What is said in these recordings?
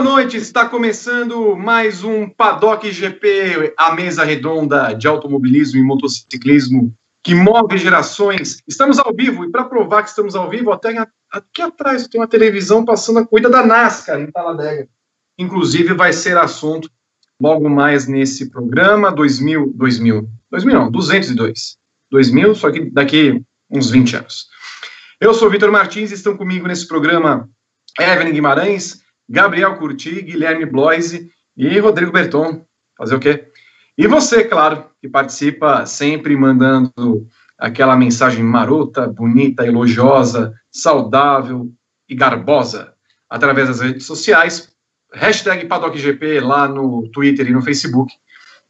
boa noite, está começando mais um Paddock GP, a mesa redonda de automobilismo e motociclismo que move gerações. Estamos ao vivo, e para provar que estamos ao vivo, até aqui atrás tem uma televisão passando a corrida da NASCAR em Taladega. Inclusive, vai ser assunto logo mais nesse programa, 2000, 2000, 2000 não, 202. 2000, só que daqui uns 20 anos. Eu sou Vitor Martins, estão comigo nesse programa Evelyn Guimarães, Gabriel Curti, Guilherme Bloise e Rodrigo Berton. Fazer o quê? E você, claro, que participa sempre mandando aquela mensagem marota, bonita, elogiosa, saudável e garbosa através das redes sociais. Hashtag PaddockGP lá no Twitter e no Facebook.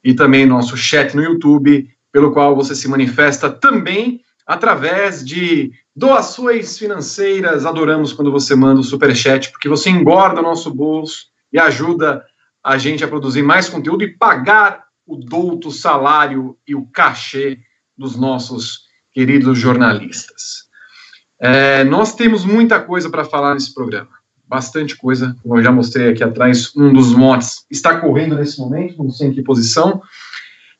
E também nosso chat no YouTube, pelo qual você se manifesta também através de doações financeiras. Adoramos quando você manda o super chat, porque você engorda o nosso bolso e ajuda a gente a produzir mais conteúdo e pagar o douto salário e o cachê dos nossos queridos jornalistas. É, nós temos muita coisa para falar nesse programa, bastante coisa, como eu já mostrei aqui atrás, um dos motes está correndo nesse momento, não sei em que posição,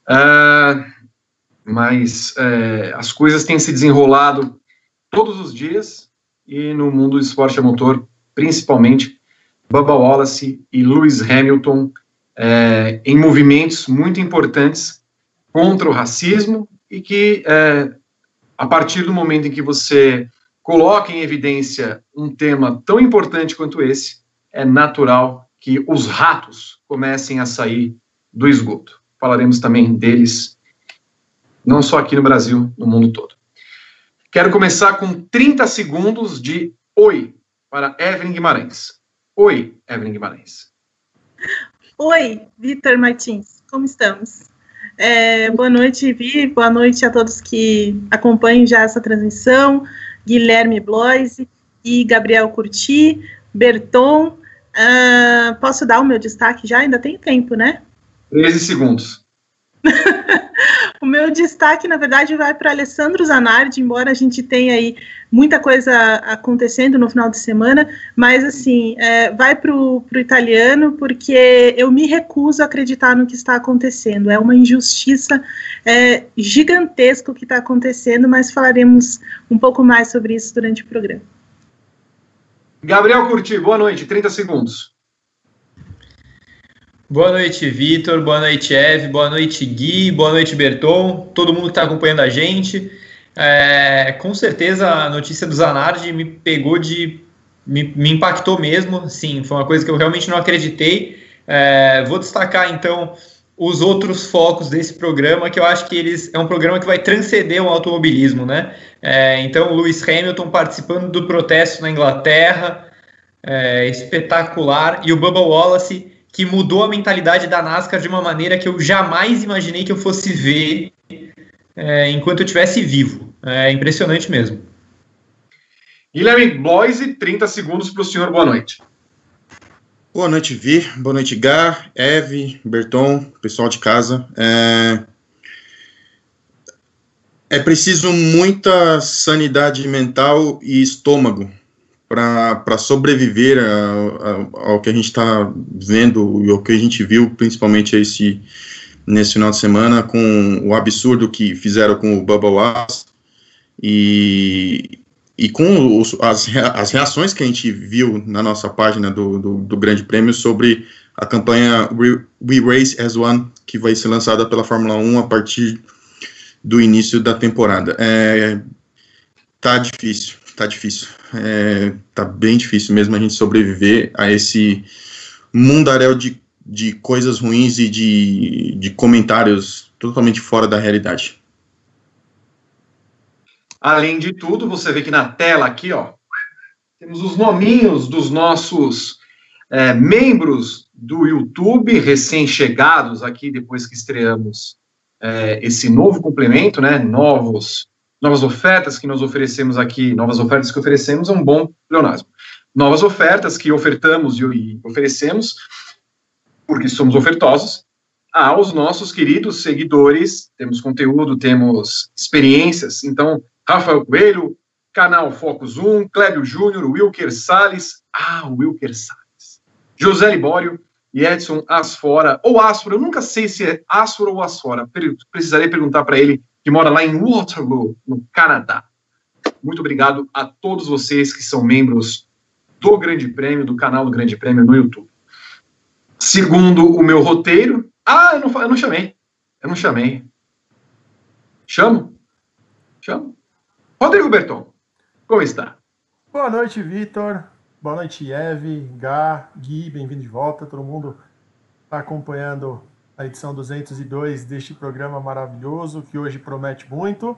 é, mas é, as coisas têm se desenrolado todos os dias e no mundo do esporte a motor, principalmente Bubba Wallace e Lewis Hamilton é, em movimentos muito importantes contra o racismo e que é, a partir do momento em que você coloca em evidência um tema tão importante quanto esse, é natural que os ratos comecem a sair do esgoto. Falaremos também deles não só aqui no Brasil, no mundo todo. Quero começar com 30 segundos de oi para Evelyn Guimarães. Oi, Evelyn Guimarães. Oi, Vitor Martins, como estamos? É, boa noite, Vi, boa noite a todos que acompanham já essa transmissão, Guilherme Bloise e Gabriel Curti, Berton. Uh, posso dar o meu destaque já? Ainda tem tempo, né? 13 segundos. o meu destaque, na verdade, vai para Alessandro Zanardi, embora a gente tenha aí muita coisa acontecendo no final de semana, mas assim, é, vai para o italiano porque eu me recuso a acreditar no que está acontecendo. É uma injustiça é, gigantesca o que está acontecendo, mas falaremos um pouco mais sobre isso durante o programa. Gabriel Curti, boa noite, 30 segundos. Boa noite, Vitor. Boa noite, Eve. Boa noite, Gui. Boa noite, Berton. Todo mundo que está acompanhando a gente. É, com certeza a notícia do Zanardi me pegou de. Me, me, impactou mesmo. Sim, foi uma coisa que eu realmente não acreditei. É, vou destacar então os outros focos desse programa, que eu acho que eles é um programa que vai transcender o automobilismo, né? É, então, Lewis Hamilton participando do protesto na Inglaterra, é, espetacular, e o Bubba Wallace que mudou a mentalidade da NASCAR de uma maneira que eu jamais imaginei que eu fosse ver é, enquanto eu estivesse vivo. É impressionante mesmo. Guilherme Bloise, 30 segundos para o senhor, boa noite. Boa noite, Vir. Boa noite, Gá, Eve, Berton, pessoal de casa. É, é preciso muita sanidade mental e estômago para sobreviver a, a, ao que a gente está vendo e ao que a gente viu, principalmente esse, nesse final de semana, com o absurdo que fizeram com o Bubba Wallace e, e com os, as, reações que a gente viu na nossa página do, do, do Grande Prêmio sobre a campanha We, We Race as One, que vai ser lançada pela Fórmula 1 a partir do início da temporada. É, tá difícil tá difícil. É, tá bem difícil mesmo a gente sobreviver a esse mundaréu de, de coisas ruins e de, de comentários totalmente fora da realidade. Além de tudo, você vê que na tela aqui, ó, temos os nominhos dos nossos é, membros do YouTube, recém-chegados aqui depois que estreamos é, esse novo complemento, né? Novos novas ofertas que nós oferecemos aqui, novas ofertas que oferecemos é um bom pleonasmo. Novas ofertas que ofertamos e, oferecemos, porque somos ofertosos, aos nossos queridos seguidores. Temos conteúdo, temos experiências. Então, Rafael Coelho, canal Focus 1, Clébio Júnior, Wilker Salles. Ah, Wilker Salles. José Libório e Edson Asfora, ou Asfora, eu nunca sei se é Asfora ou Asfora. Precisarei perguntar para ele, que mora lá em Waterloo, no Canadá. Muito obrigado a todos vocês que são membros do Grande Prêmio, do canal do Grande Prêmio no YouTube. Segundo o meu roteiro. Ah, eu não, eu não chamei. Eu não chamei. Chamo? Chamo? Rodrigo Berton, como está? Boa noite, Vitor. Boa noite, Eve, Gá, Gui, bem-vindo de volta. Todo mundo está acompanhando a edição 202 deste programa maravilhoso que hoje promete muito.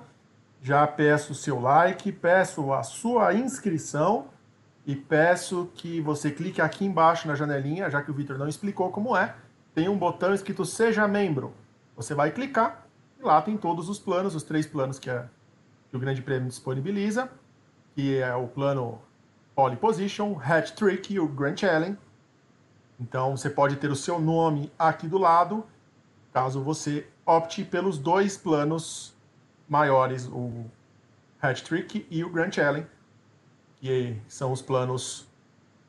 Já peço o seu like, peço a sua inscrição e peço que você clique aqui embaixo na janelinha, já que o Vitor não explicou como é. Tem um botão escrito Seja Membro. Você vai clicar e lá tem todos os planos, os três planos que, é, que o Grande Prêmio disponibiliza, que é o plano Pole Position, Hat Trick e o Grand Challenge. Então você pode ter o seu nome aqui do lado, caso você opte pelos dois planos maiores, o Hat Trick e o Grand Challenge que são os planos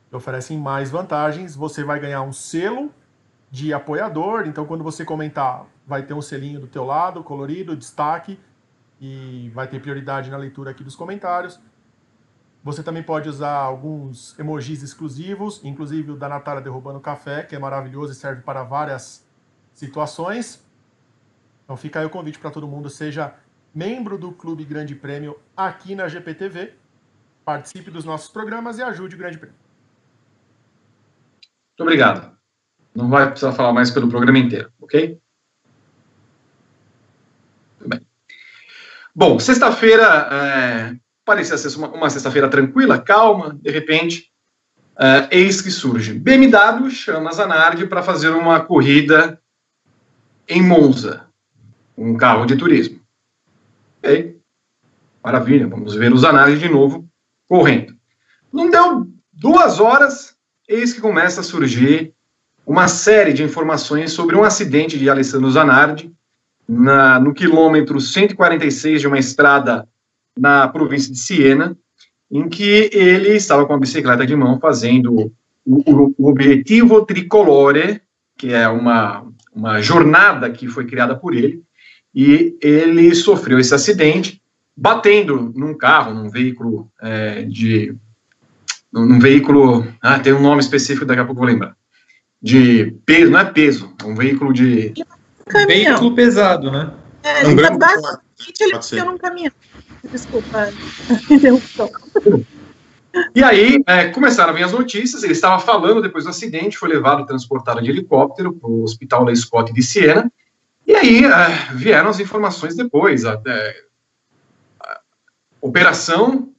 que oferecem mais vantagens. Você vai ganhar um selo de apoiador, então quando você comentar, vai ter um selinho do teu lado, colorido, destaque, e vai ter prioridade na leitura aqui dos comentários. Você também pode usar alguns emojis exclusivos, inclusive o da Natália derrubando café, que é maravilhoso e serve para várias situações. Então fica aí o convite para todo mundo, seja membro do Clube Grande Prêmio aqui na GPTV participe dos nossos programas e ajude o Grande Prêmio. Muito obrigado. Não vai precisar falar mais pelo programa inteiro, ok? Muito bem. Bom, sexta-feira é, parecia ser uma, uma sexta-feira tranquila, calma, de repente, é, eis que surge. BMW chama Zanardi para fazer uma corrida em Monza, um carro de turismo. Ok? Maravilha, vamos ver os Zanardi de novo correndo. Não deu duas horas, eis que começa a surgir uma série de informações sobre um acidente de Alessandro Zanardi na, no quilômetro 146 de uma estrada na província de Siena, em que ele estava com a bicicleta de mão fazendo o, o, o Objetivo Tricolore, que é uma, uma jornada que foi criada por ele, e ele sofreu esse acidente batendo num carro, num veículo é, de. num veículo. Ah, tem um nome específico, daqui a pouco vou lembrar. De peso, não é peso, é um veículo de. Caminhão. Veículo pesado, né? É, um grande basicamente ele fica num caminhão. Desculpa. E aí, é, começaram a vir as notícias. Ele estava falando depois do acidente, foi levado, transportado de helicóptero para o Hospital Le Scott de Siena. E aí é, vieram as informações depois. Até, operação,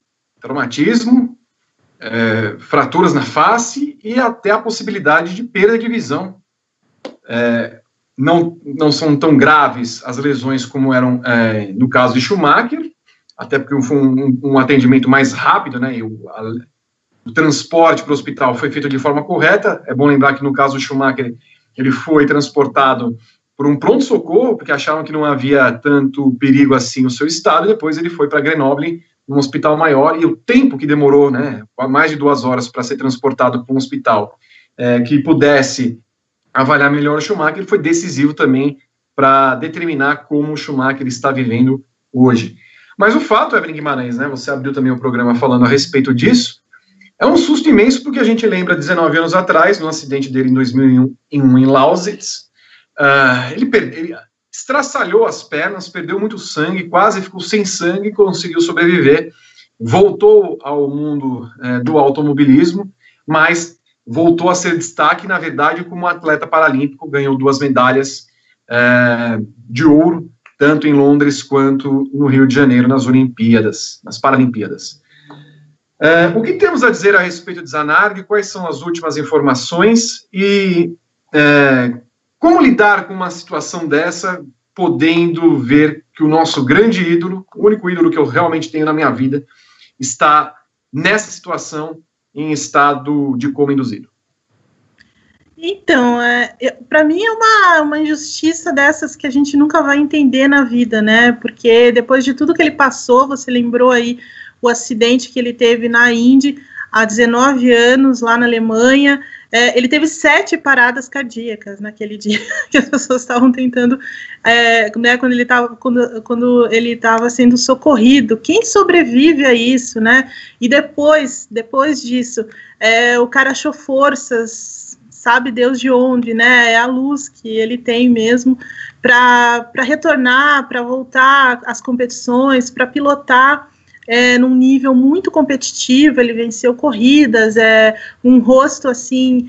traumatismo, é, fraturas na face e até a possibilidade de perda de visão. É, não, não são tão graves as lesões como eram é, no caso de Schumacher, até porque foi um, um atendimento mais rápido, né? E o, a, o transporte para o hospital foi feito de forma correta. É bom lembrar que no caso do Schumacher, ele foi transportado por um pronto-socorro, porque achavam que não havia tanto perigo assim no seu estado, e depois ele foi para Grenoble, um hospital maior, e o tempo que demorou, né, mais de duas horas para ser transportado para um hospital é, que pudesse avaliar melhor o Schumacher, foi decisivo também para determinar como o Schumacher está vivendo hoje. Mas o fato, Evelyn Guimarães, né, você abriu também o programa falando a respeito disso, é um susto imenso porque a gente lembra 19 anos atrás, no acidente dele em 2001 em Lausitz, Uh, ele, ele estraçalhou as pernas, perdeu muito sangue, quase ficou sem sangue, conseguiu sobreviver, voltou ao mundo é, do automobilismo, mas voltou a ser destaque, na verdade, como atleta paralímpico, ganhou duas medalhas é, de ouro, tanto em Londres quanto no Rio de Janeiro, nas Olimpíadas, nas Paralimpíadas. É, o que temos a dizer a respeito de Zanardi? Quais são as últimas informações? E é, como lidar com uma situação dessa, podendo ver que o nosso grande ídolo, o único ídolo que eu realmente tenho na minha vida, está nessa situação em estado de coma induzido? Então, é, para mim é uma, uma injustiça dessas que a gente nunca vai entender na vida, né? Porque depois de tudo que ele passou, você lembrou aí o acidente que ele teve na Indy há 19 anos, lá na Alemanha. É, ele teve sete paradas cardíacas naquele dia que as pessoas estavam tentando, é, né, quando ele estava quando, quando ele estava sendo socorrido. Quem sobrevive a isso, né? E depois, depois disso, é, o cara achou forças sabe Deus de onde, né? É a luz que ele tem mesmo para retornar, para voltar às competições, para pilotar é, num nível muito competitivo. Ele venceu corridas, é um rosto assim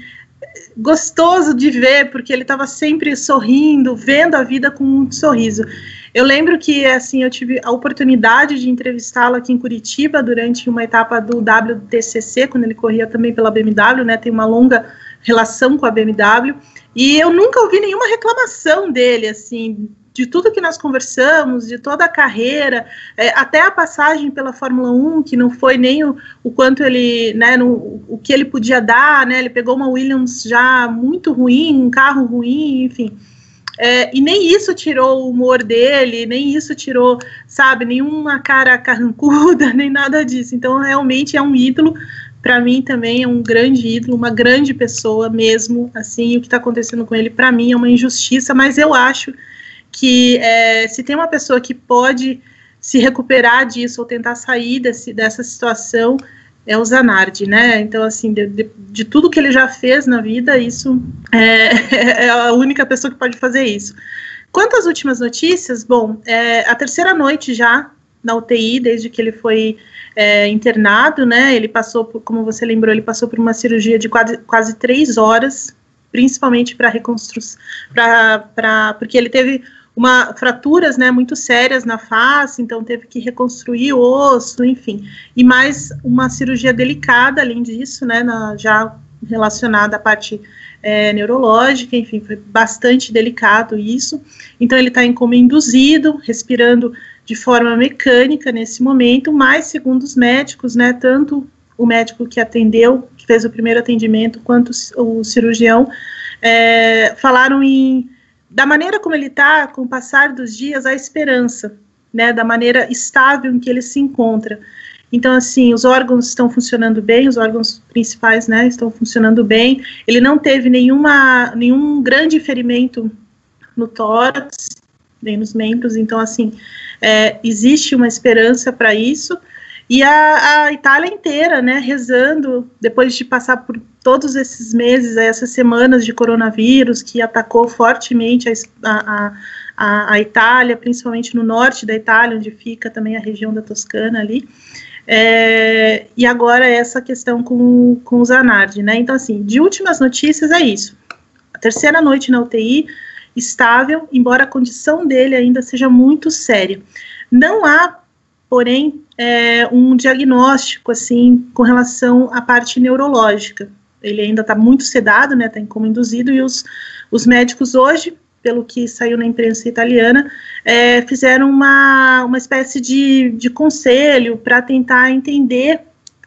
gostoso de ver, porque ele estava sempre sorrindo, vendo a vida com um sorriso. Eu lembro que assim eu tive a oportunidade de entrevistá-lo aqui em Curitiba durante uma etapa do WTCC, quando ele corria também pela BMW, né? Tem uma longa relação com a BMW, e eu nunca ouvi nenhuma reclamação dele, assim, de tudo que nós conversamos, de toda a carreira, é, até a passagem pela Fórmula 1, que não foi nem o, o quanto ele, né, no, o que ele podia dar, né, ele pegou uma Williams já muito ruim, um carro ruim, enfim. É, e nem isso tirou o humor dele, nem isso tirou, sabe, nenhuma cara carrancuda, nem nada disso. Então, realmente é um ídolo para mim também é um grande ídolo, uma grande pessoa mesmo, assim, o que está acontecendo com ele para mim é uma injustiça, mas eu acho que é, se tem uma pessoa que pode se recuperar disso ou tentar sair desse, dessa situação é o Zanardi, né? Então, assim, de, de, de, tudo que ele já fez na vida, isso é, é, a única pessoa que pode fazer isso. Quanto às últimas notícias, bom, é a terceira noite já na UTI, desde que ele foi é, internado, né? Ele passou, por, como você lembrou, ele passou por uma cirurgia de quase, quase três horas, principalmente para reconstrução, para porque ele teve uma fraturas, né, muito sérias na face, então teve que reconstruir osso, enfim, e mais uma cirurgia delicada, além disso, né, na, já relacionada à parte é, neurológica, enfim, foi bastante delicado isso. Então ele está em coma induzido, respirando de forma mecânica nesse momento, mas segundo os médicos, né, tanto o médico que atendeu, que fez o primeiro atendimento, quanto o cirurgião, é, falaram em da maneira como ele está, com o passar dos dias, a esperança, né, da maneira estável em que ele se encontra. Então, assim, os órgãos estão funcionando bem, os órgãos principais, né, estão funcionando bem. Ele não teve nenhuma, nenhum grande ferimento no tórax, nem nos membros. Então, assim, é, existe uma esperança para isso. E a, a, Itália inteira, né, rezando, depois de passar por todos esses meses, essas semanas de coronavírus que atacou fortemente a, a, a, Itália, principalmente no norte da Itália, onde fica também a região da Toscana ali. É, e agora essa questão com, com o Zanardi, né? Então, assim, de últimas notícias é isso. A terceira noite na UTI, estável, embora a condição dele ainda seja muito séria. Não há, porém, é, um diagnóstico assim com relação à parte neurológica. Ele ainda está muito sedado, né? Está em coma induzido e os, os médicos hoje, pelo que saiu na imprensa italiana, é, fizeram uma, uma espécie de, de conselho para tentar entender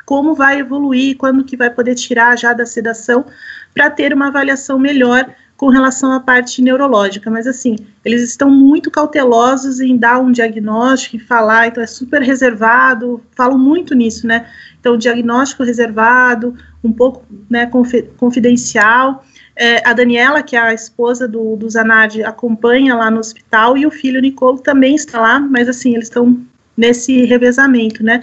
como vai evoluir, quando que vai poder tirar já da sedação, para ter uma avaliação melhor com relação à parte neurológica, mas assim, eles estão muito cautelosos em dar um diagnóstico e falar, então é super reservado, falam muito nisso, né? Então, diagnóstico reservado, um pouco né, confidencial. É, a Daniela, que é a esposa do, do Zanardi, acompanha lá no hospital e o filho Nicolo também está lá, mas assim, eles estão nesse revezamento, né?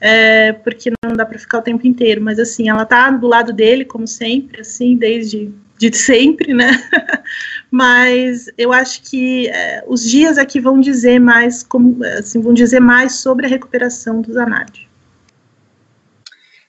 É, porque não dá para ficar o tempo inteiro, mas assim, ela está do lado dele, como sempre, assim, desde de sempre, né? Mas eu acho que é, os dias aqui vão dizer mais, como, assim, vão dizer mais sobre a recuperação do Zanardi.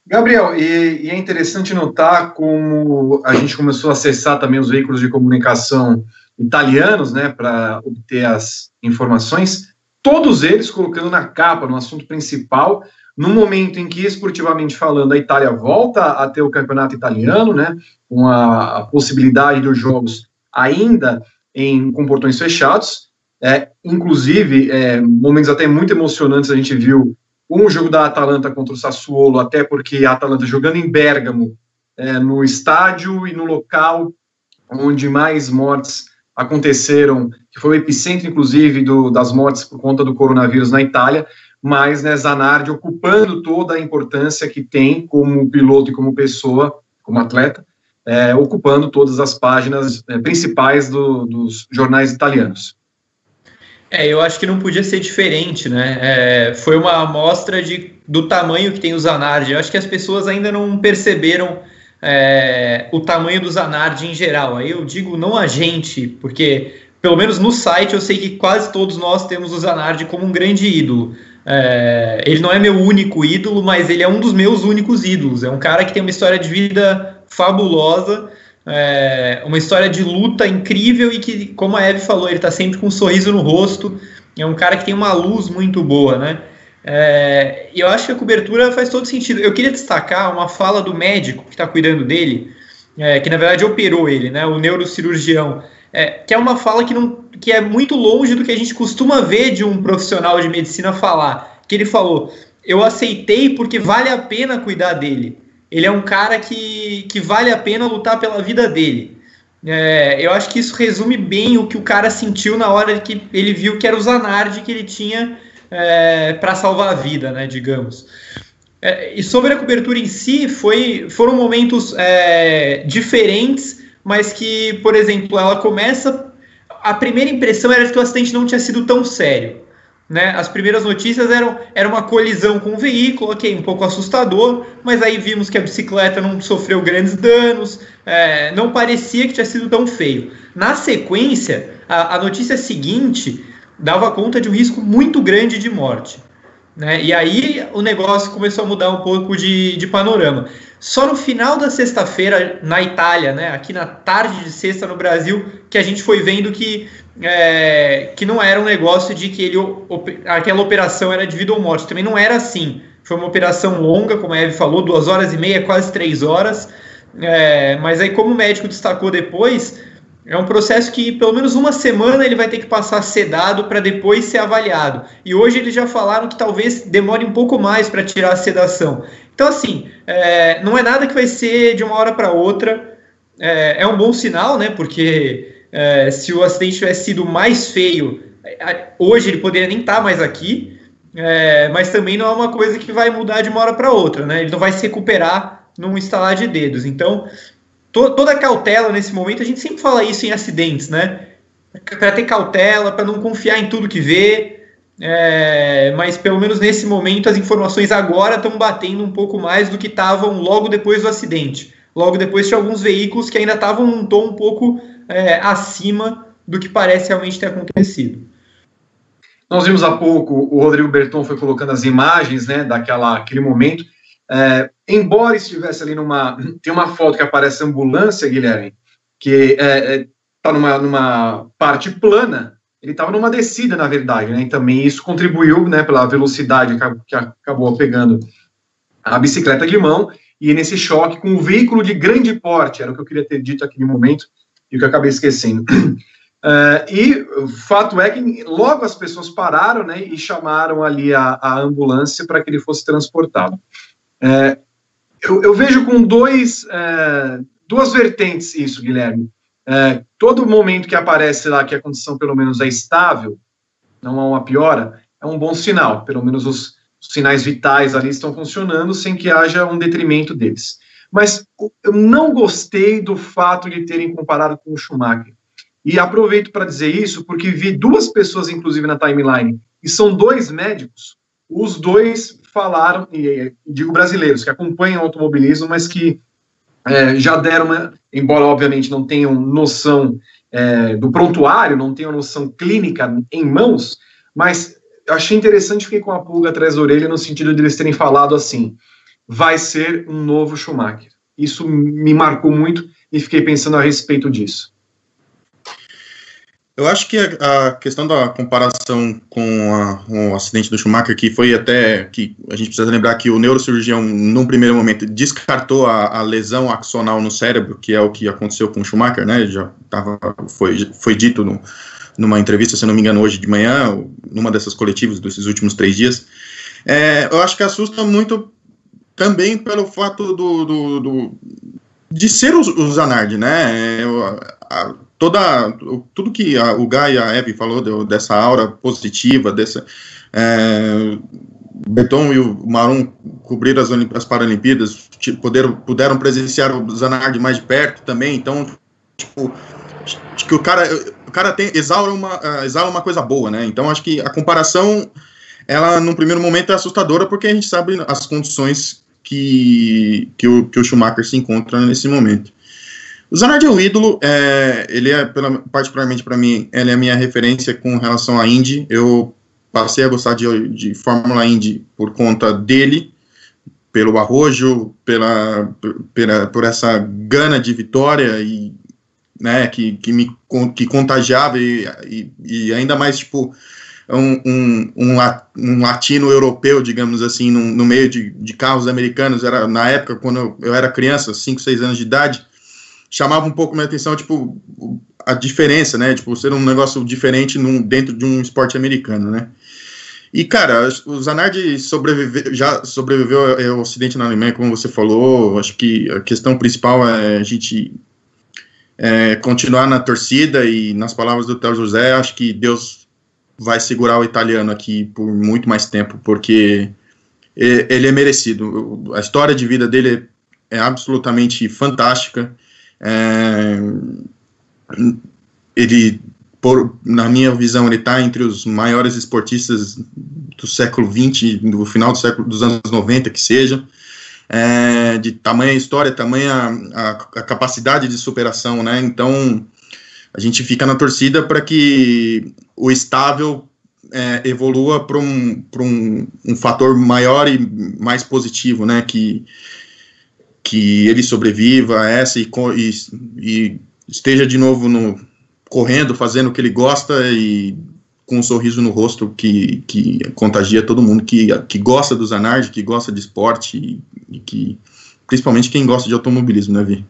Gabriel, e, e, é interessante notar como a gente começou a acessar também os veículos de comunicação italianos, né, para obter as informações, todos eles colocando na capa, no assunto principal, no momento em que, esportivamente falando, a Itália volta a ter o campeonato italiano, né, com a, possibilidade dos jogos ainda em, com portões fechados, é, inclusive, é, momentos até muito emocionantes a gente viu um jogo da Atalanta contra o Sassuolo, até porque a Atalanta jogando em Bergamo, é, no estádio e no local onde mais mortes aconteceram, que foi o epicentro, inclusive, do, das mortes por conta do coronavírus na Itália, mas né, Zanardi ocupando toda a importância que tem como piloto e como pessoa, como atleta, é, ocupando todas as páginas é, principais do, dos jornais italianos. É, eu acho que não podia ser diferente, né? É, foi uma amostra de, do tamanho que tem o Zanardi. Eu acho que as pessoas ainda não perceberam é, o tamanho do Zanardi em geral. Aí eu digo não a gente, porque pelo menos no site eu sei que quase todos nós temos o Zanardi como um grande ídolo. É, ele não é meu único ídolo, mas ele é um dos meus únicos ídolos. É um cara que tem uma história de vida fabulosa é, uma história de luta incrível e que, como a Eve falou, ele está sempre com um sorriso no rosto. É um cara que tem uma luz muito boa, né? É, e eu acho que a cobertura faz todo sentido. Eu queria destacar uma fala do médico que está cuidando dele, é, que na verdade operou ele, né? O neurocirurgião. É, que é uma fala que, não, que é muito longe do que a gente costuma ver de um profissional de medicina falar. Que ele falou: Eu aceitei porque vale a pena cuidar dele ele é um cara que, que vale a pena lutar pela vida dele. É, eu acho que isso resume bem o que o cara sentiu na hora que ele viu que era o Zanardi que ele tinha é, para salvar a vida, né, digamos. É, e sobre a cobertura em si, foi, foram momentos é, diferentes, mas que, por exemplo, ela começa. A primeira impressão era que o acidente não tinha sido tão sério. Né? As primeiras notícias eram era uma colisão com o veículo, ok, um pouco assustador, mas aí vimos que a bicicleta não sofreu grandes danos, é, não parecia que tinha sido tão feio. Na sequência, a, a, notícia seguinte dava conta de um risco muito grande de morte. Né? E aí o negócio começou a mudar um pouco de, de panorama. Só no final da sexta-feira, na Itália, né, aqui na tarde de sexta no Brasil, que a gente foi vendo que é, que não era um negócio de que ele, aquela operação era de vida ou morte. Também não era assim. Foi uma operação longa, como a Eve falou, duas horas e meia, quase três horas. É, mas aí, como o médico destacou depois, é um processo que pelo menos uma semana ele vai ter que passar sedado para depois ser avaliado. E hoje eles já falaram que talvez demore um pouco mais para tirar a sedação. Então, assim, é, não é nada que vai ser de uma hora para outra. É, é um bom sinal, né? Porque é, se o acidente tivesse sido mais feio, hoje ele poderia nem estar tá mais aqui, é, mas também não é uma coisa que vai mudar de uma hora para outra, né? Ele não vai se recuperar num instalar de dedos. Então, to, toda cautela nesse momento, a gente sempre fala isso em acidentes, né? Para ter cautela, para não confiar em tudo que vê. É, mas pelo menos nesse momento as informações agora estão batendo um pouco mais do que estavam logo depois do acidente. Logo depois tinha alguns veículos que ainda estavam num tom um pouco é, acima do que parece realmente ter acontecido. Nós vimos há pouco, o Rodrigo Berton foi colocando as imagens, né, daquela, aquele momento, é, embora estivesse ali numa, tem uma foto que aparece ambulância, Guilherme, que está é, é numa, numa parte plana, ele estava numa descida, na verdade, né, e também isso contribuiu, né, pela velocidade que acabou pegando a bicicleta de mão, e nesse choque com o veículo de grande porte, era o que eu queria ter dito aqui no momento, e que eu acabei esquecendo. Uh, e o fato é que logo as pessoas pararam né, e chamaram ali a, a ambulância para que ele fosse transportado. Uh, eu, eu, vejo com dois, uh, duas vertentes isso, Guilherme. todo momento que aparece lá que a condição pelo menos é estável, não há uma piora, é um bom sinal. Pelo menos os, os sinais vitais ali estão funcionando sem que haja um detrimento deles. Mas eu não gostei do fato de terem comparado com o Schumacher. E aproveito para dizer isso porque vi duas pessoas, inclusive, na timeline, e são dois médicos. Os dois falaram, e digo brasileiros, que acompanham o automobilismo, mas que é, já deram uma, embora obviamente não tenham noção é, do prontuário, não tenham noção clínica em mãos, mas achei interessante, fiquei com a pulga atrás da orelha no sentido de eles terem falado assim: vai ser um novo Schumacher. Isso me marcou muito e fiquei pensando a respeito disso. Eu acho que a, a questão da comparação com, a, o acidente do Schumacher, que foi até que a gente precisa lembrar que o neurocirurgião, num primeiro momento, descartou a, a lesão axonal no cérebro, que é o que aconteceu com o Schumacher, né? Já tava, foi, foi dito no, numa entrevista, se não me engano, hoje de manhã, numa dessas coletivas desses últimos três dias. É, eu acho que assusta muito também pelo fato do, do, do, de ser o, o Zanardi, né? É, a, toda, tudo que a, o Guy e a Eve falou de, dessa aura positiva, dessa. É, Beton e o Marum cobriram as, as Paralimpíadas, puderam, puderam presenciar o Zanardi mais de perto também, então, tipo, acho que o cara, o cara tem, exala, uma, uh, exala uma coisa boa, né? Então, acho que a comparação, ela, no primeiro momento, é assustadora, porque a gente sabe as condições que, que, o, que o Schumacher se encontra nesse momento. O Zanardi é o ídolo, é, ele é, pela, particularmente para mim, ele é a minha referência com relação à Indy. Eu passei a gostar de, de Fórmula Indy por conta dele, pelo arrojo, pela, pela, por essa gana de vitória e né, que, que me que contagiava e, e, e ainda mais tipo um, um, um, um, latino europeu, digamos assim, no, no meio de, de, carros americanos, era na época, quando eu, eu era criança, 5, 6 anos de idade, chamava um pouco minha atenção, tipo, a diferença, né, tipo, ser um negócio diferente num, dentro de um esporte americano, né. E, cara, o Zanardi sobreviveu, já sobreviveu ao acidente na Alemanha, como você falou, acho que a questão principal é a gente é, continuar na torcida e, nas palavras do Theo José, acho que Deus vai segurar o italiano aqui por muito mais tempo, porque ele é merecido. A história de vida dele é absolutamente fantástica. É, ele, por, na minha visão, ele está entre os maiores esportistas do século XX, do final do século dos anos 90, que seja. É, de tamanha história, tamanha a, a, capacidade de superação, né? Então, a gente fica na torcida para que o estável é, evolua para um, um, um fator maior e mais positivo, né? Que, que ele sobreviva a essa e, e, e esteja de novo no, correndo, fazendo o que ele gosta e com um sorriso no rosto que, que contagia todo mundo que, que gosta do Zanardi, que gosta de esporte e, e que principalmente quem gosta de automobilismo, né, Vi?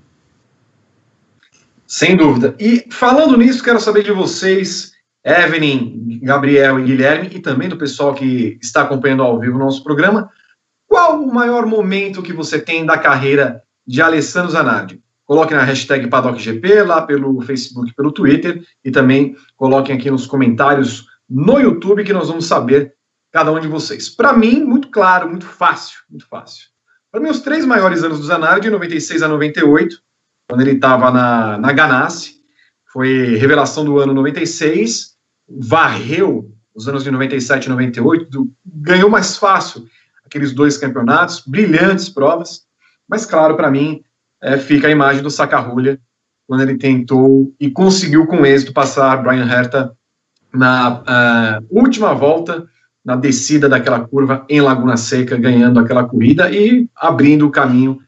Sem dúvida. E falando nisso, quero saber de vocês, Evelyn, Gabriel e Guilherme, e também do pessoal que está acompanhando ao vivo o nosso programa, qual o maior momento que você tem da carreira de Alessandro Zanardi? Coloquem na hashtag PaddockGP, lá pelo Facebook, pelo Twitter, e também coloquem aqui nos comentários no YouTube, que nós vamos saber cada um de vocês. Para mim, muito claro, muito fácil, muito fácil. Para mim, os três maiores anos do Zanardi, 96 a 98, quando ele estava na, na Ganassi, foi revelação do ano 96, varreu os anos de 97 e 98, ganhou mais fácil aqueles dois campeonatos, brilhantes provas, mas claro, para mim, é, fica a imagem do Sacarrulha, quando ele tentou e conseguiu com êxito passar Brian Herta na uh, última volta, na descida daquela curva em Laguna Seca, ganhando aquela corrida e abrindo o caminho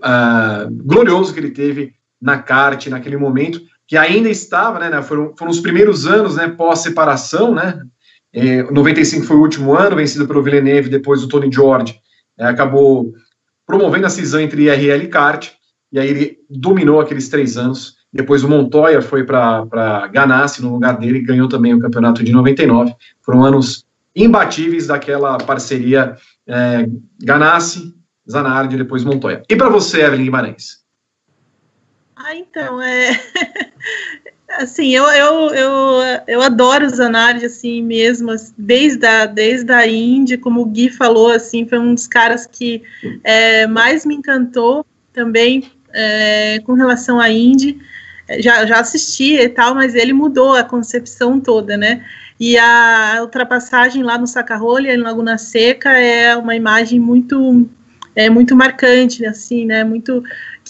uh, glorioso que ele teve na kart naquele momento, que ainda estava, né, né foram, foram os primeiros anos, né, pós-separação, né, é, 95 foi o último ano, vencido pelo Villeneuve, depois o Tony George, é, acabou promovendo a cisão entre IRL e kart, e aí ele dominou aqueles três anos, depois o Montoya foi para Ganassi no lugar dele, e ganhou também o campeonato de 99, foram anos imbatíveis daquela parceria é, Ganassi, Zanardi e depois Montoya. E para você, Evelyn Guimarães? Ah, então, é. assim, eu, eu, eu, eu adoro Zanardi, assim, mesmo, desde a, desde a Indy, como o Gui falou, assim, foi um dos caras que é, mais me encantou também é, com relação à Indy. Já, já assisti e tal, mas ele mudou a concepção toda, né? E a ultrapassagem lá no Sacarrolha, em Laguna Seca, é uma imagem muito é muito marcante, assim, né? Muito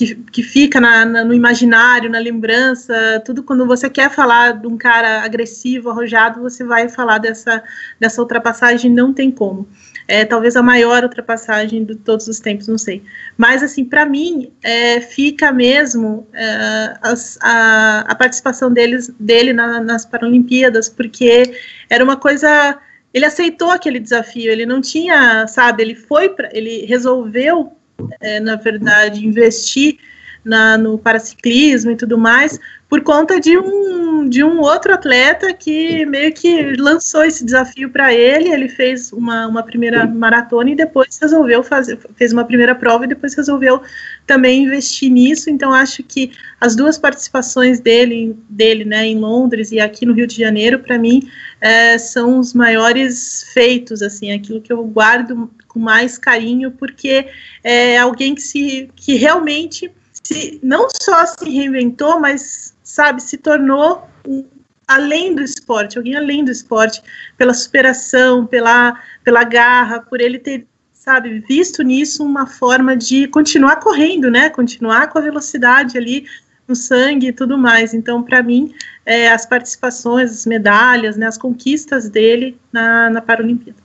que, que fica na, na, no imaginário, na lembrança, tudo quando você quer falar de um cara agressivo, arrojado, você vai falar dessa, dessa ultrapassagem, não tem como. É talvez a maior ultrapassagem de todos os tempos, não sei. Mas, assim, para mim, é, fica mesmo é, as, a, a, participação deles, dele na, nas Paralimpíadas, porque era uma coisa ele aceitou aquele desafio, ele não tinha, sabe, ele foi, pra, ele resolveu, é, na verdade, investir na, no paraciclismo e tudo mais, por conta de um, de um outro atleta que meio que lançou esse desafio para ele. Ele fez uma, uma primeira maratona e depois resolveu fazer, fez uma primeira prova e depois resolveu também investir nisso. Então, acho que as duas participações dele, dele né, em Londres e aqui no Rio de Janeiro, para mim, é, são os maiores feitos, assim, aquilo que eu guardo com mais carinho, porque é alguém que, se, que realmente se, não só se reinventou, mas, sabe, se tornou um, além do esporte, alguém além do esporte, pela superação, pela, pela garra, por ele ter, sabe, visto nisso uma forma de continuar correndo, né, continuar com a velocidade ali no sangue e tudo mais. Então, para mim, é, as participações, as medalhas, né, as conquistas dele na, na Paralimpíada.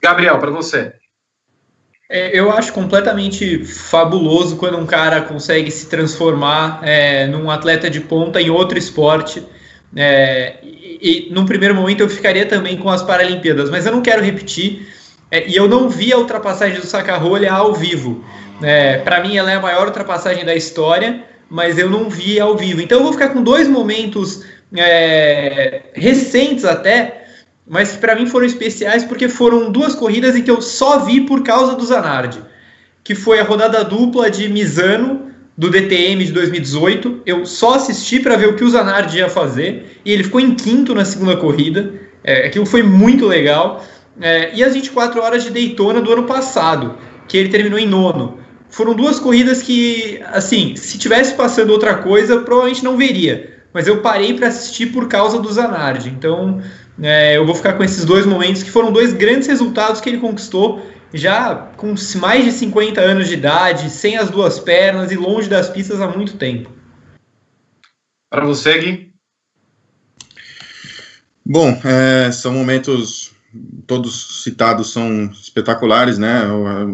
Gabriel, para você. É, eu acho completamente fabuloso quando um cara consegue se transformar é, num atleta de ponta em outro esporte. É, e, e num primeiro momento eu ficaria também com as Paralimpíadas, mas eu não quero repetir. É, e eu não vi a ultrapassagem do Sacarrolha ao vivo. É, Para mim, ela é a maior ultrapassagem da história, mas eu não vi ao vivo. Então eu vou ficar com dois momentos é, recentes até mas para mim foram especiais porque foram duas corridas em que eu só vi por causa do Zanardi, que foi a rodada dupla de Misano do DTM de 2018. Eu só assisti para ver o que o Zanardi ia fazer e ele ficou em quinto na segunda corrida. É, aquilo foi muito legal. É, e as 24 horas de Daytona do ano passado, que ele terminou em nono. Foram duas corridas que, assim, se tivesse passando outra coisa, provavelmente não veria. Mas eu parei para assistir por causa do Zanardi. Então, é, eu vou ficar com esses dois momentos que foram dois grandes resultados que ele conquistou já com mais de 50 anos de idade, sem as duas pernas e longe das pistas há muito tempo. Para você, Gui? Bom, é, são momentos todos citados são espetaculares, né?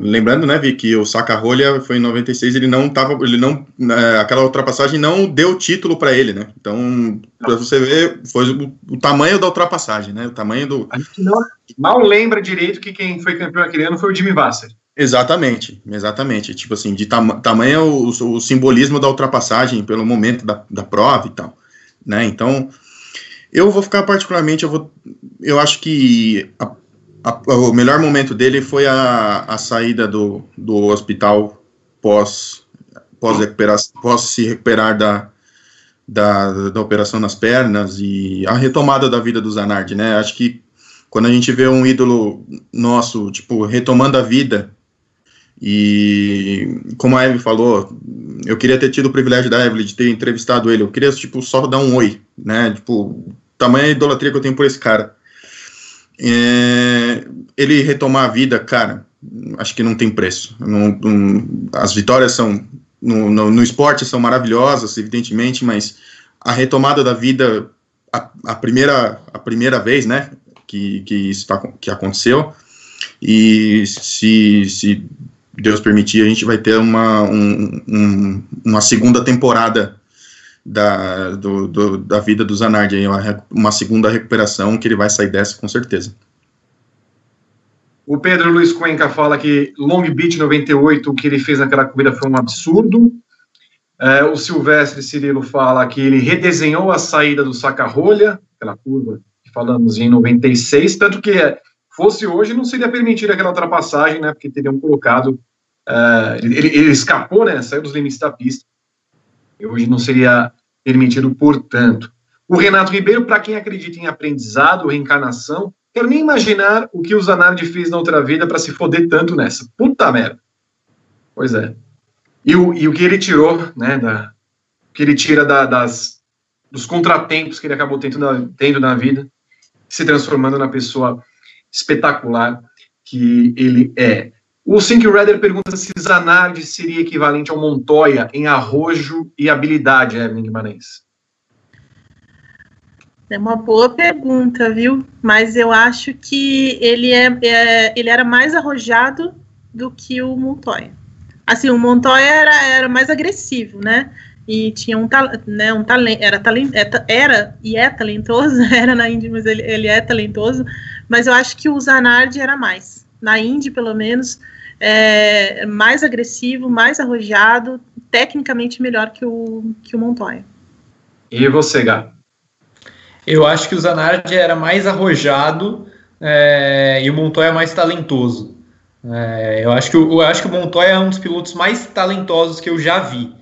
Lembrando, né, Vi, que o Saca-Rolha foi em 96, ele não tava, ele não, é, aquela ultrapassagem não deu título para ele, né? Então, para você ver, foi o, o, tamanho da ultrapassagem, né? O tamanho do. A gente não, mal lembra direito que quem foi campeão aquele ano foi o Jimmy Vasser. Exatamente, exatamente. Tipo assim, de tam, tamanho o, o, simbolismo da ultrapassagem pelo momento da, da prova e tal, né? Então, eu vou ficar particularmente, eu, vou, eu acho que a, a, o melhor momento dele foi a, a saída do, do hospital pós, pós, pós se recuperar da, da, da operação nas pernas e a retomada da vida do Zanardi, né? Acho que quando a gente vê um ídolo nosso, tipo, retomando a vida, e como a Eve falou, eu queria ter tido o privilégio da Evelyn de ter entrevistado ele, eu queria, tipo, só dar um oi, né? Tipo, tamanha idolatria que eu tenho por esse cara. É, ele retomar a vida, cara, acho que não tem preço. Não, não, as vitórias são no, no, no, esporte são maravilhosas, evidentemente, mas a retomada da vida, a, a primeira, a primeira vez, né, que, que isso tá, que aconteceu, e se, se Deus permitir, a gente vai ter uma, um, um, uma segunda temporada da, do, do, da vida do Zanardi, uma, uma segunda recuperação que ele vai sair dessa com certeza. O Pedro Luiz Cuenca fala que Long Beach 98, o que ele fez naquela corrida foi um absurdo. É, o Silvestre Cirilo fala que ele redesenhou a saída do saca-rolha, aquela curva que falamos em 96, tanto que fosse hoje não seria permitida aquela ultrapassagem, né, porque teriam colocado, uh, ele, ele, escapou, né, saiu dos limites da pista, hoje não seria permitido, portanto. O Renato Ribeiro, para quem acredita em aprendizado, reencarnação, quero nem imaginar o que o Zanardi fez na outra vida para se foder tanto nessa. Puta merda. Pois é. E o, e o que ele tirou, né, da, o que ele tira da, das, dos contratempos que ele acabou tendo na, tendo na vida, se transformando na pessoa espetacular que ele é. O Sink Redder pergunta se Zanardi seria equivalente ao Montoya em arrojo e habilidade, Evelyn Guimarães. É uma boa pergunta, viu? Mas eu acho que ele, é, é ele era mais arrojado do que o Montoya. Assim, o Montoya era, era mais agressivo, né? E tinha um, né, um talento, era, talent, é, era e é talentoso, era na Indy, mas ele, ele é talentoso. Mas eu acho que o Zanardi era mais. Na Indy, pelo menos, é, mais agressivo, mais arrojado, tecnicamente melhor que o, que o Montoya. E você, Gá? Eu acho que o Zanardi era mais arrojado é, e o Montoya mais talentoso. É, eu, acho que, eu acho que o Montoya é um dos pilotos mais talentosos que eu já vi.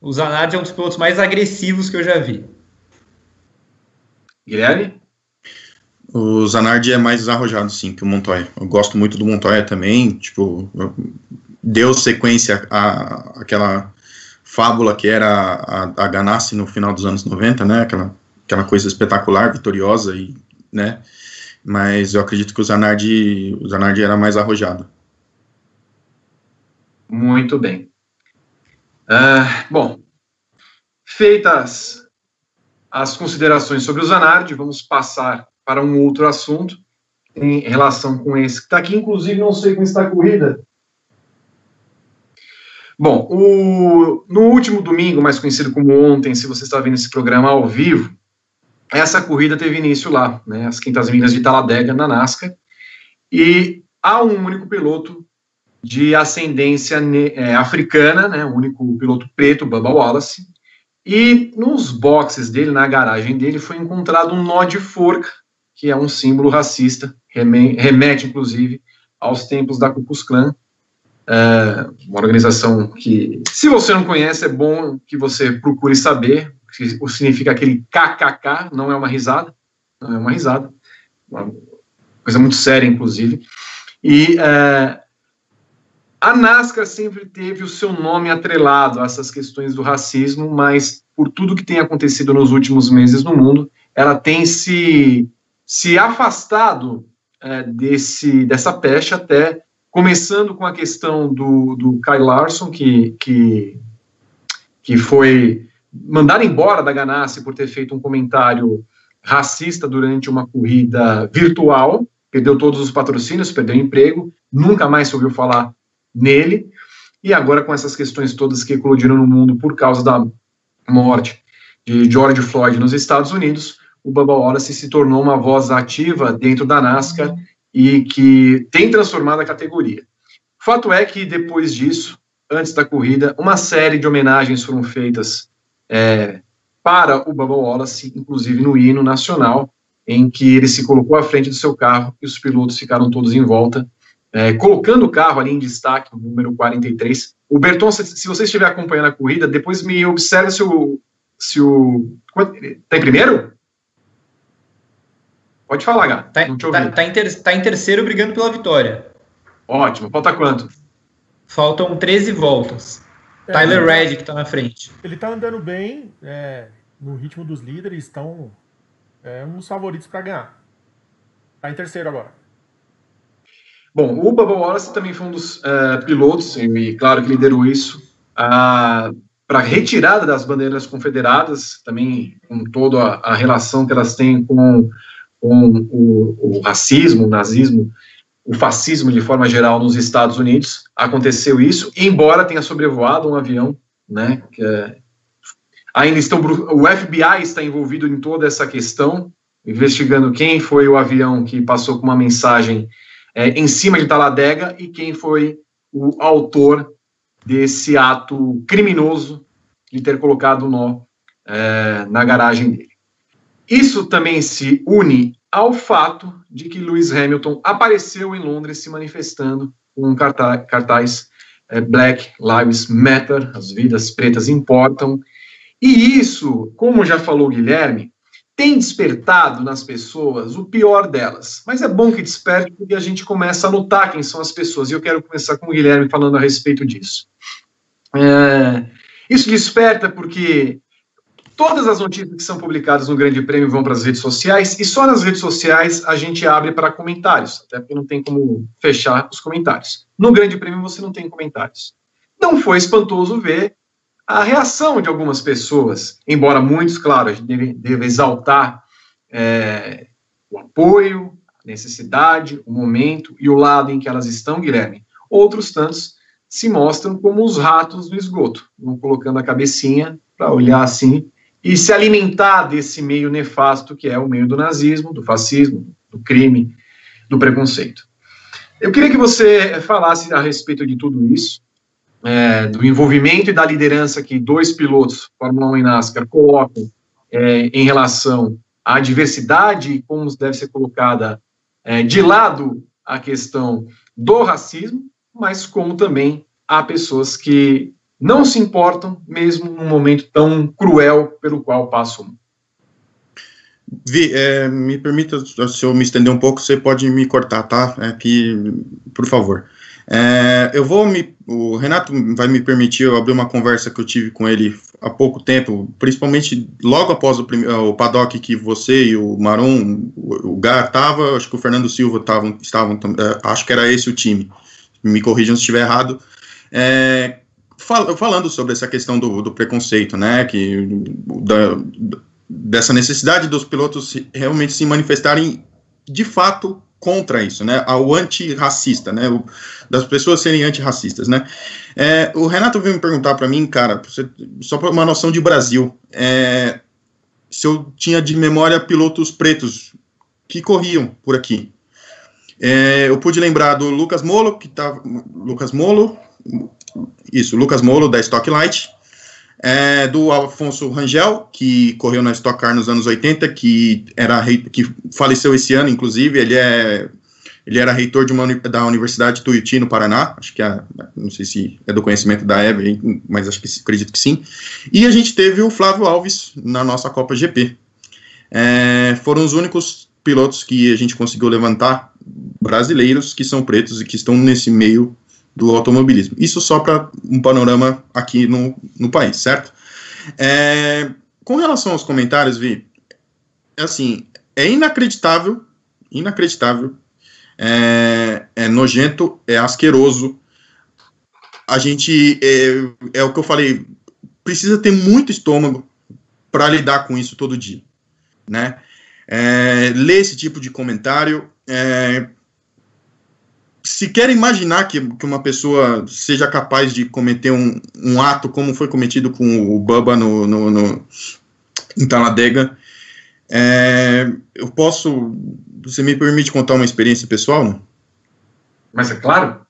O Zanardi é um dos pilotos mais agressivos que eu já vi. Guilherme? O Zanardi é mais arrojado, sim, que o Montoya. Eu gosto muito do Montoya também, tipo, deu sequência à, àquela fábula que era a, a Ganassi no final dos anos 90, né, aquela, aquela coisa espetacular, vitoriosa, e, né, mas eu acredito que o Zanardi, o Zanardi era mais arrojado. Muito bem. Uh, bom, feitas as considerações sobre o Zanardi, vamos passar para um outro assunto em relação com esse que está aqui, inclusive não sei como está a corrida. Bom, o, no último domingo, mais conhecido como ontem, se você está vendo esse programa ao vivo, essa corrida teve início lá, né, as Quintas Milhas de Talladega, na NASCAR, e há um único piloto de ascendência é, africana, né, o único piloto preto, Bubba Wallace, e nos boxes dele, na garagem dele, foi encontrado um nó de forca, que é um símbolo racista, remete, inclusive, aos tempos da Ku Klux Klan, é uma organização que, se você não conhece, é bom que você procure saber o que significa aquele KKK, não é uma risada, não é uma risada, uma coisa muito séria, inclusive, e é, a NASCAR sempre teve o seu nome atrelado a essas questões do racismo, mas por tudo que tem acontecido nos últimos meses no mundo, ela tem se, se afastado é, desse, dessa pecha até, começando com a questão do, do Kyle Larson, que, que, que foi mandado embora da Ganassi por ter feito um comentário racista durante uma corrida virtual, perdeu todos os patrocínios, perdeu emprego, nunca mais se ouviu falar nele, e agora com essas questões todas que eclodiram no mundo por causa da morte de George Floyd nos Estados Unidos, o Bubba Wallace se tornou uma voz ativa dentro da NASCAR e que tem transformado a categoria. Fato é que depois disso, antes da corrida, uma série de homenagens foram feitas é, para o Bubba Wallace, inclusive no hino nacional, em que ele se colocou à frente do seu carro e os pilotos ficaram todos em volta é, colocando o carro ali em destaque, o número 43. O Berton, se, se você estiver acompanhando a corrida, depois me observe se o. Se o tá em primeiro? Pode falar, Gá. Tá, tá, tá, em ter, tá em terceiro brigando pela vitória. Ótimo. Falta quanto? Faltam 13 voltas. É, Tyler Reddick está na frente. Ele está andando bem, é, no ritmo dos líderes, estão é, uns favoritos para ganhar. Está em terceiro agora. Bom, o Bubba Wallace também foi um dos uh, pilotos, e claro que liderou isso, uh, para a retirada das bandeiras confederadas, também com toda a, a relação que elas têm com, com o, o, racismo, o nazismo, o fascismo de forma geral nos Estados Unidos. Aconteceu isso, embora tenha sobrevoado um avião, né, que, uh, ainda estão, o FBI está envolvido em toda essa questão, investigando quem foi o avião que passou com uma mensagem é, em cima de Taladega e quem foi o autor desse ato criminoso de ter colocado o nó é, na garagem dele. Isso também se une ao fato de que Lewis Hamilton apareceu em Londres se manifestando com um cartaz, cartaz é, Black Lives Matter, as vidas pretas importam, e isso, como já falou Guilherme, tem despertado nas pessoas o pior delas. Mas é bom que desperte porque a gente começa a notar quem são as pessoas. E eu quero começar com o Guilherme falando a respeito disso. É, isso desperta porque todas as notícias que são publicadas no Grande Prêmio vão para as redes sociais e só nas redes sociais a gente abre para comentários, até porque não tem como fechar os comentários. No Grande Prêmio você não tem comentários. Não foi espantoso ver a reação de algumas pessoas, embora muitos, claro, a gente deve, deve exaltar é, o apoio, a necessidade, o momento e o lado em que elas estão, Guilherme. Outros tantos se mostram como os ratos do esgoto, vão colocando a cabecinha para olhar assim e se alimentar desse meio nefasto que é o meio do nazismo, do fascismo, do crime, do preconceito. Eu queria que você falasse a respeito de tudo isso, é, do envolvimento e da liderança que dois pilotos, Fórmula 1 e NASCAR, colocam é, em relação à diversidade e como deve ser colocada é, de lado a questão do racismo, mas como também há pessoas que não se importam, mesmo num momento tão cruel pelo qual passam. Vi, é, me permita, se eu me estender um pouco, você pode me cortar, tá? É que, por favor. É, eu vou me. O Renato vai me permitir eu abrir uma conversa que eu tive com ele há pouco tempo, principalmente logo após o, o paddock que você e o Maron, o, o Gá acho que o Fernando Silva tavam, estavam, é, acho que era esse o time. Me corrijam se estiver errado. É, fal, falando sobre essa questão do, do preconceito, né? Que da, dessa necessidade dos pilotos realmente se manifestarem de fato contra isso, né, ao antirracista, né, o, das pessoas serem antirracistas, né. É, o Renato veio me perguntar para mim, cara, você, só para uma noção de Brasil, é, se eu tinha de memória pilotos pretos que corriam por aqui. É, eu pude lembrar do Lucas Molo, que tava, Lucas Molo, isso, Lucas Molo da Stock Light, é, do Alfonso Rangel, que correu na Stock Car nos anos 80, que era que faleceu esse ano, inclusive, ele é ele era reitor de uma, da Universidade Tuiuti, no Paraná, acho que é, não sei se é do conhecimento da Eve, mas acho que acredito que sim. E a gente teve o Flávio Alves na nossa Copa GP. É, foram os únicos pilotos que a gente conseguiu levantar brasileiros que são pretos e que estão nesse meio do automobilismo. Isso só para um panorama aqui no, no país, certo? É, com relação aos comentários, Vi, é assim, é inacreditável, inacreditável, é, é nojento, é asqueroso. A gente, é, é o que eu falei, precisa ter muito estômago para lidar com isso todo dia, né? É, ler esse tipo de comentário, é, se quer imaginar que, que uma pessoa seja capaz de cometer um, um ato como foi cometido com o Bubba no, no, no em Taladega, é, eu posso. Você me permite contar uma experiência pessoal? Mas é claro.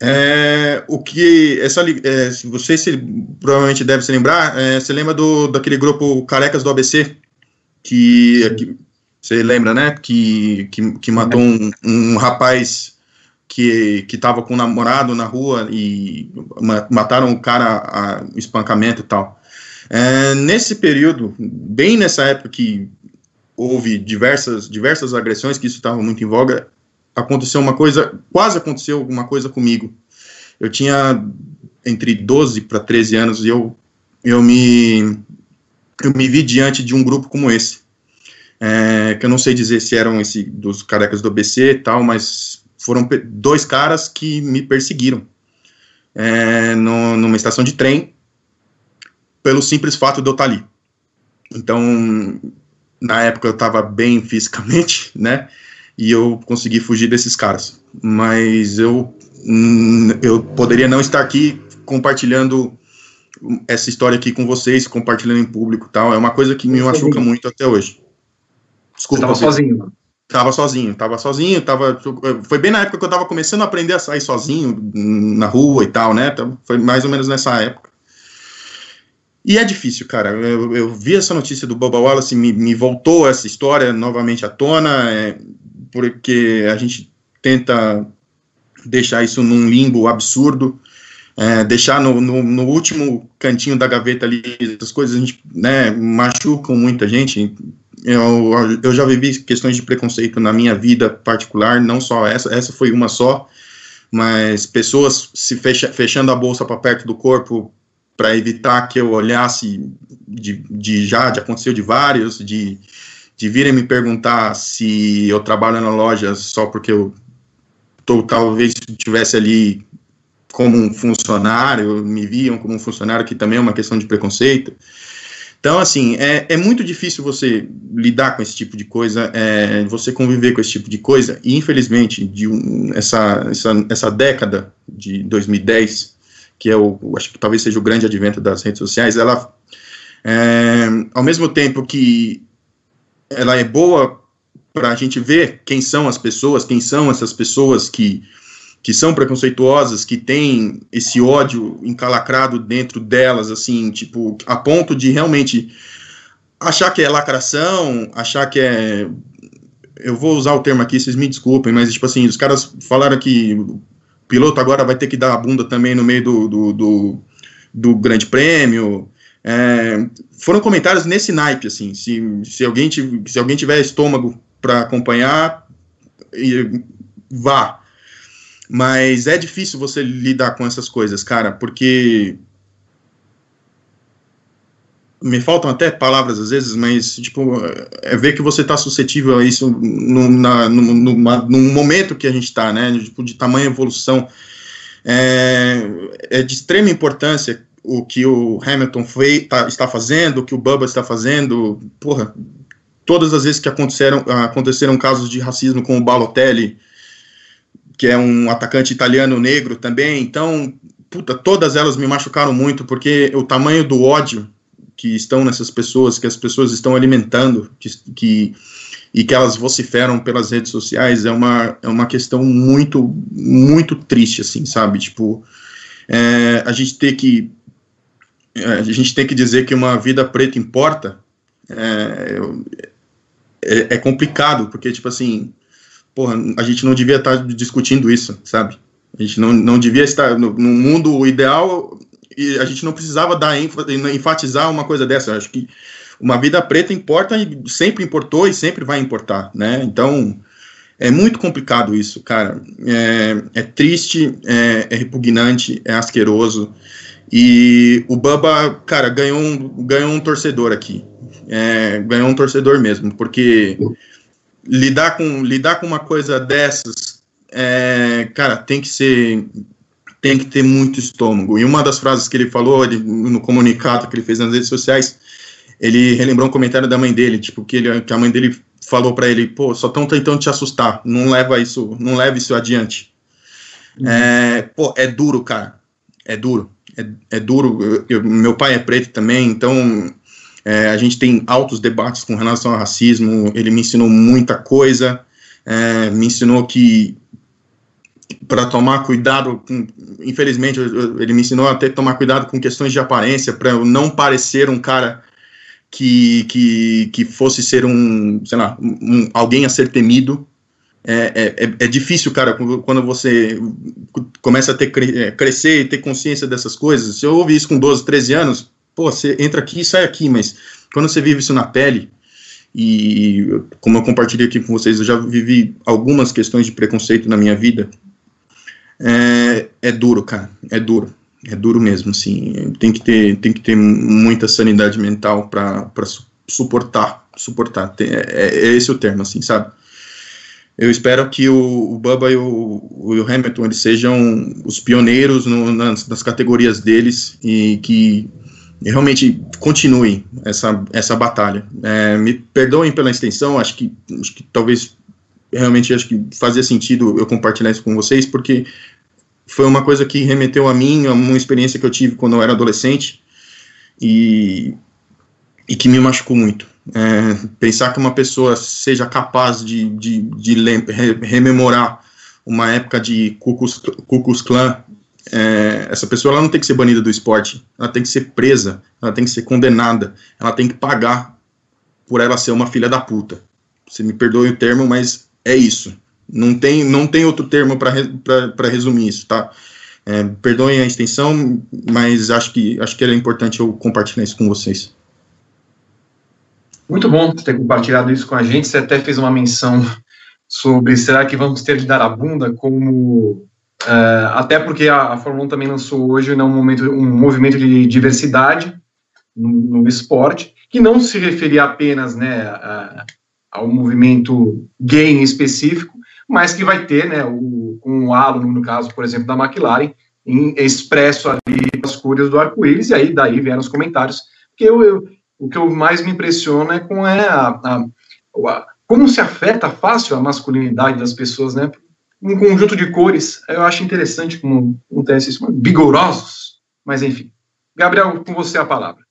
É, o que essa é, você se provavelmente deve se lembrar é, você lembra do daquele grupo carecas do ABC que, que você lembra né que que, que matou um, um rapaz que estava com um namorado na rua e mataram o cara a espancamento e tal. É, nesse período, bem nessa época que houve diversas diversas agressões, que isso estava muito em voga, aconteceu uma coisa, quase aconteceu alguma coisa comigo. Eu tinha entre 12 para 13 anos e eu eu me eu me vi diante de um grupo como esse. É, que eu não sei dizer se eram esse dos carecas do ABC e tal, mas foram dois caras que me perseguiram é, no, numa estação de trem pelo simples fato de eu estar ali. Então, na época eu estava bem fisicamente, né? E eu consegui fugir desses caras. Mas eu, hum, eu poderia não estar aqui compartilhando essa história aqui com vocês, compartilhando em público tal. É uma coisa que me machuca muito até hoje. Desculpa. Você estava sozinho. Tava sozinho, tava sozinho, tava. Foi bem na época que eu tava começando a aprender a sair sozinho na rua e tal, né? Então, foi mais ou menos nessa época. E é difícil, cara. Eu, eu vi essa notícia do Boba Wallace, me, me voltou essa história novamente à tona, é, porque a gente tenta deixar isso num limbo absurdo, é, deixar no, no, no, último cantinho da gaveta ali, essas coisas a gente, né, machucam muita gente, eu, eu já vivi questões de preconceito na minha vida particular, não só essa, essa foi uma só, mas pessoas se fecha, fechando a bolsa para perto do corpo para evitar que eu olhasse de, de já, de aconteceu de vários, de, de virem me perguntar se eu trabalho na loja só porque eu tô, talvez estivesse ali como um funcionário, me viam como um funcionário, que também é uma questão de preconceito. Então, assim, é, é muito difícil você lidar com esse tipo de coisa, é, você conviver com esse tipo de coisa, e infelizmente, de um, essa, essa, essa década de 2010, que é o, acho que talvez seja o grande advento das redes sociais, ela, é, ao mesmo tempo que ela é boa para a gente ver quem são as pessoas, quem são essas pessoas que que são preconceituosas, que têm esse ódio encalacrado dentro delas, assim, tipo, a ponto de realmente achar que é lacração, achar que é. Eu vou usar o termo aqui, vocês me desculpem, mas, tipo assim, os caras falaram que o piloto agora vai ter que dar a bunda também no meio do, do, do, do grande prêmio. É, foram comentários nesse naipe, assim, se, se, alguém, se alguém tiver estômago para acompanhar, vá. Mas é difícil você lidar com essas coisas, cara, porque me faltam até palavras às vezes, mas tipo, é ver que você está suscetível a isso no, no, num momento que a gente está, né? Tipo, de tamanha evolução. É, é, de extrema importância o que o Hamilton foi, tá, está fazendo, o que o Bubba está fazendo. Porra, todas as vezes que aconteceram, aconteceram casos de racismo com o Balotelli, que é um atacante italiano negro também. Então, puta, todas elas me machucaram muito, porque o tamanho do ódio que estão nessas pessoas, que as pessoas estão alimentando, que, que e que elas vociferam pelas redes sociais é uma, é uma questão muito, muito triste, assim, sabe? Tipo, é, a gente tem que é, a gente tem que dizer que uma vida preta importa é, é, é complicado, porque, tipo assim, porra, a gente não devia estar discutindo isso, sabe? A gente não, não devia estar no, no mundo ideal e a gente não precisava dar enfatizar uma coisa dessa. Eu acho que uma vida preta importa e sempre importou e sempre vai importar, né? Então é muito complicado isso, cara. É, é triste, é, é, repugnante, é asqueroso. E o Bubba, cara, ganhou um, ganhou um torcedor aqui. É, ganhou um torcedor mesmo, porque lidar com, lidar com uma coisa dessas, é, cara, tem que ser tem que ter muito estômago. E uma das frases que ele falou ele, no comunicado que ele fez nas redes sociais, ele relembrou um comentário da mãe dele, tipo que, ele, que a mãe dele falou para ele, pô, só estão tentando te assustar, não leva isso, não leva isso adiante. Uhum. É, pô, é duro, cara, é duro, é, é duro. Eu, eu, meu pai é preto também, então é, a gente tem altos debates com relação ao racismo. Ele me ensinou muita coisa, é, me ensinou que para tomar cuidado, com, infelizmente, ele me ensinou até tomar cuidado com questões de aparência, para eu não parecer um cara que, que, que fosse ser um, sei lá, um, alguém a ser temido. É, é, é, é difícil, cara, quando você começa a ter, é, crescer e ter consciência dessas coisas. Se eu ouvi isso com 12, 13 anos, pô, você entra aqui e sai aqui, mas quando você vive isso na pele, e como eu compartilhei aqui com vocês, eu já vivi algumas questões de preconceito na minha vida, é, é duro, cara, é duro, é duro mesmo, assim, tem que ter, tem que ter muita sanidade mental para suportar, suportar, é, é, é, esse o termo, assim, sabe? Eu espero que o, o Bubba e o, o Hamilton eles sejam os pioneiros no, nas, nas categorias deles e que realmente continuem essa, essa batalha. É, me perdoem pela extensão, acho que, acho que talvez realmente acho que fazia sentido eu compartilhar isso com vocês, porque foi uma coisa que remeteu a mim, a uma experiência que eu tive quando eu era adolescente e, e que me machucou muito. É, pensar que uma pessoa seja capaz de, de, de rememorar uma época de Ku Klux Klan é, essa pessoa ela não tem que ser banida do esporte, ela tem que ser presa, ela tem que ser condenada, ela tem que pagar por ela ser uma filha da puta. Você me perdoe o termo, mas é isso. Não tem, não tem outro termo para resumir isso, tá? É, perdoem a extensão, mas acho que acho que era importante eu compartilhar isso com vocês. Muito bom ter compartilhado isso com a gente. Você até fez uma menção sobre será que vamos ter de dar a bunda como Uh, até porque a, a, Fórmula 1 também lançou hoje né, um, momento, um movimento de diversidade no, no, esporte, que não se referia apenas né, a, ao movimento gay em específico, mas que vai ter, né, o, com o no caso, por exemplo, da McLaren, em, expresso ali as cores do arco-íris, e aí daí vieram os comentários, que eu, eu, o que eu mais me impressiona é com é a, a, a, como se afeta fácil a masculinidade das pessoas, né, um conjunto de cores. Eu acho interessante como acontece isso, vigorosos, mas enfim. Gabriel, com você a palavra.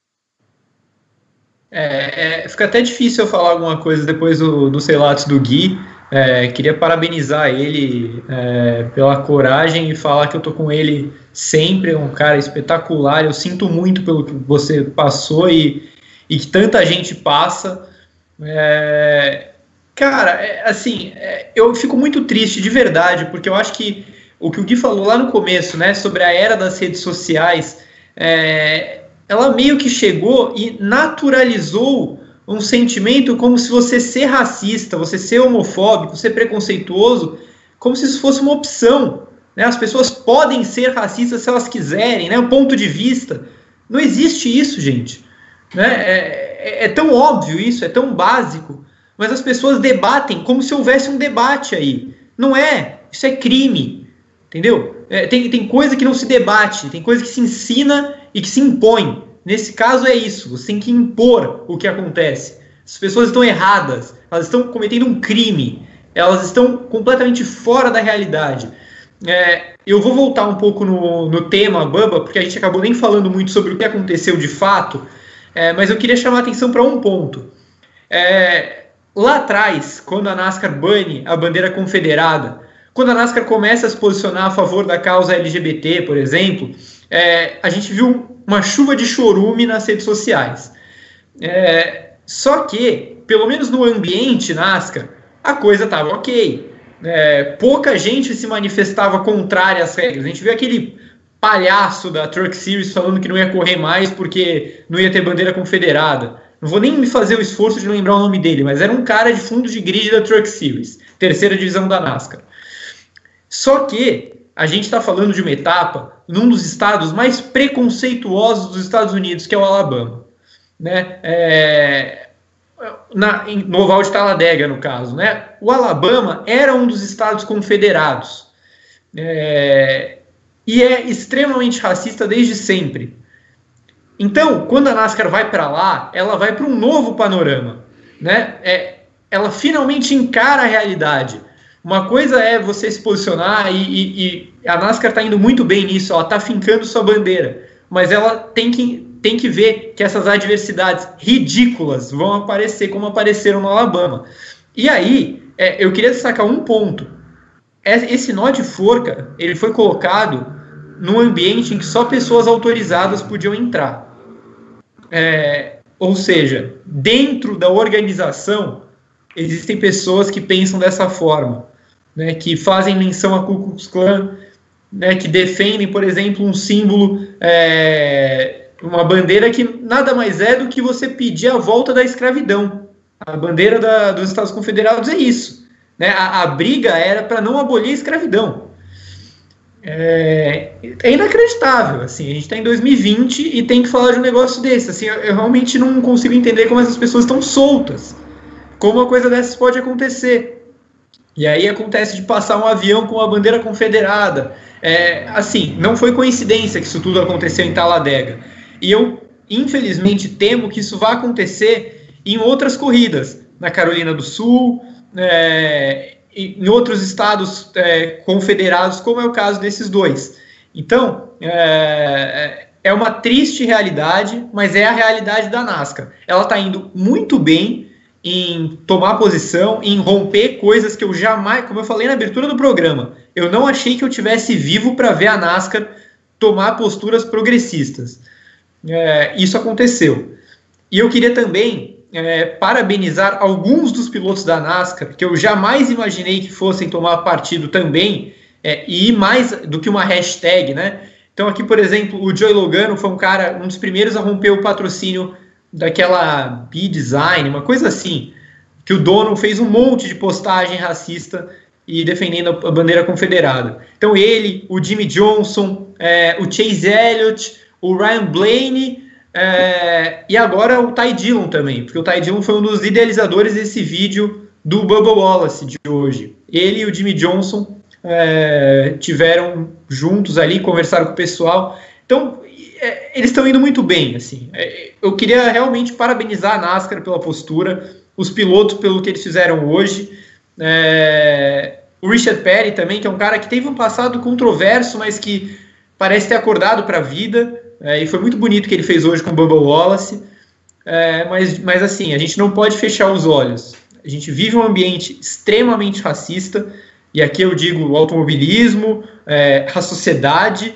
É, é, fica até difícil eu falar alguma coisa depois do, do relatos do Gui. É, queria parabenizar ele é, pela coragem e falar que eu tô com ele sempre, é um cara espetacular. Eu sinto muito pelo que você passou e, e que tanta gente passa. É, cara, é, assim, é, eu fico muito triste de verdade, porque eu acho que o que o Gui falou lá no começo, né, sobre a era das redes sociais, é, ela meio que chegou e naturalizou um sentimento como se você ser racista, você ser homofóbico, ser preconceituoso, como se isso fosse uma opção. Né? As pessoas podem ser racistas se elas quiserem, né? um ponto de vista. Não existe isso, gente. Né? É, é, é tão óbvio isso, é tão básico, mas as pessoas debatem como se houvesse um debate aí. Não é, isso é crime, entendeu? É, tem, tem coisa que não se debate, tem coisa que se ensina e que se impõe. Nesse caso é isso, você tem que impor o que acontece. As pessoas estão erradas, elas estão cometendo um crime, elas estão completamente fora da realidade. É, eu vou voltar um pouco no, no tema, Bamba, porque a gente acabou nem falando muito sobre o que aconteceu de fato, é, mas eu queria chamar a atenção para um ponto. É, lá atrás, quando a NASCAR bane a bandeira confederada, quando a NASCAR começa a se posicionar a favor da causa LGBT, por exemplo, é, a gente viu uma chuva de chorume nas redes sociais. É, só que, pelo menos no ambiente NASCAR, a coisa estava ok. É, pouca gente se manifestava contrária às regras. A gente viu aquele palhaço da Truck Series falando que não ia correr mais porque não ia ter bandeira confederada. Não vou nem me fazer o esforço de lembrar o nome dele, mas era um cara de fundo de grid da Truck Series, terceira divisão da NASCAR. Só que a gente está falando de uma etapa num dos estados mais preconceituosos dos Estados Unidos, que é o Alabama. Né? É, na, em, no Oval de Talladega, no caso. Né? O Alabama era um dos estados confederados. É, e é extremamente racista desde sempre. Então, quando a NASCAR vai para lá, ela vai para um novo panorama. Né? É, ela finalmente encara a realidade uma coisa é você se posicionar e, e, e a NASCAR está indo muito bem nisso, ela está fincando sua bandeira, mas ela tem que, tem que ver que essas adversidades ridículas vão aparecer como apareceram no Alabama. E aí, é, eu queria destacar um ponto. É, esse nó de forca, ele foi colocado num ambiente em que só pessoas autorizadas podiam entrar. É, ou seja, dentro da organização, existem pessoas que pensam dessa forma né, que fazem menção a Ku Klux Klan, né, que defendem, por exemplo, um símbolo, é, uma bandeira que nada mais é do que você pedir a volta da escravidão. A bandeira da, dos Estados Confederados é isso. Né? A, a briga era para não abolir a escravidão. É, é, inacreditável, assim, a gente está em 2020 e tem que falar de um negócio desse, assim, eu, eu realmente não consigo entender como essas pessoas estão soltas, como uma coisa dessas pode acontecer. E aí acontece de passar um avião com a bandeira confederada. É, assim, não foi coincidência que isso tudo aconteceu em Taladega. E eu, infelizmente, temo que isso vá acontecer em outras corridas, na Carolina do Sul, é, em outros estados é, confederados, como é o caso desses dois. Então, é, é uma triste realidade, mas é a realidade da NASCAR. Ela está indo muito bem, em tomar posição, em romper coisas que eu jamais, como eu falei na abertura do programa, eu não achei que eu tivesse vivo para ver a NASCAR tomar posturas progressistas. É, isso aconteceu. E eu queria também é, parabenizar alguns dos pilotos da NASCAR que eu jamais imaginei que fossem tomar partido também é, e mais do que uma hashtag, né? Então aqui, por exemplo, o Joey Logano foi um cara, um dos primeiros a romper o patrocínio daquela B-Design, uma coisa assim, que o dono fez um monte de postagem racista e defendendo a bandeira confederada. Então ele, o Jimmy Johnson, é, o Chase Elliott, o Ryan Blaney é, e agora o Ty Dillon também, porque o Ty Dillon foi um dos idealizadores desse vídeo do Bubba Wallace de hoje. Ele e o Jimmy Johnson é, tiveram juntos ali, conversaram com o pessoal. Então, é, eles estão indo muito bem, assim. É, eu queria realmente parabenizar a NASCAR pela postura, os pilotos pelo que eles fizeram hoje. É, o Richard Perry também, que é um cara que teve um passado controverso, mas que parece ter acordado para a vida. É, e foi muito bonito o que ele fez hoje com o Bubba Wallace. É, mas, mas assim, a gente não pode fechar os olhos. A gente vive um ambiente extremamente racista, e aqui eu digo o automobilismo, é, a sociedade,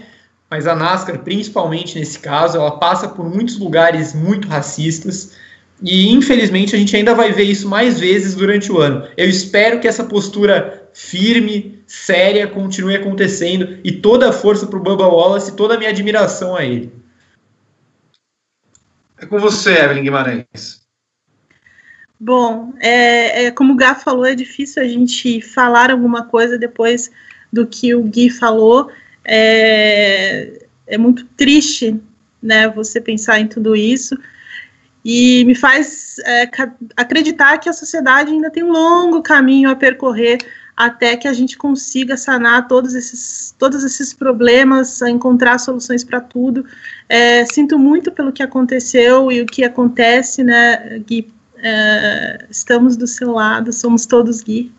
mas a NASCAR, principalmente nesse caso, ela passa por muitos lugares muito racistas. E infelizmente a gente ainda vai ver isso mais vezes durante o ano. Eu espero que essa postura firme, séria, continue acontecendo e toda a força para o Bubba Wallace e toda a minha admiração a ele. É com você, Evelyn Guimarães. Bom, é, é, como o Gá falou, é difícil a gente falar alguma coisa depois do que o Gui falou. É, é muito triste, né, você pensar em tudo isso e me faz é, acreditar que a sociedade ainda tem um longo caminho a percorrer até que a gente consiga sanar todos esses, todos esses problemas, encontrar soluções para tudo. É, sinto muito pelo que aconteceu e o que acontece, né, Gui? É, estamos do seu lado, somos todos Gui,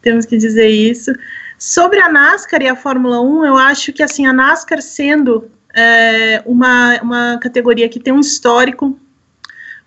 temos que dizer isso. Sobre a NASCAR e a Fórmula 1, eu acho que assim a NASCAR sendo é, uma, uma categoria que tem um histórico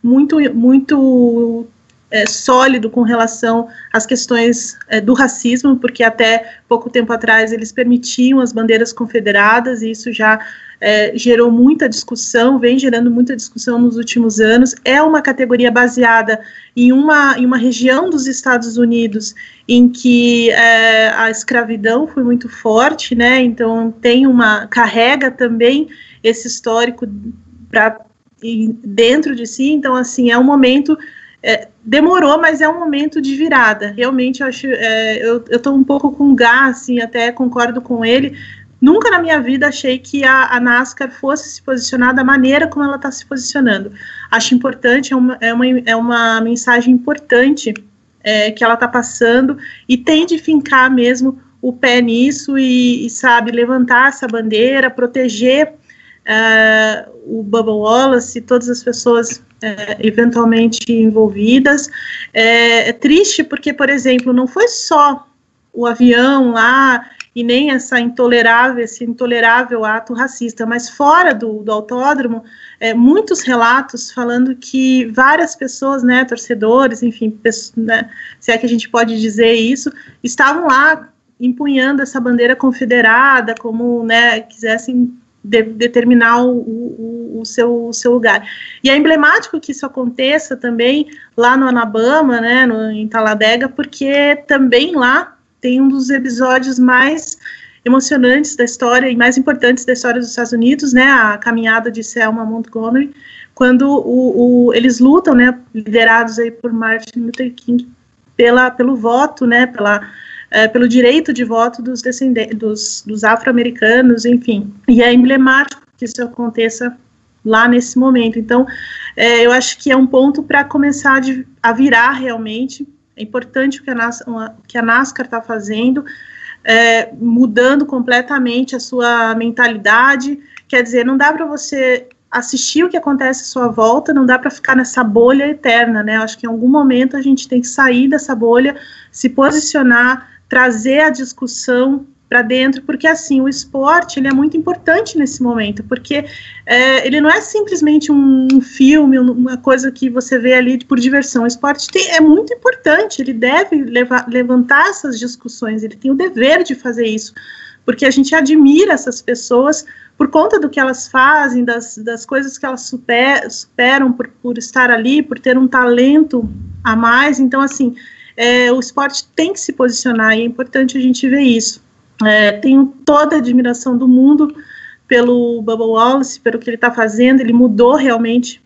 muito, muito é, sólido com relação às questões é, do racismo, porque até pouco tempo atrás eles permitiam as bandeiras confederadas, e isso já é, gerou muita discussão, vem gerando muita discussão nos últimos anos. É uma categoria baseada em uma, em uma região dos Estados Unidos em que é, a escravidão foi muito forte, né? Então tem uma carrega também esse histórico para dentro de si. Então assim é um momento é, demorou, mas é um momento de virada. Realmente, eu acho, é, eu estou um pouco com gás, assim, até concordo com ele. Nunca na minha vida achei que a, a NASCAR fosse se posicionar da maneira como ela está se posicionando. Acho importante, é uma, é uma, é uma mensagem importante é, que ela está passando e tem de fincar mesmo o pé nisso e, e sabe, levantar essa bandeira, proteger uh, o Bubba Wallace todas as pessoas é, eventualmente envolvidas. É, é, triste porque, por exemplo, não foi só o avião lá e nem essa intolerável, esse intolerável ato racista, mas fora do, do autódromo, é, muitos relatos falando que várias pessoas, né, torcedores, enfim, né, se é que a gente pode dizer isso, estavam lá empunhando essa bandeira confederada, como, né, quisessem de, determinar o, o, o, seu, o seu lugar. E é emblemático que isso aconteça também lá no Alabama, né, no, em Talladega, porque também lá tem um dos episódios mais emocionantes da história e mais importantes da história dos Estados Unidos, né, a caminhada de Selma Montgomery, quando o, o, eles lutam, né, liderados aí por Martin Luther King, pela, pelo voto, né, pela é, pelo direito de voto dos dos, dos afro-americanos, enfim. E é emblemático que isso aconteça lá nesse momento. Então, é, eu acho que é um ponto para começar de, a virar realmente. É importante o que a, NAS, que a NASCAR está fazendo, é, mudando completamente a sua mentalidade. Quer dizer, não dá para você assistir o que acontece à sua volta, não dá para ficar nessa bolha eterna, né? Acho que em algum momento a gente tem que sair dessa bolha, se posicionar, trazer a discussão para dentro, porque assim o esporte ele é muito importante nesse momento, porque é, ele não é simplesmente um, um, filme, uma coisa que você vê ali por diversão. O esporte tem, é muito importante, ele deve levar, levantar essas discussões, ele tem o dever de fazer isso, porque a gente admira essas pessoas por conta do que elas fazem, das, das coisas que elas super, superam por, por estar ali, por ter um talento a mais. Então, assim, é, o esporte tem que se posicionar e é importante a gente ver isso. É, tenho toda a admiração do mundo pelo Bubba Wallace, pelo que ele está fazendo, ele mudou realmente,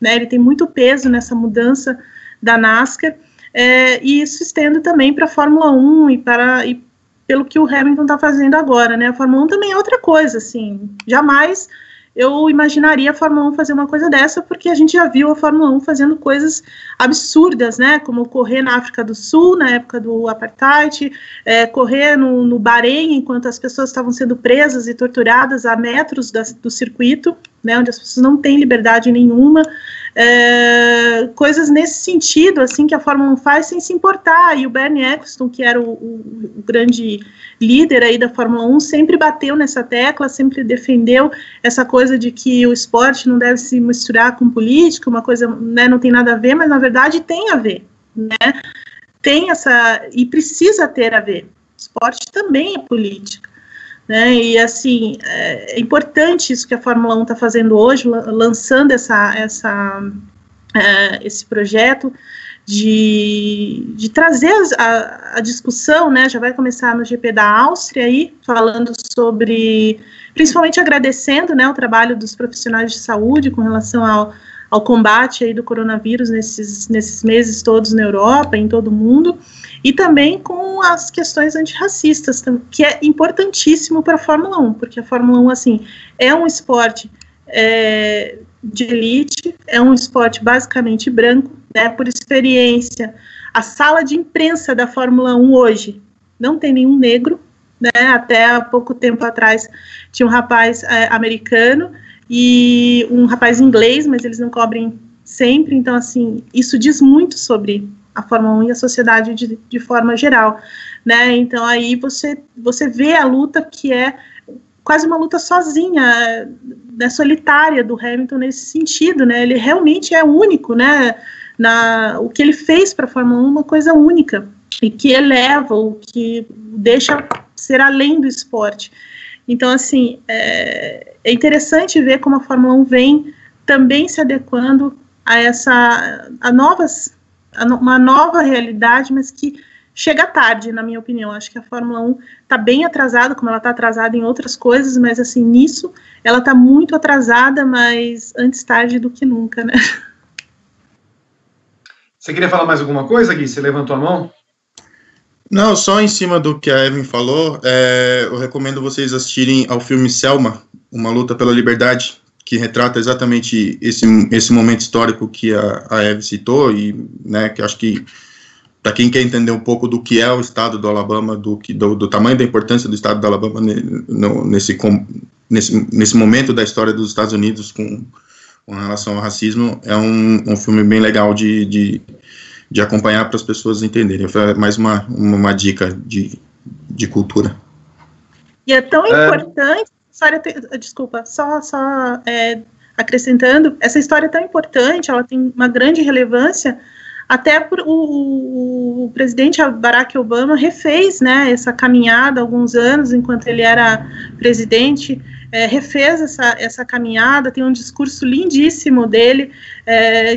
né, ele tem muito peso nessa mudança da NASCAR, é, e isso estendo também para a Fórmula 1 e para e pelo que o Hamilton está fazendo agora, né, a Fórmula 1 também é outra coisa, assim, jamais eu imaginaria a Fórmula 1 fazer uma coisa dessa, porque a gente já viu a Fórmula 1 fazendo coisas absurdas, né? Como correr na África do Sul, na época do apartheid, é, correr no, no Bahrein, enquanto as pessoas estavam sendo presas e torturadas a metros da, do circuito, né? Onde as pessoas não têm liberdade nenhuma é, coisas nesse sentido, assim, que a Fórmula 1 faz sem se importar, e o Bernie Eccleston, que era o, o, o, grande líder aí da Fórmula 1, sempre bateu nessa tecla, sempre defendeu essa coisa de que o esporte não deve se misturar com política, uma coisa, né, não tem nada a ver, mas na verdade tem a ver, né, tem essa, e precisa ter a ver. Esporte também é política. Né? E assim, é, é importante isso que a Fórmula 1 está fazendo hoje, lançando essa, essa, é, esse projeto de, de trazer a, a, discussão, né? Já vai começar no GP da Áustria aí, falando sobre, principalmente agradecendo né, o trabalho dos profissionais de saúde com relação ao, ao combate aí do coronavírus nesses, nesses meses todos na Europa, em todo o mundo e também com as questões antirracistas, que é importantíssimo para a Fórmula 1, porque a Fórmula 1, assim, é um esporte é, de elite, é um esporte basicamente branco, né, por experiência. A sala de imprensa da Fórmula 1 hoje não tem nenhum negro, né, até há pouco tempo atrás tinha um rapaz é, americano e um rapaz inglês, mas eles não cobrem sempre, então, assim, isso diz muito sobre a Fórmula 1 e a sociedade de, de forma geral, né? Então aí você você vê a luta que é quase uma luta sozinha, né, solitária do Hamilton nesse sentido, né? Ele realmente é único, né? Na o que ele fez para a Fórmula 1 uma coisa única e que eleva, o que deixa ser além do esporte. Então, assim, é, é interessante ver como a Fórmula 1 vem também se adequando a essa a novas uma nova realidade, mas que chega tarde, na minha opinião. Acho que a Fórmula 1 está bem atrasada, como ela está atrasada em outras coisas, mas assim, nisso ela está muito atrasada, mas antes tarde do que nunca, né? Você queria falar mais alguma coisa, Gui? Você levantou a mão? Não, só em cima do que a Evan falou, é, eu recomendo vocês assistirem ao filme Selma, Uma Luta pela Liberdade, que retrata exatamente esse, esse momento histórico que a, a Eve citou e, né, que acho que para quem quer entender um pouco do que é o estado do Alabama, do, que, do, do tamanho da importância do estado do Alabama no, nesse, nesse, nesse momento da história dos Estados Unidos com, com relação ao racismo, é um, um filme bem legal de, de, de acompanhar para as pessoas entenderem. Foi mais uma, uma, uma, dica de, de cultura. E é tão é. importante história desculpa, só, só é, acrescentando, essa história é tão importante, ela tem uma grande relevância, até por, o, o, o, presidente Barack Obama refez né, essa caminhada alguns anos, enquanto ele era presidente, é, refez essa, essa caminhada, tem um discurso lindíssimo dele, é,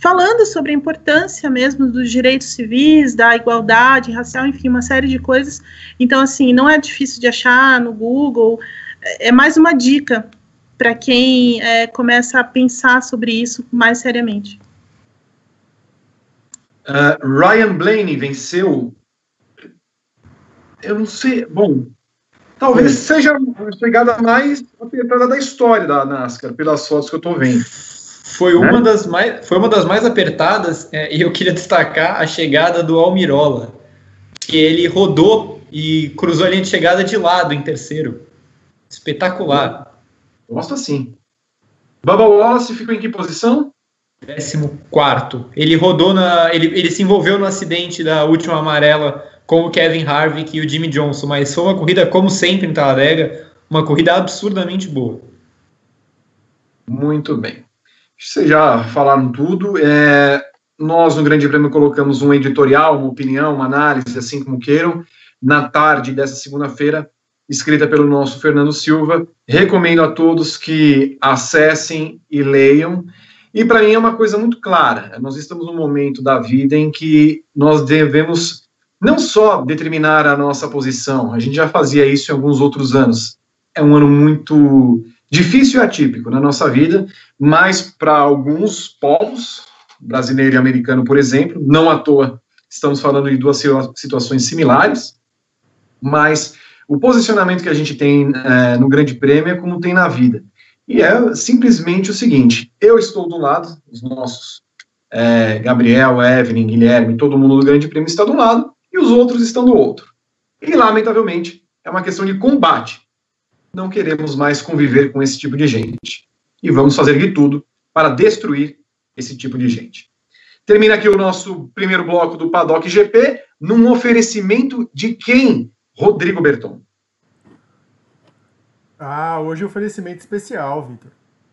falando sobre a importância mesmo dos direitos civis, da igualdade racial, enfim, uma série de coisas. Então, assim, não é difícil de achar no Google é mais uma dica para quem é, começa a pensar sobre isso mais seriamente. Uh, Ryan Blaney venceu. Eu não sei. Bom, talvez seja a chegada mais apertada da história da NASCAR, pelas fotos que eu estou vendo. Foi uma, né? das mais, foi uma das mais apertadas, é, e eu queria destacar a chegada do Almirola, que ele rodou e cruzou a linha de chegada de lado em terceiro. Espetacular. Gosto assim. Bubba Wallace ficou em que posição? 14. Ele rodou na. Ele, ele se envolveu no acidente da última amarela com o Kevin Harvick e o Jimmy Johnson, mas foi uma corrida, como sempre em Talladega, uma corrida absurdamente boa. Muito bem. Vocês já falaram tudo. É, nós, no Grande Prêmio, colocamos um editorial, uma opinião, uma análise, assim como queiram, na tarde dessa segunda-feira, escrita pelo nosso Fernando Silva. Recomendo a todos que acessem e leiam. E para mim é uma coisa muito clara: nós estamos num momento da vida em que nós devemos não só determinar a nossa posição, a gente já fazia isso em alguns outros anos. É um ano muito difícil e atípico na nossa vida, mas para alguns povos, brasileiro e americano, por exemplo, não à toa estamos falando de duas situações similares, mas o posicionamento que a gente tem é, no Grande Prêmio é como tem na vida. E é simplesmente o seguinte: eu estou do lado, os nossos é, Gabriel, Evelyn, Guilherme, todo mundo do Grande Prêmio está do lado, e os outros estão do outro. E, lamentavelmente, é uma questão de combate. Não queremos mais conviver com esse tipo de gente. E vamos fazer de tudo para destruir esse tipo de gente. Termina aqui o nosso primeiro bloco do Paddock GP, num oferecimento de quem Rodrigo Berton. Ah, hoje é um oferecimento especial, Vitor.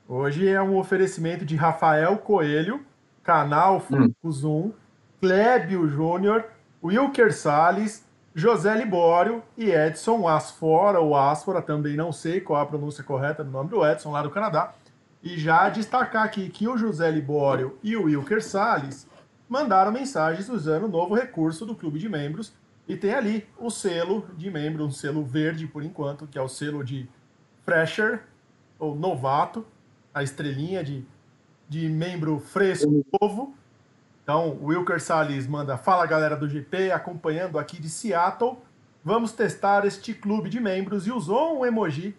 Hoje é um oferecimento de Rafael Coelho, canal Focus hum. Clébio Júnior, Wilker Salles, José Libório e Edson Asfora, ou Asfora, também não sei qual a pronúncia correta do nome do Edson, lá do Canadá. E já destacar aqui que o José Libório e o Wilker Salles mandaram mensagens usando o novo recurso do clube de membros e tem ali o selo de membro, um selo verde por enquanto, que é o selo de Fresher, ou novato, a estrelinha de, de membro fresco, novo. Então, o Wilker Salles manda, fala galera do GP, acompanhando aqui de Seattle, vamos testar este clube de membros, e usou um emoji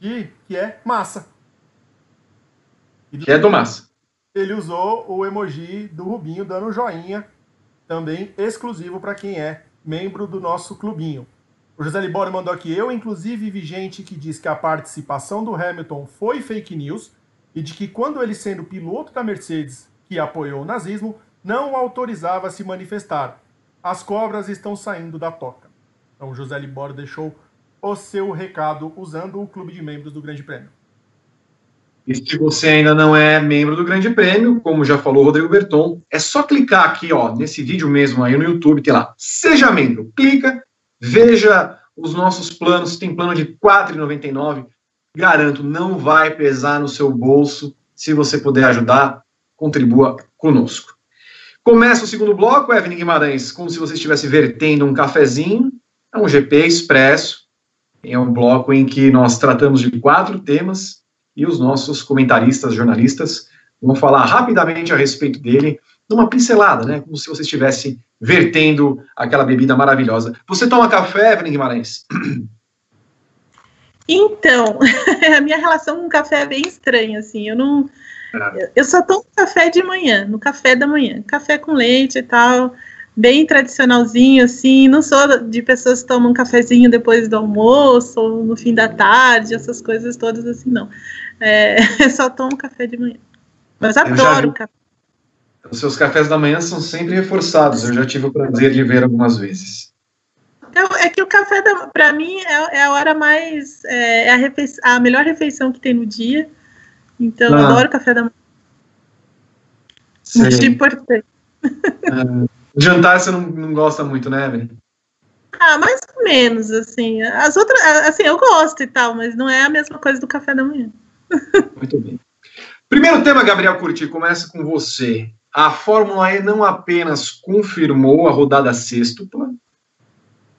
de, que é massa. Que é do massa. Ele usou o emoji do Rubinho dando um joinha, também exclusivo para quem é membro do nosso clubinho. O José Libório mandou aqui, eu inclusive vi gente que diz que a participação do Hamilton foi fake news e de que quando ele sendo piloto da Mercedes que apoiou o nazismo, não autorizava a se manifestar. As cobras estão saindo da toca. Então, José Libório deixou o seu recado usando o clube de membros do Grande Prêmio. E se você ainda não é membro do Grande Prêmio, como já falou o Rodrigo Berton, é só clicar aqui, ó, nesse vídeo mesmo aí no YouTube, tem lá, seja membro. Clica, veja os nossos planos, tem plano de R$ 4,99. Garanto, não vai pesar no seu bolso. Se você puder ajudar, contribua conosco. Começa o segundo bloco, Evelyn Guimarães, como se você estivesse vertendo um cafezinho. É um GP expresso. É um bloco em que nós tratamos de quatro temas e os nossos comentaristas, jornalistas, vão falar rapidamente a respeito dele, numa pincelada, né? Como se você estivesse vertendo aquela bebida maravilhosa. Você toma café, Evelyn Guimarães? Então, a minha relação com o café é bem estranha, assim. Eu não eu só tomo café de manhã, no café da manhã. Café com leite e tal, bem tradicionalzinho, assim. Não sou de pessoas que tomam um cafezinho depois do almoço ou no fim da tarde, essas coisas todas assim, não. É, eu só tomo café de manhã. Mas adoro café. Os seus cafés da manhã são sempre reforçados. Eu já tive o prazer de ver algumas vezes. É, é que o café, para mim, é, é, a hora mais. É, é a, refeição, a melhor refeição que tem no dia. Então, ah. eu adoro café da manhã. Sim. Muito importante. Uh, jantar você não, não gosta muito, né, Evelyn? Ah, mais ou menos, assim. As outras, assim, eu gosto e tal, mas não é a mesma coisa do café da manhã. Muito bem. Primeiro tema, Gabriel Curti, começa com você. A Fórmula E não apenas confirmou a rodada sextupla,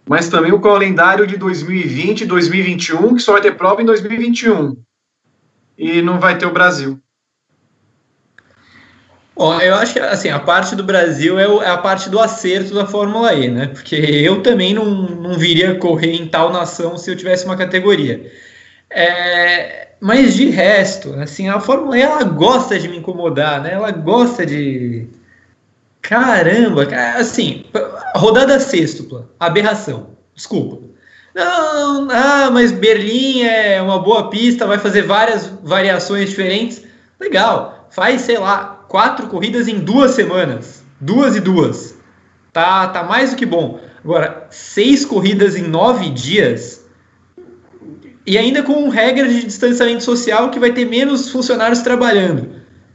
mas também o calendário de 2020 e 2021, que só vai ter prova em 2021 e não vai ter o Brasil. Bom, eu acho que assim, a parte do Brasil é, é, a parte do acerto da Fórmula E, né? Porque eu também não, não viria correr em tal nação se eu tivesse uma categoria. É, mas de resto, assim, a Fórmula E ela gosta de me incomodar, né? Ela gosta de. Caramba, assim, rodada sextupla, aberração. Desculpa. Não, ah, mas Berlim é uma boa pista, vai fazer várias variações diferentes. Legal, faz, sei lá, quatro corridas em duas semanas. Duas e duas. Tá, tá mais do que bom. Agora, seis corridas em nove dias. E ainda com regras de distanciamento social que vai ter menos funcionários trabalhando.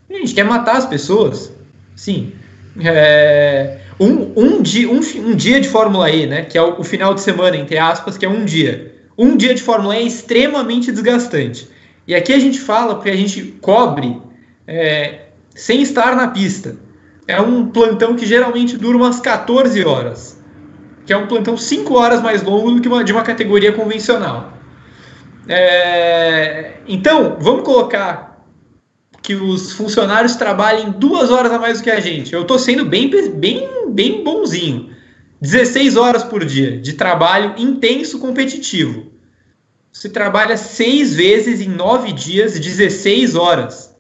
A gente quer matar as pessoas. Sim. É, um, um, dia, um, um dia de Fórmula E, né? Que é o, o, final de semana, entre aspas, que é um dia. Um dia de Fórmula E é extremamente desgastante. E aqui a gente fala porque a gente cobre é, sem estar na pista. É um plantão que geralmente dura umas 14 horas. Que é um plantão 5 horas mais longo do que uma, de uma categoria convencional. É, então, vamos colocar que os funcionários trabalhem duas horas a mais do que a gente. Eu estou sendo bem, bem, bem bonzinho. 16 horas por dia de trabalho intenso competitivo. Você trabalha seis vezes em nove dias, 16 horas.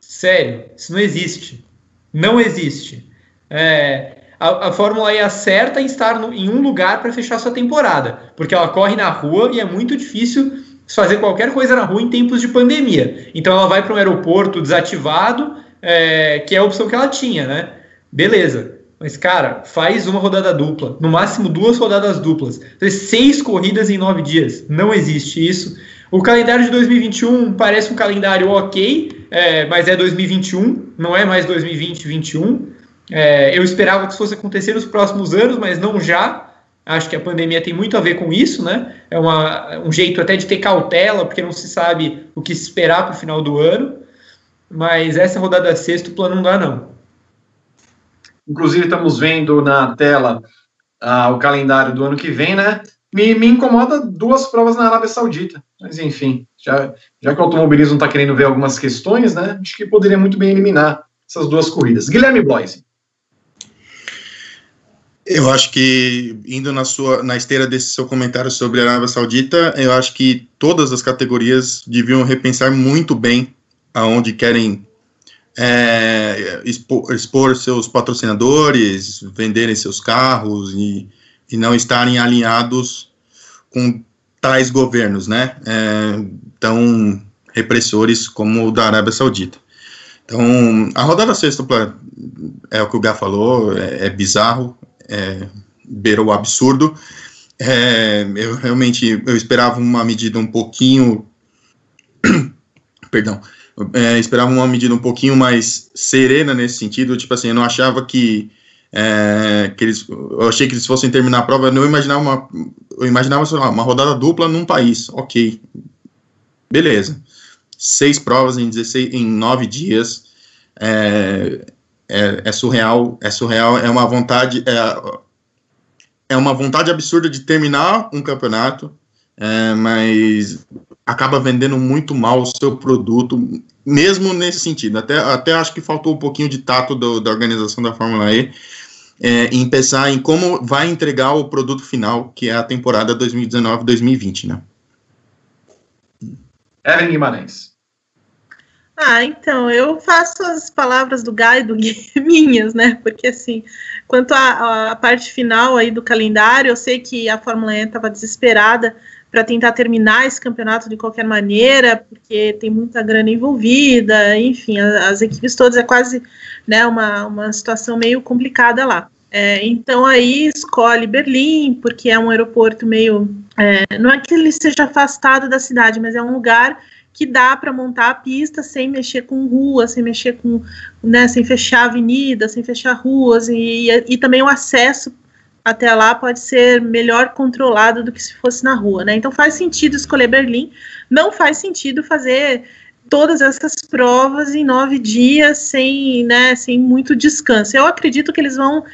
Sério, isso não existe. Não existe. É, a, a, Fórmula E acerta em estar no, em um lugar para fechar sua temporada, porque ela corre na rua e é muito difícil fazer qualquer coisa na rua em tempos de pandemia. Então ela vai para um aeroporto desativado, é, que é a opção que ela tinha, né? Beleza. Mas, cara, faz uma rodada dupla, no máximo duas rodadas duplas. Seis corridas em nove dias. Não existe isso. O calendário de 2021 parece um calendário ok, é, mas é 2021, não é mais 2020-21. É, eu esperava que isso fosse acontecer nos próximos anos, mas não já. Acho que a pandemia tem muito a ver com isso, né? É uma, um jeito até de ter cautela, porque não se sabe o que esperar para o final do ano. Mas essa rodada sexta, o plano não dá, não. Inclusive, estamos vendo na tela ah, o calendário do ano que vem, né? Me, me incomoda duas provas na Arábia Saudita. Mas, enfim, já, já que o automobilismo está querendo ver algumas questões, né? Acho que poderia muito bem eliminar essas duas corridas. Guilherme Bloise. Eu acho que, indo na sua na esteira desse seu comentário sobre a Arábia Saudita, eu acho que todas as categorias deviam repensar muito bem aonde querem é, expor, expor, seus patrocinadores, venderem seus carros e, e, não estarem alinhados com tais governos, né, é, tão repressores como o da Arábia Saudita. Então, a rodada sexta é o que o Gá falou, é, é bizarro, é, beira o absurdo. É, eu realmente eu esperava uma medida um pouquinho, perdão, é, esperava uma medida um pouquinho mais serena nesse sentido, tipo assim, eu não achava que, é, que eles, eu achei que eles fossem terminar a prova, eu não imaginava uma, eu imaginava lá, uma rodada dupla num país, ok, beleza, seis provas em 16, em nove dias, é, é, é, surreal, é surreal, é uma vontade, é, é uma vontade absurda de terminar um campeonato, é, mas acaba vendendo muito mal o seu produto, mesmo nesse sentido. Até, até acho que faltou um pouquinho de tato do, da organização da Fórmula E é, em pensar em como vai entregar o produto final, que é a temporada 2019-2020, né? Evelyn Guimarães. Ah, então, eu faço as palavras do e do Gui minhas, né? Porque, assim, quanto à parte final aí do calendário, eu sei que a Fórmula E estava desesperada para tentar terminar esse campeonato de qualquer maneira, porque tem muita grana envolvida, enfim, as, as equipes todas é quase né, uma, uma situação meio complicada lá. É, então aí escolhe Berlim, porque é um aeroporto meio. É, não é que ele seja afastado da cidade, mas é um lugar que dá para montar a pista sem mexer com rua, sem mexer com, né, sem fechar avenidas, sem fechar ruas, e, e, e, também o acesso até lá pode ser melhor controlado do que se fosse na rua, né? Então faz sentido escolher Berlim, não faz sentido fazer todas essas provas em nove dias sem, né, sem muito descanso. Eu acredito que eles vão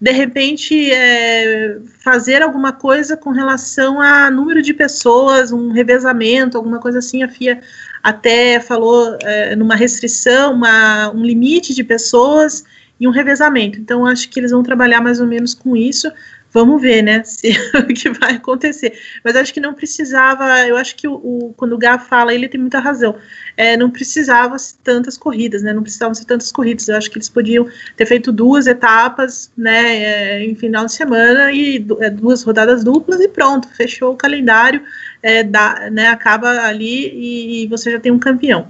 de repente é, fazer alguma coisa com relação a número de pessoas, um revezamento, alguma coisa assim. A FIA até falou é, numa restrição, uma, um limite de pessoas e um revezamento. Então, acho que eles vão trabalhar mais ou menos com isso. Vamos ver, né, se, o que vai acontecer. Mas acho que não precisava, eu acho que o, o quando o Gá fala, ele tem muita razão é, não precisava tantas corridas, né? Não precisavam ser tantas corridas. Eu acho que eles podiam ter feito duas etapas, né? É, em final de semana e é, duas rodadas duplas e pronto, fechou o calendário, é, dá, né? Acaba ali e, e você já tem um campeão.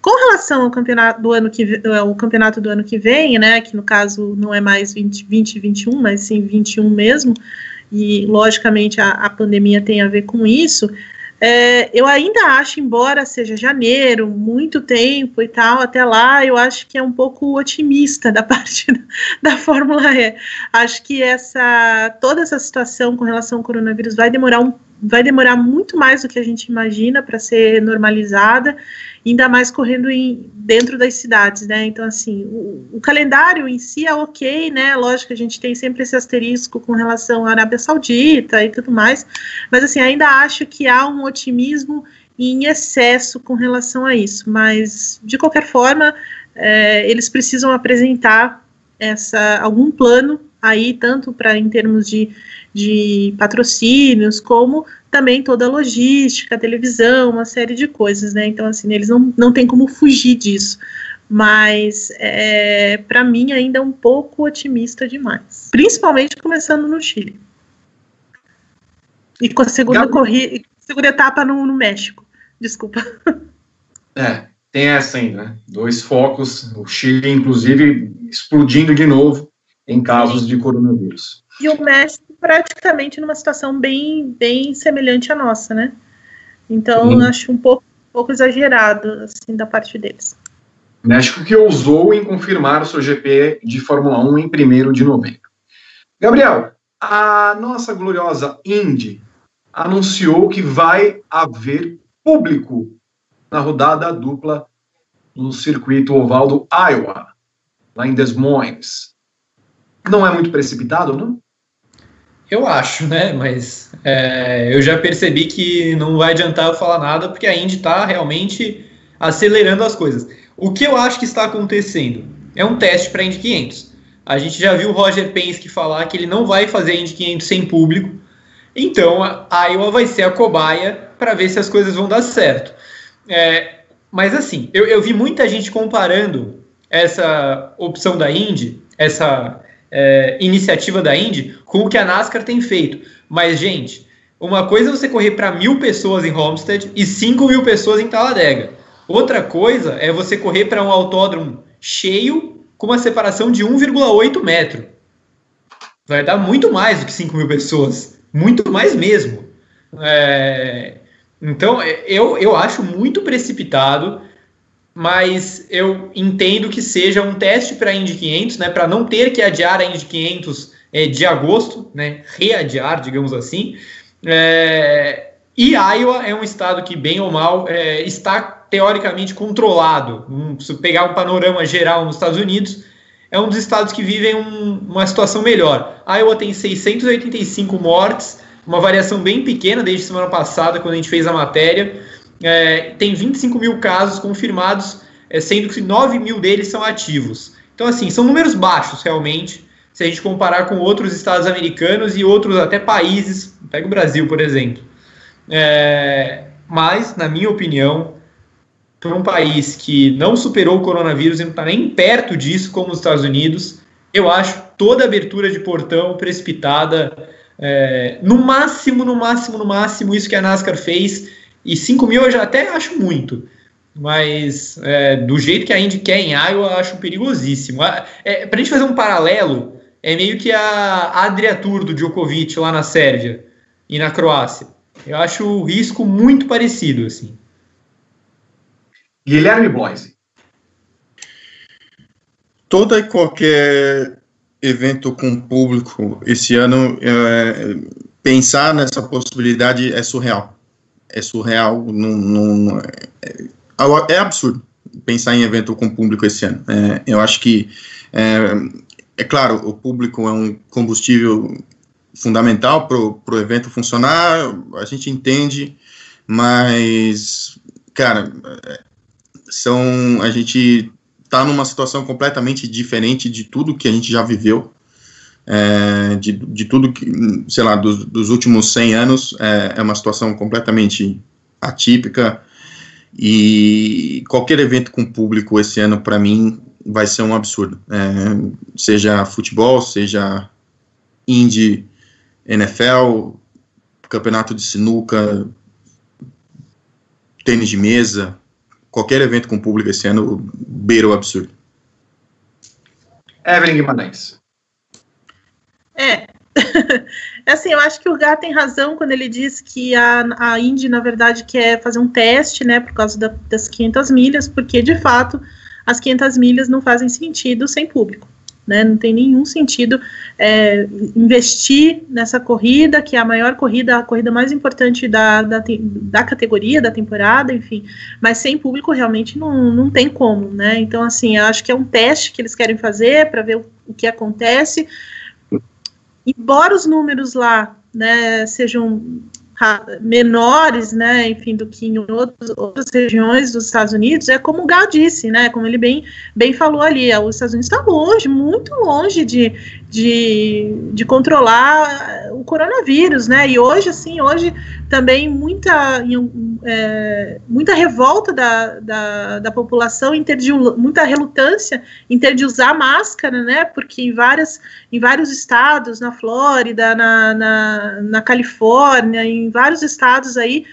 Com relação ao campeonato do ano que o campeonato do ano que vem, né, que no caso não é mais 20, 20 21, mas sim 21 mesmo, e logicamente a, a pandemia tem a ver com isso. É, eu ainda acho, embora seja janeiro, muito tempo e tal, até lá eu acho que é um pouco otimista da parte da, da Fórmula E. Acho que essa toda essa situação com relação ao coronavírus vai demorar um vai demorar muito mais do que a gente imagina para ser normalizada, ainda mais correndo em, dentro das cidades, né? Então, assim, o, o, calendário em si é ok, né? Lógico que a gente tem sempre esse asterisco com relação à Arábia Saudita e tudo mais, mas, assim, ainda acho que há um otimismo em excesso com relação a isso, mas, de qualquer forma, é, eles precisam apresentar essa, algum plano aí, tanto para em termos de de patrocínios, como também toda a logística, a televisão, uma série de coisas, né? Então, assim, eles não, não tem como fugir disso. Mas, é, para mim, ainda é um pouco otimista demais. Principalmente começando no Chile. E com a segunda, corrida, segunda etapa no, no México. Desculpa. É, tem essa ainda, né? Dois focos, o Chile, inclusive, explodindo de novo em casos de coronavírus. E o México praticamente numa situação bem, bem semelhante à nossa, né? Então, acho um pouco, um pouco exagerado, assim, da parte deles. México que ousou em confirmar o seu GP de Fórmula 1 em 1 de novembro. Gabriel, a nossa gloriosa Indy anunciou que vai haver público na rodada dupla no circuito oval do Iowa, lá em Des Moines. Não é muito precipitado, não? Eu acho, né? Mas é, eu já percebi que não vai adiantar eu falar nada, porque a Indy está realmente acelerando as coisas. O que eu acho que está acontecendo é um teste para a Indy 500. A gente já viu o Roger Penske falar que ele não vai fazer a Indy 500 sem público, então a Iowa vai ser a cobaia para ver se as coisas vão dar certo. É, mas assim, eu, eu vi muita gente comparando essa opção da Indy, essa é, iniciativa da Indy, com o que a NASCAR tem feito. Mas, gente, uma coisa é você correr para mil pessoas em Homestead e cinco mil pessoas em Talladega. Outra coisa é você correr para um autódromo cheio com uma separação de 1,8 metro. Vai dar muito mais do que 5 mil pessoas. Muito mais mesmo. É, então, eu, eu acho muito precipitado mas eu entendo que seja um teste para a Indy 500, né, para não ter que adiar a Indy 500 é, de agosto, né, readiar, digamos assim. É, e Iowa é um estado que, bem ou mal, é, está teoricamente controlado. Um, se pegar um panorama geral nos Estados Unidos, é um dos estados que vivem um, uma situação melhor. Iowa tem 685 mortes, uma variação bem pequena desde semana passada, quando a gente fez a matéria é, tem 25 mil casos confirmados, é, sendo que 9 mil deles são ativos. Então, assim, são números baixos, realmente, se a gente comparar com outros estados americanos e outros até países, pega o Brasil, por exemplo. É, mas, na minha opinião, para um país que não superou o coronavírus e não está nem perto disso, como os Estados Unidos, eu acho toda abertura de portão precipitada. É, no máximo, no máximo, no máximo, isso que a NASCAR fez e 5 mil eu já até acho muito. Mas é, do jeito que a Indy quer em Iowa, eu acho perigosíssimo. É, Para a gente fazer um paralelo, é meio que a Adria Tour do Djokovic lá na Sérvia e na Croácia. Eu acho o risco muito parecido, assim. Guilherme Bloise. Todo e qualquer evento com público esse ano, é, pensar nessa possibilidade é surreal é surreal, não, não é, é, absurdo pensar em evento com público esse ano. É, eu acho que, é, é, claro, o público é um combustível fundamental para o evento funcionar, a gente entende, mas, cara, são, a gente está numa situação completamente diferente de tudo que a gente já viveu é, de, de tudo que, sei lá, dos, dos últimos 100 anos, é, é uma situação completamente atípica e qualquer evento com público esse ano, para mim, vai ser um absurdo. É, seja futebol, seja Indy, NFL, campeonato de sinuca, tênis de mesa, qualquer evento com público esse ano beira o absurdo. Evelyn Guimarães. É. é assim, eu acho que o Gá tem razão quando ele diz que a, a Indy, na verdade, quer fazer um teste, né, por causa da, das 500 milhas, porque, de fato, as 500 milhas não fazem sentido sem público. Né, não tem nenhum sentido é, investir nessa corrida, que é a maior corrida, a corrida mais importante da, da, da, categoria, da temporada, enfim, mas sem público realmente não, não tem como, né? Então, assim, eu acho que é um teste que eles querem fazer para ver o, o que acontece embora os números lá né, sejam menores, né, enfim, do que em outros, outras regiões dos Estados Unidos, é como o Gal disse, né, como ele bem, bem falou ali, os Estados Unidos está longe, muito longe de, de, de controlar o coronavírus, né, e hoje, assim, hoje também muita, é, muita revolta da, da, da população, em ter de, muita relutância em ter de usar máscara, né? Porque em, várias, em vários estados, na Flórida, na, na, na Califórnia, em vários estados aí,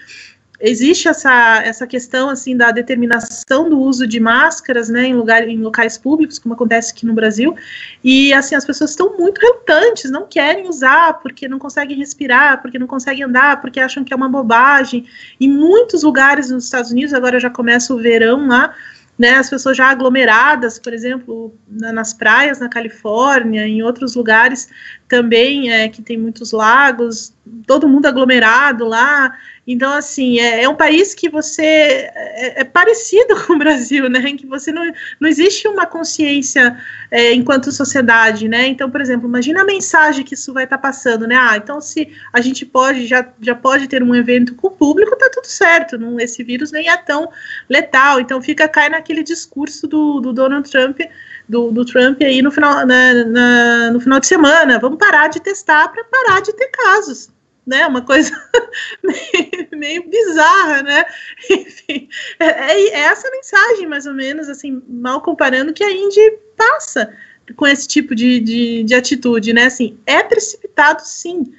existe essa, essa questão assim da determinação do uso de máscaras, né, em lugar, em locais públicos, como acontece aqui no Brasil, e assim as pessoas estão muito relutantes, não querem usar porque não conseguem respirar, porque não conseguem andar, porque acham que é uma bobagem. Em muitos lugares nos Estados Unidos agora já começa o verão lá. né, as pessoas já aglomeradas, por exemplo, na, nas praias na Califórnia, em outros lugares também, é, que tem muitos lagos, todo mundo aglomerado lá, então, assim, é, é um país que você é, é, parecido com o Brasil, né? Em que você não, não existe uma consciência é, enquanto sociedade, né? Então, por exemplo, imagina a mensagem que isso vai estar tá passando, né? Ah, então se a gente pode, já, já pode ter um evento com o público, tá tudo certo, não, esse vírus nem é tão letal. Então fica, cai naquele discurso do, do Donald Trump do, do, Trump aí no final, na, na, no final de semana. Vamos parar de testar para parar de ter casos né? Uma coisa meio, meio, bizarra, né? Enfim, é, é, é, essa mensagem, mais ou menos, assim, mal comparando, que a Indy passa com esse tipo de, de, de atitude, né? Assim, é precipitado, sim,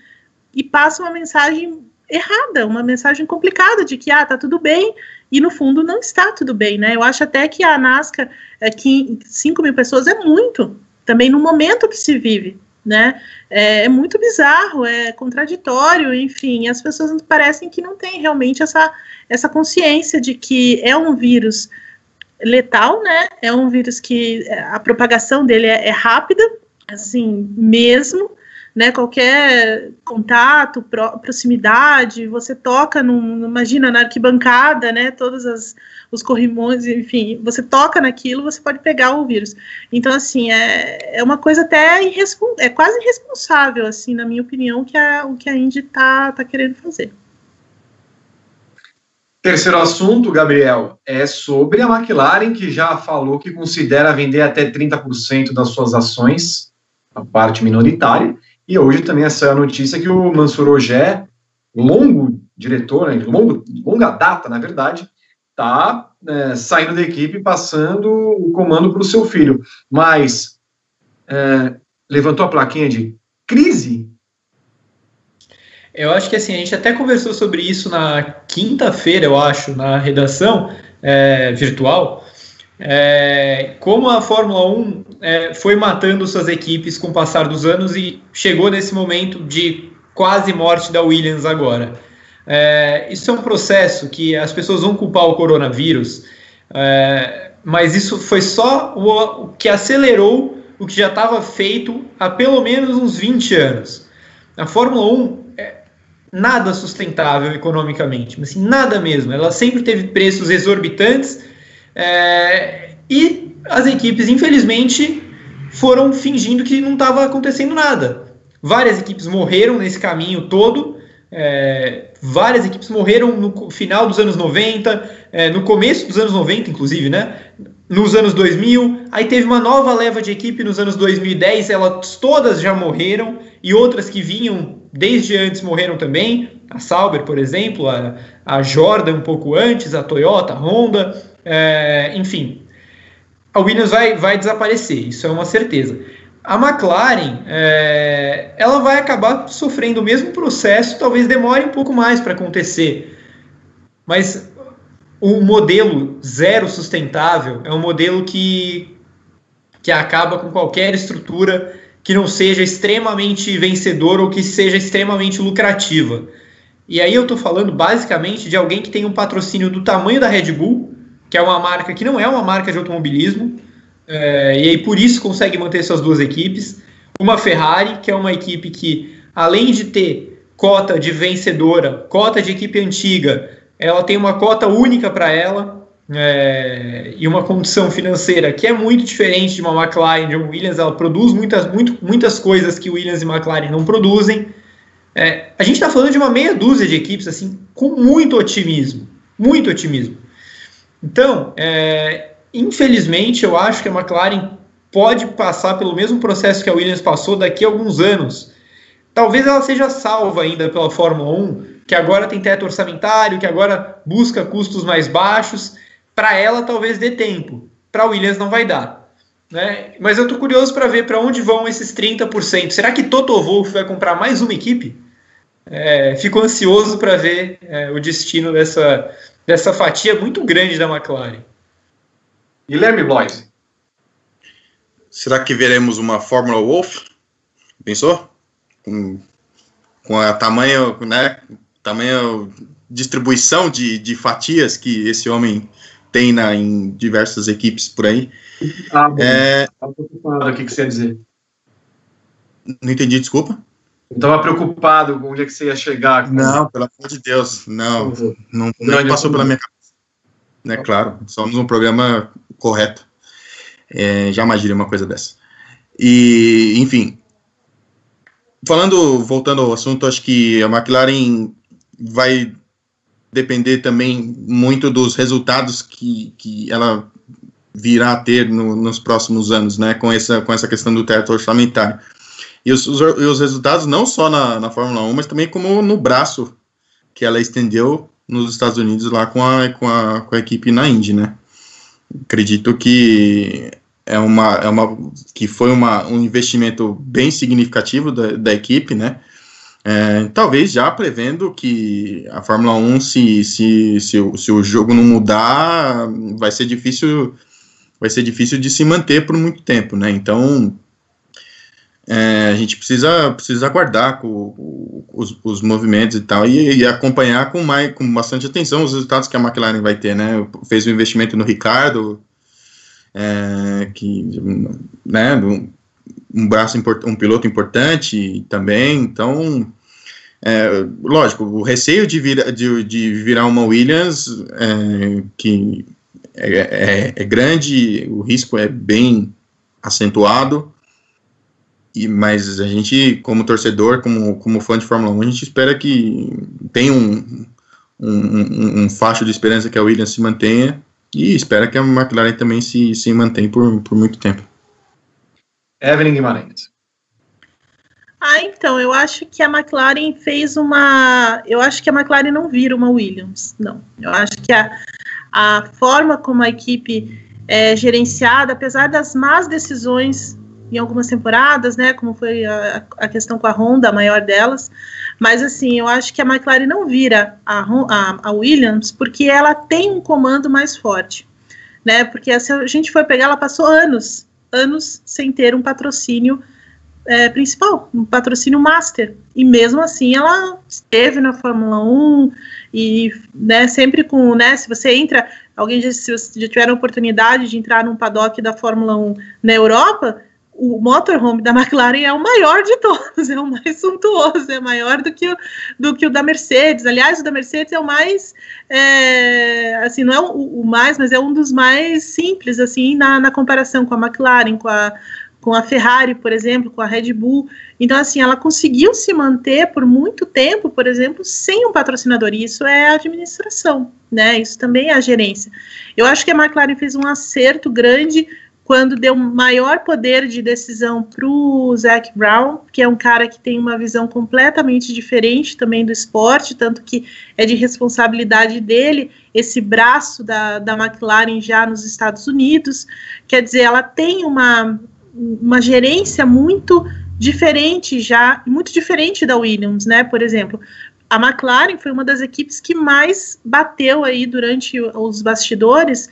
e passa uma mensagem errada, uma mensagem complicada de que, ah, tá tudo bem, e no fundo não está tudo bem, né? Eu acho até que a NASCAR, é, que 5 mil pessoas é muito, também no momento que se vive, né? É, é, muito bizarro, é contraditório, enfim, as pessoas parecem que não têm realmente essa, essa consciência de que é um vírus letal, né? É um vírus que a propagação dele é, é rápida, assim, mesmo, né, qualquer contato, pro, proximidade, você toca, num, imagina, na arquibancada, né, todos as, os corrimões, enfim, você toca naquilo, você pode pegar o vírus. Então, assim, é, é uma coisa até é quase irresponsável, assim, na minha opinião, que a, o que a Indy está tá querendo fazer. Terceiro assunto, Gabriel, é sobre a McLaren, que já falou que considera vender até 30% das suas ações, a parte minoritária, e hoje também essa notícia que o Mansur Ogé, longo diretor, né, longo, longa data, na verdade, está é, saindo da equipe, passando o comando para o seu filho. Mas é, levantou a plaquinha de crise? Eu acho que assim, a gente até conversou sobre isso na quinta-feira, eu acho, na redação é, virtual. É, como a Fórmula 1 é, foi matando suas equipes com o passar dos anos e chegou nesse momento de quase morte da Williams agora. É, isso é um processo que as pessoas vão culpar o coronavírus, é, mas isso foi só o, o, que acelerou o que já estava feito há pelo menos uns 20 anos. A Fórmula 1 é nada sustentável economicamente, mas assim, nada mesmo. Ela sempre teve preços exorbitantes é, e as equipes, infelizmente, foram fingindo que não estava acontecendo nada. Várias equipes morreram nesse caminho todo. É, várias equipes morreram no final dos anos 90, é, no começo dos anos 90, inclusive, né? Nos anos 2000, aí teve uma nova leva de equipe nos anos 2010, elas todas já morreram, e outras que vinham desde antes morreram também. A Sauber, por exemplo, a, a Jordan um pouco antes, a Toyota, a Honda. É, enfim, a Williams vai, vai desaparecer, isso é uma certeza. A McLaren, é, ela vai acabar sofrendo o mesmo processo, talvez demore um pouco mais para acontecer, mas o modelo zero sustentável é um modelo que, que acaba com qualquer estrutura que não seja extremamente vencedora ou que seja extremamente lucrativa. E aí eu estou falando basicamente de alguém que tem um patrocínio do tamanho da Red Bull, que é uma marca que não é uma marca de automobilismo, é, e aí por isso consegue manter suas duas equipes. Uma Ferrari, que é uma equipe que, além de ter cota de vencedora, cota de equipe antiga, ela tem uma cota única para ela é, e uma condição financeira que é muito diferente de uma McLaren, de uma Williams. Ela produz muitas, muito, muitas coisas que Williams e McLaren não produzem. É, a gente está falando de uma meia dúzia de equipes assim com muito otimismo, muito otimismo. Então, é, infelizmente, eu acho que a McLaren pode passar pelo mesmo processo que a Williams passou daqui a alguns anos. Talvez ela seja salva ainda pela Fórmula 1, que agora tem teto orçamentário, que agora busca custos mais baixos. Para ela, talvez dê tempo. Para a Williams, não vai dar. Né? Mas eu estou curioso para ver para onde vão esses 30%. Será que Toto Wolff vai comprar mais uma equipe? É, fico ansioso para ver é, o destino dessa, dessa fatia muito grande da McLaren. Guilherme Blois. Será que veremos uma Fórmula Wolf? Pensou? Com, com a tamanho, né, tamanho distribuição de, de fatias que esse homem tem na, em diversas equipes por aí. Ah, é... preocupado, o que, que você ia dizer? Não entendi, desculpa. Estava preocupado com onde é que você ia chegar. Com... Não, pelo amor de Deus, não, não, não, não passou pela minha cabeça. É claro, somos um programa correto. É, jamais diria uma coisa dessa. E, enfim, falando, voltando ao assunto, acho que a McLaren vai depender também muito dos resultados que, que ela virá a ter no, nos próximos anos, né, com essa, com essa questão do teto orçamentário. E os, os, os resultados não só na, na Fórmula 1, mas também como no braço que ela estendeu nos Estados Unidos lá com a, com a, com a equipe na Indy, né. Acredito que é uma, é uma que foi uma, um investimento bem significativo da, da equipe, né, é, talvez já prevendo que a Fórmula 1, se, se, se, o, se o jogo não mudar, vai ser difícil vai ser difícil de se manter por muito tempo, né? Então é, a gente precisa, precisa aguardar com, com os, os, movimentos e tal e, e, acompanhar com, mais, com bastante atenção os resultados que a McLaren vai ter, né? Fez um investimento no Ricardo, é, que, né? Um, um braço um piloto importante também, então é, lógico, o receio de, vir, de, de virar uma Williams é, que é, é, é, grande, o risco é bem acentuado, e, mas a gente, como torcedor, como, como fã de Fórmula 1, a gente espera que tenha um, um, um, facho de esperança que a Williams se mantenha e espera que a McLaren também se, se mantenha por, por muito tempo. Evelyn Guimarães. Ah, então, eu acho que a McLaren fez uma. Eu acho que a McLaren não vira uma Williams, não. Eu acho que a, a forma como a equipe é gerenciada, apesar das más decisões em algumas temporadas, né, como foi a, a questão com a Honda, a maior delas, mas assim, eu acho que a McLaren não vira a, a, a Williams porque ela tem um comando mais forte, né, porque se a gente for pegar, ela passou anos, anos sem ter um patrocínio é, principal, um patrocínio master. E mesmo assim ela esteve na Fórmula 1 e né, sempre com, né, se você entra, alguém já, se já tiver a oportunidade de entrar num paddock da Fórmula 1 na Europa, o motorhome da McLaren é o maior de todos, é o mais suntuoso, é maior do que o, do que o da Mercedes. Aliás, o da Mercedes é o mais, é, assim, não é o, o, mais, mas é um dos mais simples, assim, na, na comparação com a McLaren, com a, com a Ferrari, por exemplo, com a Red Bull. Então, assim, ela conseguiu se manter por muito tempo, por exemplo, sem um patrocinador. E isso é a administração, né? Isso também é a gerência. Eu acho que a McLaren fez um acerto grande quando deu maior poder de decisão para o Zac Brown, que é um cara que tem uma visão completamente diferente também do esporte, tanto que é de responsabilidade dele esse braço da, da McLaren já nos Estados Unidos. Quer dizer, ela tem uma uma gerência muito diferente já, muito diferente da Williams, né? Por exemplo, a McLaren foi uma das equipes que mais bateu aí durante os bastidores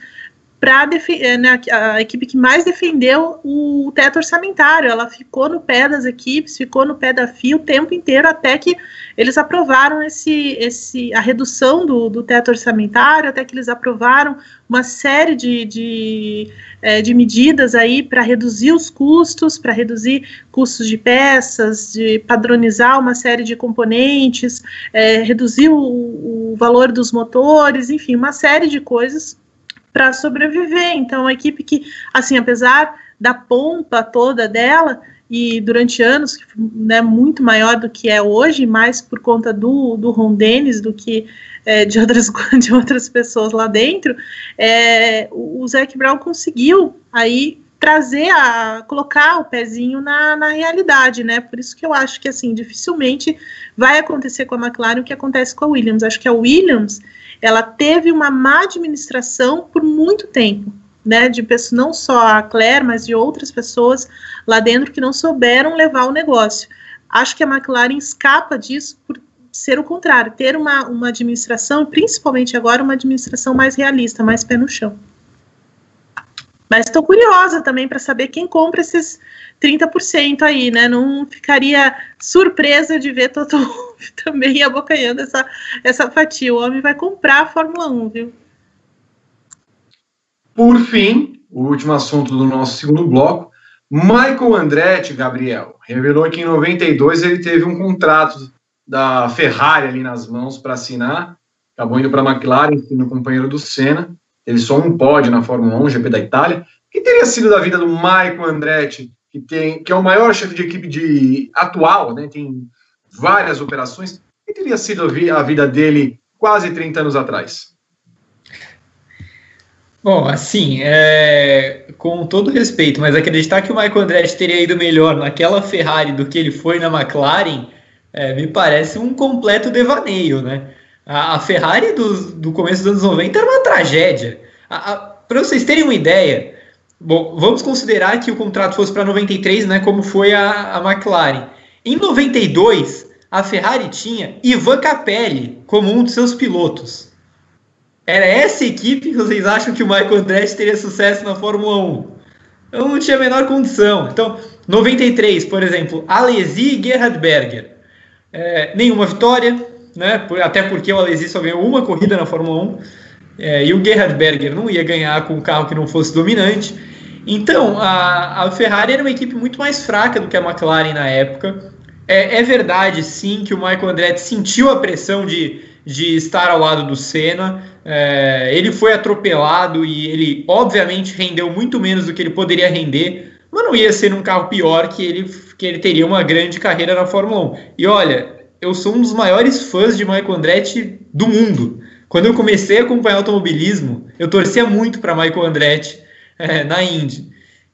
para eh, né, a equipe que mais defendeu o teto orçamentário. Ela ficou no pé das equipes, ficou no pé da FIA o tempo inteiro até que eles aprovaram esse, esse, a redução do, do teto orçamentário, até que eles aprovaram uma série de, de, é, de medidas aí para reduzir os custos, para reduzir custos de peças, de padronizar uma série de componentes, é, reduzir o, o valor dos motores, enfim, uma série de coisas para sobreviver. Então, a equipe que, assim, apesar da pompa toda dela, e durante anos, né, muito maior do que é hoje, mais por conta do, do Ron Dennis do que é, de, outras, de outras pessoas lá dentro, é, o, o Zac Brown conseguiu aí trazer a colocar o pezinho na, na realidade, né? Por isso que eu acho que assim dificilmente vai acontecer com a McLaren o que acontece com a Williams. Acho que a Williams ela teve uma má administração por muito tempo, né? De pessoas, não só a Claire, mas de outras pessoas lá dentro que não souberam levar o negócio. Acho que a McLaren escapa disso por ser o contrário, ter uma, uma administração, principalmente agora, uma administração mais realista, mais pé no chão. Mas estou curiosa também para saber quem compra esses 30% aí, né? Não ficaria surpresa de ver Toto também abocanhando essa, essa fatia. O homem vai comprar a Fórmula 1, viu? Por fim, o último assunto do nosso segundo bloco, Michael Andretti, Gabriel, revelou que em 92 ele teve um contrato da Ferrari ali nas mãos para assinar, acabou indo para a McLaren, sendo companheiro do Senna, ele só um pódio na Fórmula 1, GP da Itália. O que teria sido da vida do Michael Andretti, que, tem, que é o maior chefe de equipe de, atual, né, tem várias operações, o que teria sido a vida dele quase 30 anos atrás? Bom, assim, é, com todo respeito, mas acreditar que o Michael Andretti teria ido melhor naquela Ferrari do que ele foi na McLaren, é, me parece um completo devaneio, né? A, Ferrari do, do, começo dos anos 90 era uma tragédia. Para vocês terem uma ideia, bom, vamos considerar que o contrato fosse para 93, né, como foi a, a McLaren. Em 92, a Ferrari tinha Ivan Capelli como um de seus pilotos. Era essa equipe que vocês acham que o Michael Andretti teria sucesso na Fórmula 1? Eu não tinha a menor condição. Então, 93, por exemplo, Alesi e Gerhard Berger. É, nenhuma vitória, né? até porque o Alesi só ganhou uma corrida na Fórmula 1. É, e o Gerhard Berger não ia ganhar com um carro que não fosse dominante. Então, a, a Ferrari era uma equipe muito mais fraca do que a McLaren na época. É, é verdade, sim, que o Michael Andretti sentiu a pressão de, de estar ao lado do Senna. É, ele foi atropelado e ele, obviamente, rendeu muito menos do que ele poderia render, mas não ia ser num carro pior que ele, que ele teria uma grande carreira na Fórmula 1. E olha, eu sou um dos maiores fãs de Michael Andretti do mundo. Quando eu comecei a acompanhar automobilismo, eu torcia muito para Michael Andretti é, na Indy.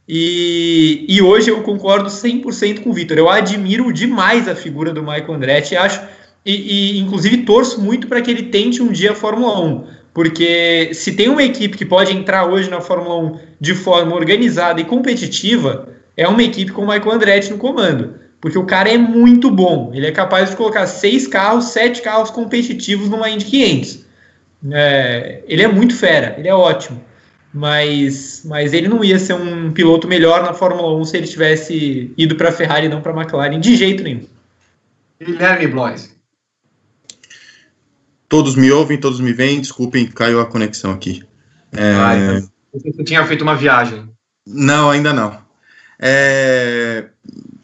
E, e hoje eu concordo 100% com o Vitor. Eu admiro demais a figura do Michael Andretti. Acho, e, e inclusive torço muito para que ele tente um dia a Fórmula 1. Porque se tem uma equipe que pode entrar hoje na Fórmula 1 de forma organizada e competitiva, é uma equipe com o Michael Andretti no comando. Porque o cara é muito bom. Ele é capaz de colocar seis carros, sete carros competitivos numa Indy 500. É, ele é muito fera, ele é ótimo mas, mas ele não ia ser um piloto melhor na Fórmula 1 se ele tivesse ido para a Ferrari e não para a McLaren, de jeito nenhum. Guilherme Blois. Todos me ouvem, todos me veem, desculpem, caiu a conexão aqui. É... Ah, então, você tinha feito uma viagem. Não, ainda não. É...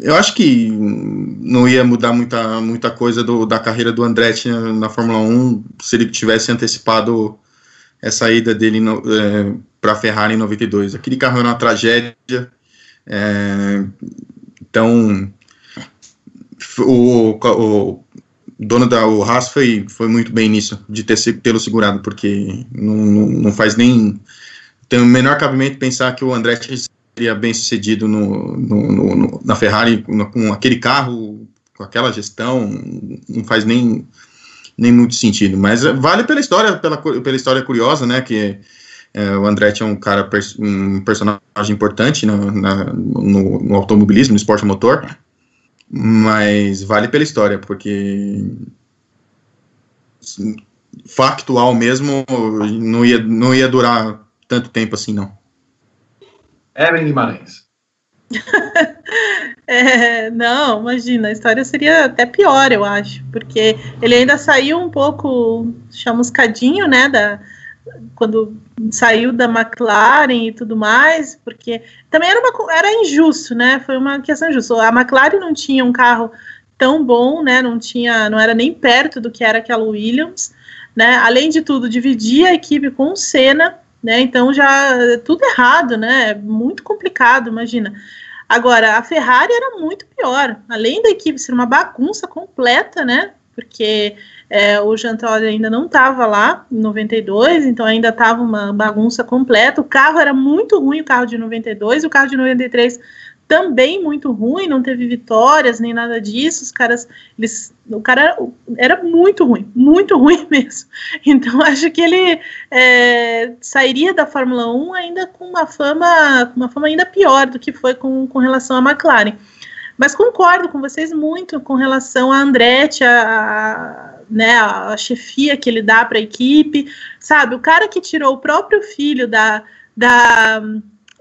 Eu acho que não ia mudar muita, muita coisa do, da carreira do Andretti na, Fórmula 1 se ele tivesse antecipado essa ida dele é, para a Ferrari em 92. Aquele carro era uma tragédia. É, então, o, o dono da o Haas foi, foi muito bem nisso, de ter tê-lo segurado, porque não, não, não, faz nem. Tem o menor cabimento pensar que o Andretti seria bem sucedido no, no, no na Ferrari com aquele carro, com aquela gestão, não faz nem, nem muito sentido. Mas vale pela história, pela, pela história curiosa, né? Que é, o Andretti é um cara, um personagem importante no, na, no, no, automobilismo, no esporte motor, mas vale pela história, porque factual mesmo não ia, não ia durar tanto tempo assim, não. Evelyn Guimarães. é, não, imagina, a história seria até pior, eu acho, porque ele ainda saiu um pouco chamuscadinho, né, da, quando saiu da McLaren e tudo mais, porque também era, uma, era injusto, né? Foi uma questão injusta. A McLaren não tinha um carro tão bom, né? Não tinha, não era nem perto do que era aquela Williams, né? Além de tudo, dividia a equipe com o Senna, né? Então já tudo errado, né? Muito complicado, imagina. Agora, a Ferrari era muito pior. Além da equipe ser uma bagunça completa, né? Porque é, o Jean Todt ainda não estava lá em 92, então ainda estava uma bagunça completa. O carro era muito ruim, o carro de 92, o carro de 93 também muito ruim, não teve vitórias nem nada disso. Os caras, eles, o cara era, muito ruim, muito ruim mesmo. Então acho que ele é, sairia da Fórmula 1 ainda com uma fama, uma fama ainda pior do que foi com, com relação à McLaren. Mas concordo com vocês muito com relação a Andretti, a, né, a, chefia que ele dá para a equipe, sabe? O cara que tirou o próprio filho da, da,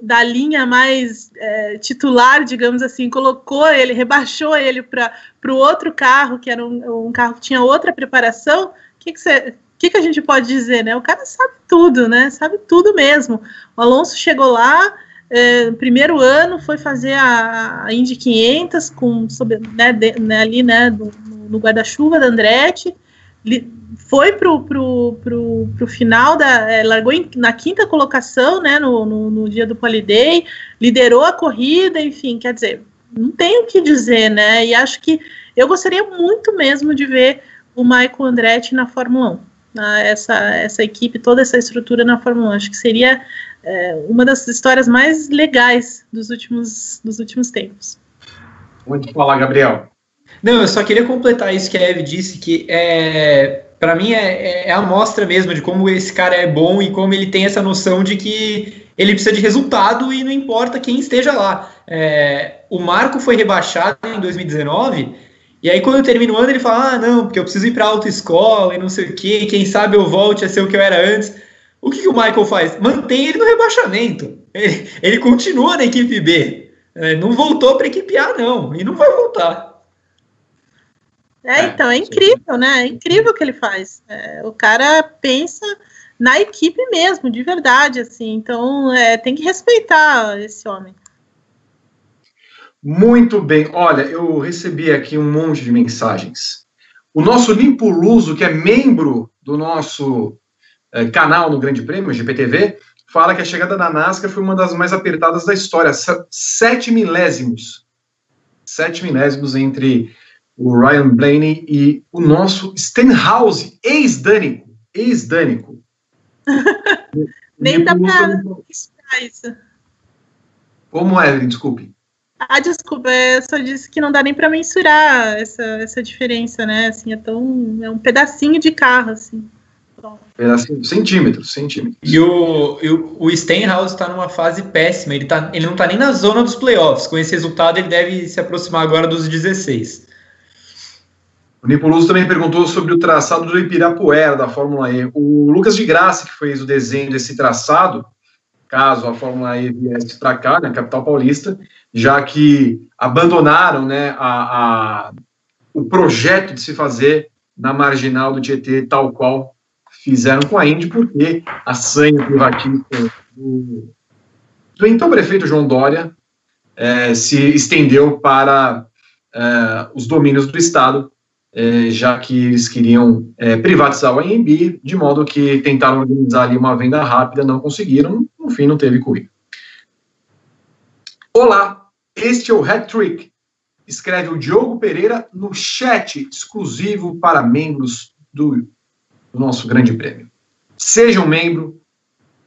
da linha mais é, titular, digamos assim, colocou ele, rebaixou ele para o outro carro, que era um, um, carro que tinha outra preparação. O que, que que, que a gente pode dizer, né? O cara sabe tudo, né? Sabe tudo mesmo. O Alonso chegou lá, é, primeiro ano foi fazer a, a Indy 500 com sobre, né, de, né, ali né, no, no guarda-chuva da Andretti, foi pro, pro, pro, pro final da é, largou em, na quinta colocação né, no, no, no dia do Poliday, liderou a corrida, enfim, quer dizer, não tenho o que dizer, né? E acho que eu gostaria muito mesmo de ver o Michael Andretti na Fórmula 1 essa, essa equipe, toda essa estrutura na Fórmula 1. Acho que seria é, uma das histórias mais legais dos últimos, dos últimos tempos. Muito falar, Gabriel. Não, eu só queria completar isso que a Eve disse, que é, para mim é, é, a mostra mesmo de como esse cara é bom e como ele tem essa noção de que ele precisa de resultado e não importa quem esteja lá. É, o Marco foi rebaixado em 2019 e aí, quando termina o ano, ele fala: ah, não, porque eu preciso ir para autoescola e não sei o quê, quem sabe eu volte a ser o que eu era antes. O que, que o Michael faz? Mantém ele no rebaixamento. Ele, ele continua na equipe B. É, não voltou para equipe A, não. E não vai voltar. É, então, é incrível, né? É incrível o que ele faz. É, o cara pensa na equipe mesmo, de verdade, assim. Então, é, tem que respeitar esse homem. Muito bem. Olha, eu recebi aqui um monte de mensagens. O nosso Limpo Luso, que é membro do nosso eh, canal no Grande Prêmio, GPTV, fala que a chegada da NASCAR foi uma das mais apertadas da história. Sete milésimos. Sete milésimos entre o Ryan Blaney e o nosso Stenhouse, ex-dânico. Ex-dânico. Nem dá pra isso. Como é, desculpe? Ah, desculpa, eu só disse que não dá nem para mensurar essa, essa diferença, né? Assim, é tão. É um pedacinho de carro, assim. Pedacinho, centímetros, centímetros. E o, e o, o Stenhouse está numa fase péssima. Ele, tá, ele não está nem na zona dos playoffs. Com esse resultado, ele deve se aproximar agora dos 16. O Nipuloso também perguntou sobre o traçado do Ibirapuera da Fórmula E. O Lucas de Graça, que fez o desenho desse traçado, caso a Fórmula E viesse para cá, na capital paulista, já que abandonaram né, a, a, o projeto de se fazer na marginal do Tietê, tal qual fizeram com a Indy, porque a sanha privatista do, do então prefeito João Dória é, se estendeu para é, os domínios do Estado, é, já que eles queriam é, privatizar o AMB, de modo que tentaram organizar ali uma venda rápida, não conseguiram, no fim não teve corrida. Olá, este é o Hat Trick. Escreve o Diogo Pereira no chat exclusivo para membros do, do nosso Grande Prêmio. Seja um membro,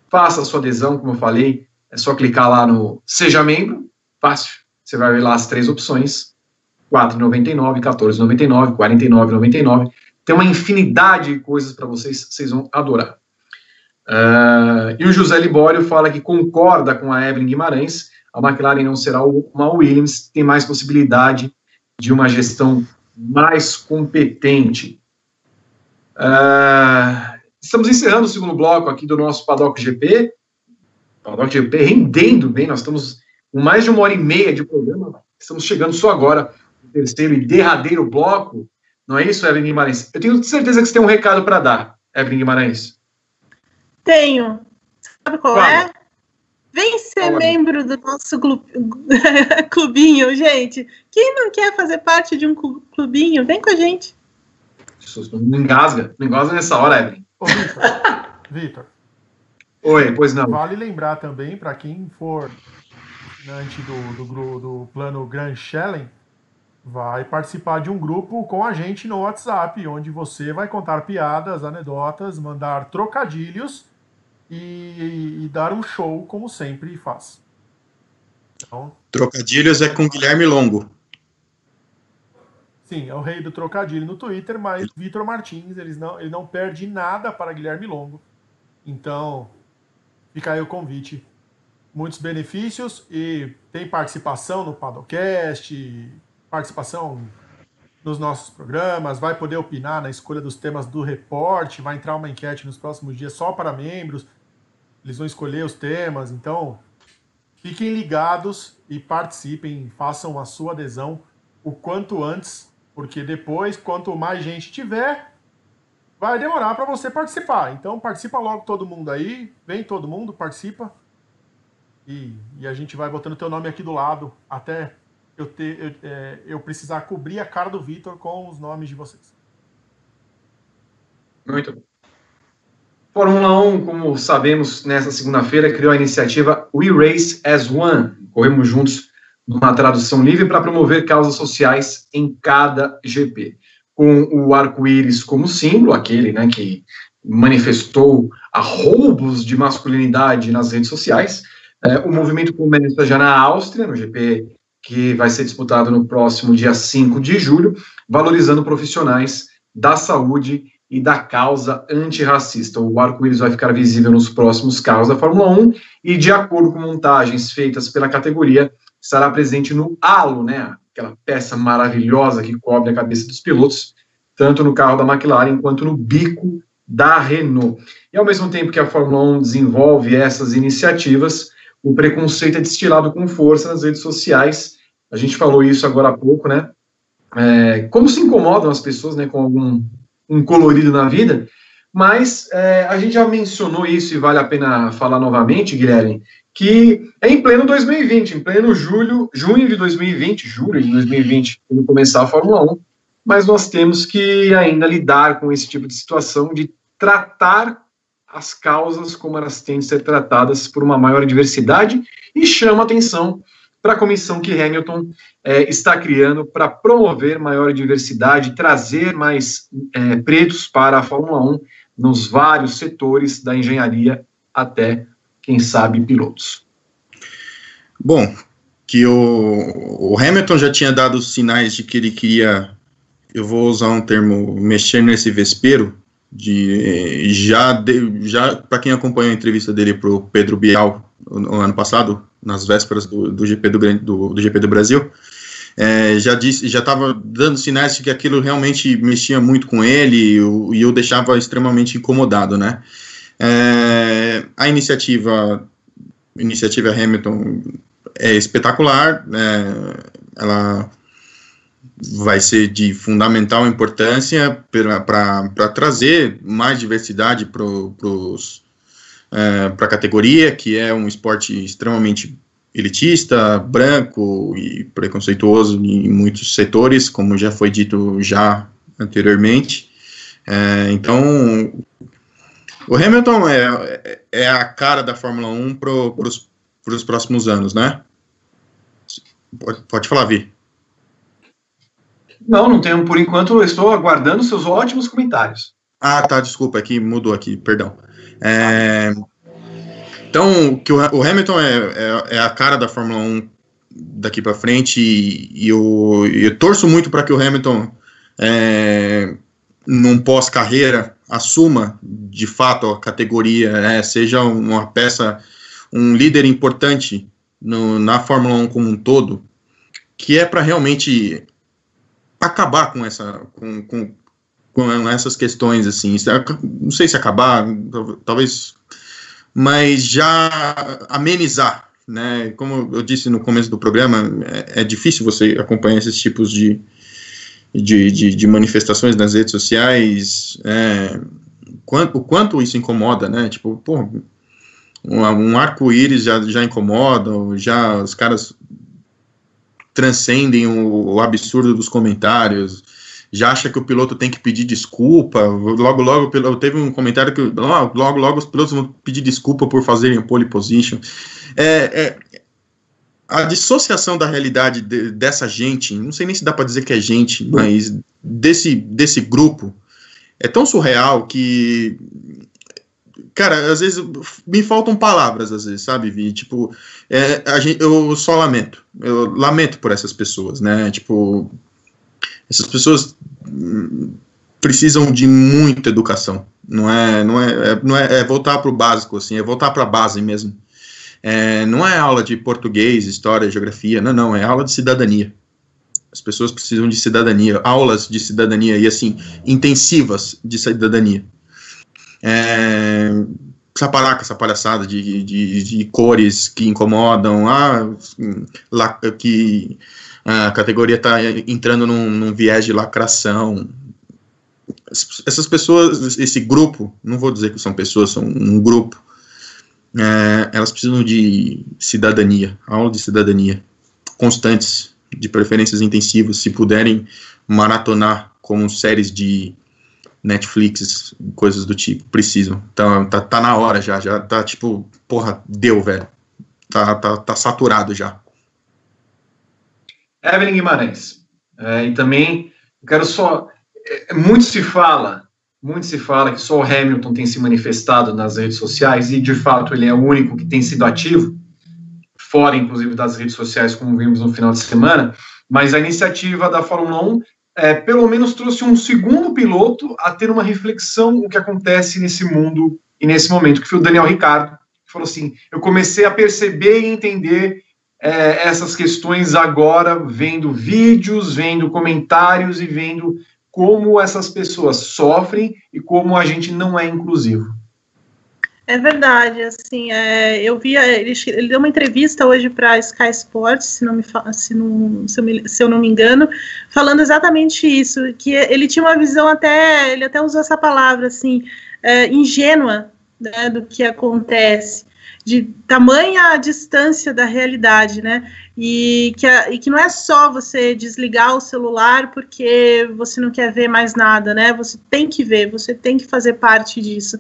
faça a sua adesão, como eu falei, é só clicar lá no Seja Membro, fácil. Você vai ver lá as três opções: 4,99, R$ 14,99, R$ 49,99. Tem uma infinidade de coisas para vocês, vocês vão adorar. Uh, e o José Libório fala que concorda com a Evelyn Guimarães a McLaren não será uma Williams, tem mais possibilidade de uma gestão mais competente. Uh, estamos encerrando o segundo bloco aqui do nosso Paddock GP. Paddock GP rendendo bem, nós estamos com mais de uma hora e meia de programa, estamos chegando só agora terceiro e derradeiro bloco. Não é isso, Evelyn Guimarães? Eu tenho certeza que você tem um recado para dar, Evelyn Guimarães. Tenho. Sabe qual, qual? é? Vem ser membro do nosso clubinho, gente. Quem não quer fazer parte de um clubinho, vem com a gente. Não engasga, não engasga nessa hora, Evelyn. Ô, Vitor. Vitor. Oi, pois não. Vale lembrar também, para quem for antes do, do, do plano Grand Challenge, vai participar de um grupo com a gente no WhatsApp, onde você vai contar piadas, anedotas, mandar trocadilhos e, e, dar um show como sempre faz. Então, Trocadilhos é com Guilherme Longo. Sim, é o rei do trocadilho no Twitter, mas Vitor Martins ele não, ele não perde nada para Guilherme Longo. Então, fica aí o convite. Muitos benefícios e tem participação no Padocast, participação nos nossos programas, vai poder opinar na escolha dos temas do reporte, vai entrar uma enquete nos próximos dias só para membros. Eles vão escolher os temas, então fiquem ligados e participem, façam a sua adesão o quanto antes, porque depois, quanto mais gente tiver, vai demorar para você participar. Então participa logo todo mundo aí, vem todo mundo, participa. E, e a gente vai botando teu nome aqui do lado até eu, ter, eu, é, eu precisar cobrir a cara do Vitor com os nomes de vocês. Muito bom. Fórmula 1, como sabemos, nessa segunda-feira criou a iniciativa We Race as One. Corremos juntos numa tradução livre para promover causas sociais em cada GP com o arco-íris como símbolo, aquele né, que manifestou a roubos de masculinidade nas redes sociais. É, o movimento começa já na Áustria, no GP que vai ser disputado no próximo dia 5 de julho, valorizando profissionais da saúde e da causa antirracista. O arco-íris vai ficar visível nos próximos carros da Fórmula 1 e, de acordo com montagens feitas pela categoria, estará presente no halo, né, aquela peça maravilhosa que cobre a cabeça dos pilotos, tanto no carro da McLaren quanto no bico da Renault. E ao mesmo tempo que a Fórmula 1 desenvolve essas iniciativas, o preconceito é destilado com força nas redes sociais. A gente falou isso agora há pouco, né? É, como se incomodam as pessoas né, com algum um colorido na vida, mas é, a gente já mencionou isso e vale a pena falar novamente, Guilherme, que é em pleno 2020, em pleno julho, junho de 2020, julho de 2020, quando começar a Fórmula 1, mas nós temos que ainda lidar com esse tipo de situação de tratar as causas como elas têm de ser tratadas por uma maior diversidade e chama atenção para a comissão que Hamilton é, está criando para promover maior diversidade, trazer mais é, pretos para a Fórmula 1 nos vários setores da engenharia até quem sabe, pilotos. Bom, que o, o Hamilton já tinha dado sinais de que ele queria, eu vou usar um termo, mexer nesse vespeiro, de já, de, já para quem acompanhou a entrevista dele para o Pedro Bial no ano passado, nas vésperas do, do GP do, do, do, GP do Brasil, é, já disse, já estava dando sinais de que aquilo realmente mexia muito com ele e o, e deixava extremamente incomodado, né? É, a iniciativa, iniciativa Hamilton é espetacular, é, ela vai ser de fundamental importância para trazer mais diversidade para é, a categoria, que é um esporte extremamente elitista, branco e preconceituoso em muitos setores, como já foi dito já anteriormente. É, então, o Hamilton é, é a cara da Fórmula 1 para os próximos anos, né? Pode, pode falar, Vi. Não, não tenho, por enquanto, estou aguardando seus ótimos comentários. Ah, tá, desculpa, aqui mudou aqui, perdão. É, então, que o, o Hamilton é, é, é, a cara da Fórmula 1 daqui para frente e, e eu, eu, torço muito para que o Hamilton, é, num pós-carreira, assuma de fato a categoria, né, seja uma peça, um líder importante no, na Fórmula 1 como um todo, que é para realmente acabar com essa com, com, com, essas questões assim, não sei se acabar, talvez, mas já amenizar, né? Como eu disse no começo do programa, é, é difícil você acompanhar esses tipos de de, de, de, manifestações nas redes sociais, é, quanto, o quanto isso incomoda, né? Tipo, pô, um, um arco-íris já, já incomoda, já os caras transcendem o, o, absurdo dos comentários, já acha que o piloto tem que pedir desculpa, logo, logo, teve um comentário que logo, logo, os pilotos vão pedir desculpa por fazerem pole position. É, é, a dissociação da realidade de, dessa gente, não sei nem se dá para dizer que é gente, mas desse, desse grupo, é tão surreal que. Cara, às vezes me faltam palavras, às vezes, sabe, Vi? Tipo, é, a gente, eu só lamento. Eu lamento por essas pessoas, né? Tipo, essas pessoas precisam de muita educação. Não é, não é, é não é, é voltar para o básico, assim, é voltar para a base mesmo. É, não é aula de português, história, geografia, não, não, é aula de cidadania. As pessoas precisam de cidadania, aulas de cidadania e assim, intensivas de cidadania. É, precisa parar com essa palhaçada de, de, de cores que incomodam, ah, la, que a categoria está entrando num, num, viés de lacração. essas pessoas, esse grupo, não vou dizer que são pessoas, são um grupo, é, elas precisam de cidadania, aula de cidadania, constantes, de preferências intensivas, se puderem maratonar como séries de Netflix, coisas do tipo, precisam. Então, tá, tá na hora já, já tá tipo, porra, deu, velho. Tá, tá, tá saturado já. Evelyn Guimarães. É, e também, quero só. É, muito se fala, muito se fala que só o Hamilton tem se manifestado nas redes sociais, e de fato ele é o único que tem sido ativo, fora inclusive das redes sociais, como vimos no final de semana. Mas a iniciativa da Fórmula 1 é, pelo menos trouxe um segundo piloto a ter uma reflexão o que acontece nesse mundo e nesse momento, que foi o Daniel Ricardo, que falou assim, eu comecei a perceber e entender é, essas questões agora, vendo vídeos, vendo comentários e vendo como essas pessoas sofrem e como a gente não é inclusivo. É verdade, assim, é, eu vi, ele, ele, deu uma entrevista hoje para Sky Sports, se, não me, se, não, se, eu me, se eu não me engano, falando exatamente isso, que ele tinha uma visão até, ele até usou essa palavra, assim, é, ingênua, né, do que acontece, de tamanha distância da realidade, né, e que, e que não é só você desligar o celular porque você não quer ver mais nada, né, você tem que ver, você tem que fazer parte disso,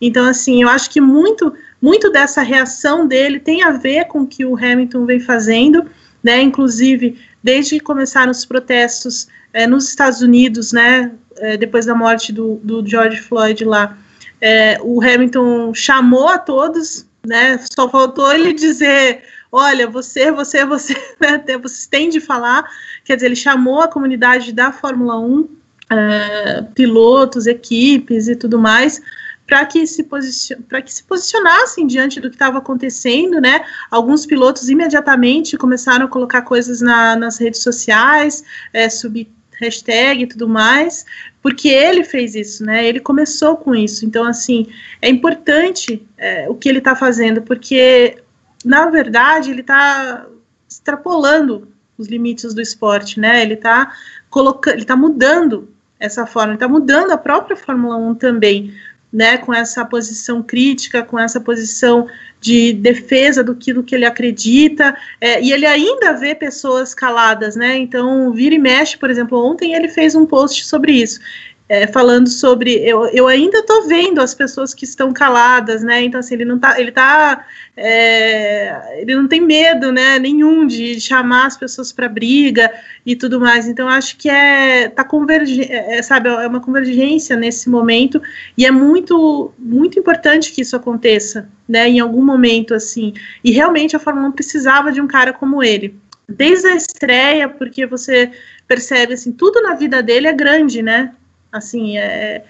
então, assim, eu acho que muito, muito dessa reação dele tem a ver com o que o Hamilton vem fazendo, né? Inclusive, desde que começaram os protestos é, nos Estados Unidos, né? É, depois da morte do, do George Floyd lá, é, o Hamilton chamou a todos, né? Só faltou ele dizer olha, você, você, você, né, vocês têm de falar, quer dizer, ele chamou a comunidade da Fórmula 1, é, pilotos, equipes e tudo mais, para que se que se posicionassem diante do que estava acontecendo, né? Alguns pilotos imediatamente começaram a colocar coisas na, nas redes sociais, é, subir hashtag e tudo mais, porque ele fez isso, né? Ele começou com isso. Então, assim, é importante é, o que ele está fazendo, porque na verdade ele está extrapolando os limites do esporte, né? Ele está colocando, ele está mudando essa forma, está mudando a própria Fórmula 1 também, né, com essa posição crítica, com essa posição de defesa do que, do que ele acredita, é, e ele ainda vê pessoas caladas, né, então vira e mexe, por exemplo, ontem ele fez um post sobre isso, é, falando sobre eu, eu ainda estou vendo as pessoas que estão caladas, né? Então assim ele não tá ele tá é, ele não tem medo, né? Nenhum de chamar as pessoas para briga e tudo mais. Então acho que é tá convergente, é, sabe é uma convergência nesse momento e é muito muito importante que isso aconteça, né? Em algum momento assim. E realmente a Fórmula 1 precisava de um cara como ele. Desde a estreia, porque você percebe assim tudo na vida dele é grande, né? Assim, é,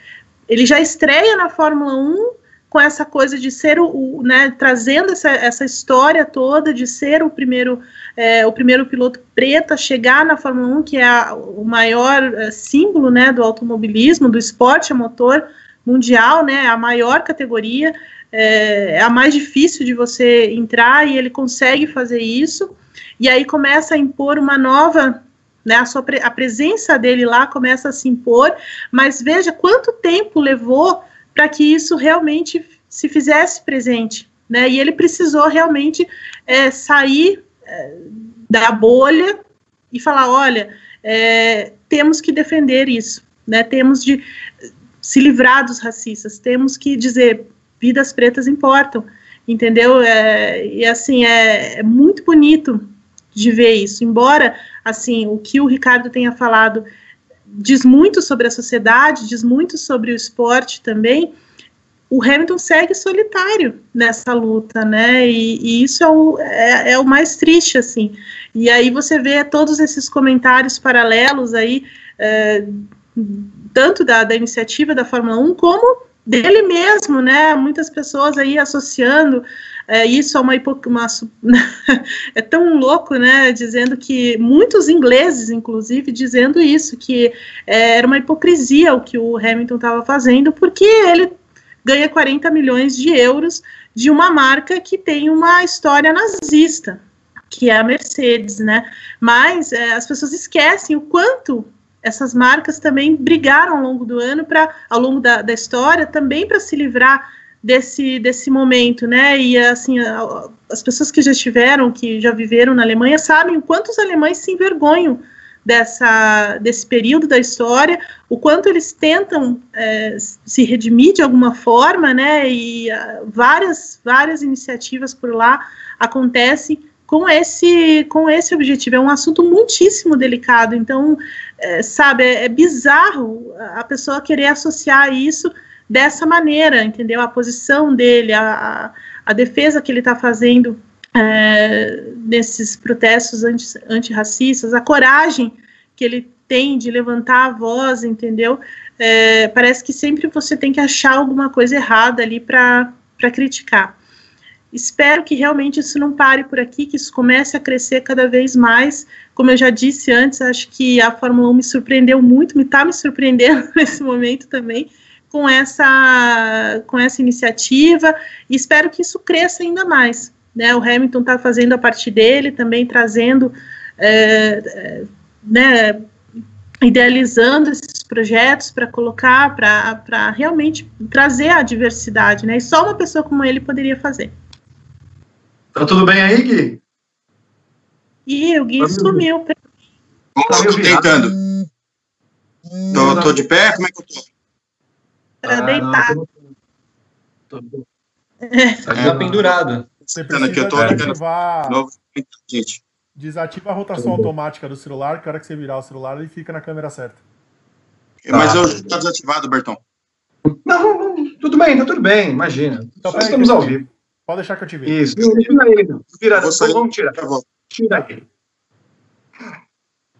ele já estreia na Fórmula 1 com essa coisa de ser o, o né, trazendo essa, essa história toda de ser o primeiro é, o primeiro piloto preto a chegar na Fórmula 1, que é a, o maior é, símbolo né, do automobilismo, do esporte a motor mundial, né, a maior categoria, é, é a mais difícil de você entrar e ele consegue fazer isso, e aí começa a impor uma nova né, a, sua, a presença dele lá começa a se impor, mas veja quanto tempo levou para que isso realmente se fizesse presente, né, e ele precisou realmente é, sair é, da bolha e falar, olha, é, temos que defender isso, né, temos de se livrar dos racistas, temos que dizer, vidas pretas importam, entendeu? É, e assim, é, é muito bonito de ver isso, embora assim, o que o Ricardo tenha falado diz muito sobre a sociedade, diz muito sobre o esporte também. O Hamilton segue solitário nessa luta, né? E, e isso é o, é, é, o mais triste, assim. E aí você vê todos esses comentários paralelos aí, é, tanto da, da iniciativa da Fórmula 1, como dele mesmo, né? Muitas pessoas aí associando é, isso é uma, uma é tão louco, né? Dizendo que muitos ingleses, inclusive, dizendo isso, que é, era uma hipocrisia o que o Hamilton estava fazendo, porque ele ganha 40 milhões de euros de uma marca que tem uma história nazista, que é a Mercedes, né? Mas é, as pessoas esquecem o quanto essas marcas também brigaram ao longo do ano para, ao longo da, da história, também para se livrar desse, desse momento, né? E assim, as pessoas que já estiveram, que já viveram na Alemanha, sabem o quanto os alemães se envergonham dessa, desse período da história, o quanto eles tentam é, se redimir de alguma forma, né? E uh, várias, várias iniciativas por lá acontecem com esse, com esse objetivo. É um assunto muitíssimo delicado, então, é, sabe, é, é bizarro a pessoa querer associar isso dessa maneira, entendeu? A posição dele, a, a defesa que ele está fazendo é, nesses protestos anti, antirracistas, a coragem que ele tem de levantar a voz, entendeu? É, parece que sempre você tem que achar alguma coisa errada ali para criticar. Espero que realmente isso não pare por aqui, que isso comece a crescer cada vez mais. Como eu já disse antes, acho que a Fórmula 1 me surpreendeu muito, me está me surpreendendo nesse momento também com essa, com essa iniciativa e espero que isso cresça ainda mais. Né? O Hamilton está fazendo a parte dele, também trazendo, é, é, né, idealizando esses projetos para colocar, para realmente trazer a diversidade, né? E só uma pessoa como ele poderia fazer. Tá tudo bem aí, Gui? E o Gui tá sumiu. Estou tentando. Tô, tô de pé? Como é que eu tô? Para ah, deitar. Tô... Tá é. pendurado. Você precisa aqui, eu tô desativar... Novo... Desativa a rotação automática do celular, que a hora que você virar o celular, ele fica na câmera certa. Mas tá. eu tá desativado, Bertão. Não, não, tudo bem, tá tudo bem, imagina. Então, Só estamos ao vivo. Pode deixar que eu te veja. Isso, tira vamos tirar. Tira aí.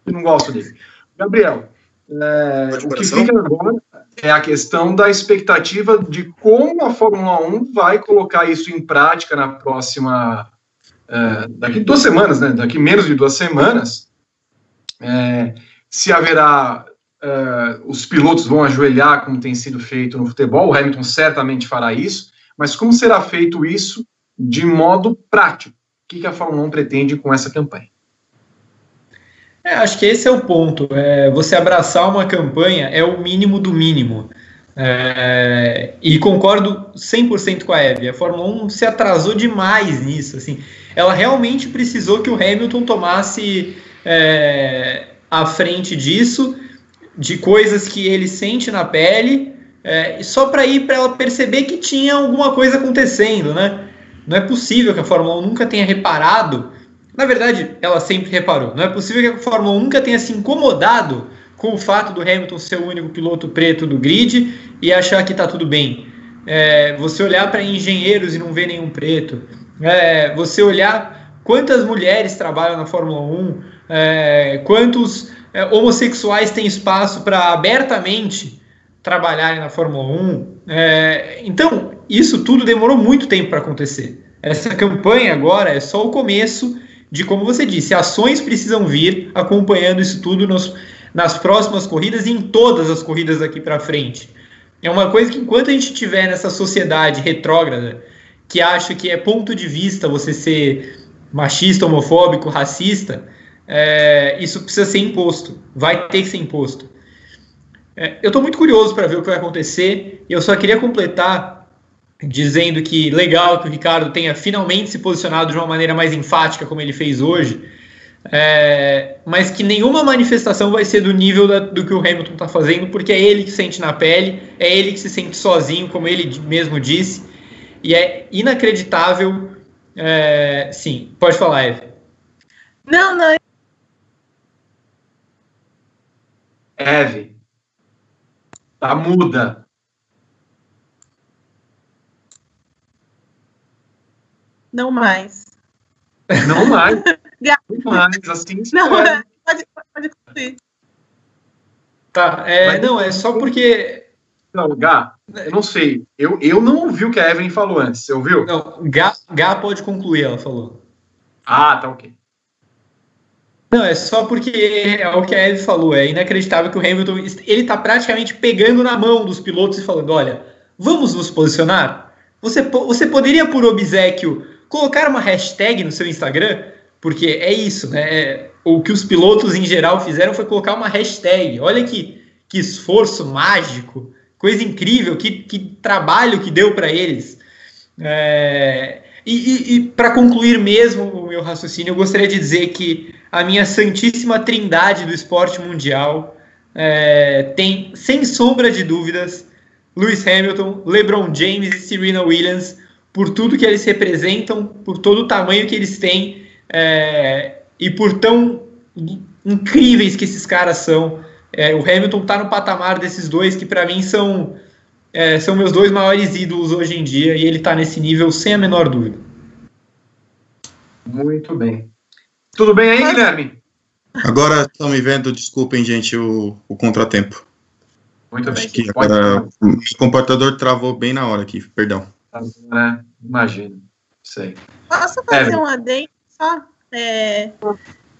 Eu não gosto dele. Gabriel, é, o que fica agora é a questão da expectativa de como a Fórmula 1 vai colocar isso em prática na próxima. É, daqui duas semanas, né? Daqui menos de duas semanas. É, se haverá. É, os pilotos vão ajoelhar, como tem sido feito no futebol, o Hamilton certamente fará isso, mas como será feito isso de modo prático? O que, a Fórmula 1 pretende com essa campanha? É, acho que esse é o ponto. É, você abraçar uma campanha é o mínimo do mínimo. É, e concordo 100% com a Eve. A Fórmula 1 se atrasou demais nisso. Assim, ela realmente precisou que o Hamilton tomasse é, a frente disso, de coisas que ele sente na pele, é, só para ir para ela perceber que tinha alguma coisa acontecendo, né? Não é possível que a Fórmula 1 nunca tenha reparado na verdade, ela sempre reparou. Não é possível que a Fórmula 1 nunca tenha se incomodado com o fato do Hamilton ser o único piloto preto do grid e achar que está tudo bem. É, você olhar para engenheiros e não ver nenhum preto. É, você olhar quantas mulheres trabalham na Fórmula 1, é, quantos é, homossexuais têm espaço para abertamente trabalharem na Fórmula 1. É, então, isso tudo demorou muito tempo para acontecer. Essa campanha agora é só o começo de como você disse, ações precisam vir acompanhando isso tudo nos, nas próximas corridas e em todas as corridas daqui para frente. É uma coisa que enquanto a gente tiver nessa sociedade retrógrada que acha que é ponto de vista você ser machista, homofóbico, racista, é, isso precisa ser imposto, vai ter que ser imposto. É, eu estou muito curioso para ver o que vai acontecer eu só queria completar dizendo que legal que o Ricardo tenha finalmente se posicionado de uma maneira mais enfática, como ele fez hoje, é, mas que nenhuma manifestação vai ser do nível da, do que o Hamilton está fazendo, porque é ele que sente na pele, é ele que se sente sozinho, como ele mesmo disse, e é inacreditável. É, sim, pode falar, Eve. Não, não. Eve, tá muda. Não mais. Não mais. não mais, assim. Não, pode, pode concluir. Tá, é, Mas, não, é só porque. Não, Gá, eu não sei. Eu, eu não ouvi o que a Evelyn falou antes. Você ouviu? Não, Gá, Gá pode concluir, ela falou. Ah, tá ok. Não, é só porque é o que a Eve falou. É inacreditável que o Hamilton ele tá praticamente pegando na mão dos pilotos e falando: olha, vamos nos posicionar? Você, você poderia, por obsequio, colocar uma hashtag no seu Instagram, porque é isso, né? É, o que os pilotos em geral fizeram foi colocar uma hashtag. Olha que, que esforço mágico, coisa incrível, que, que trabalho que deu para eles. É, e, e, e para concluir mesmo o meu raciocínio, eu gostaria de dizer que a minha santíssima trindade do esporte mundial é, tem, sem sombra de dúvidas, Lewis Hamilton, LeBron James e Serena Williams, por tudo que eles representam, por todo o tamanho que eles têm é, e por tão incríveis que esses caras são. É, o Hamilton está no patamar desses dois que para mim são é, são meus dois maiores ídolos hoje em dia e ele está nesse nível sem a menor dúvida. Muito bem. Tudo bem aí, Guilherme? Agora estão me vendo, desculpem, gente, o, o contratempo. Muito Acho bem. que agora o computador travou bem na hora aqui, perdão. Né? Imagino. Sei. Posso fazer É. um adendo só? É,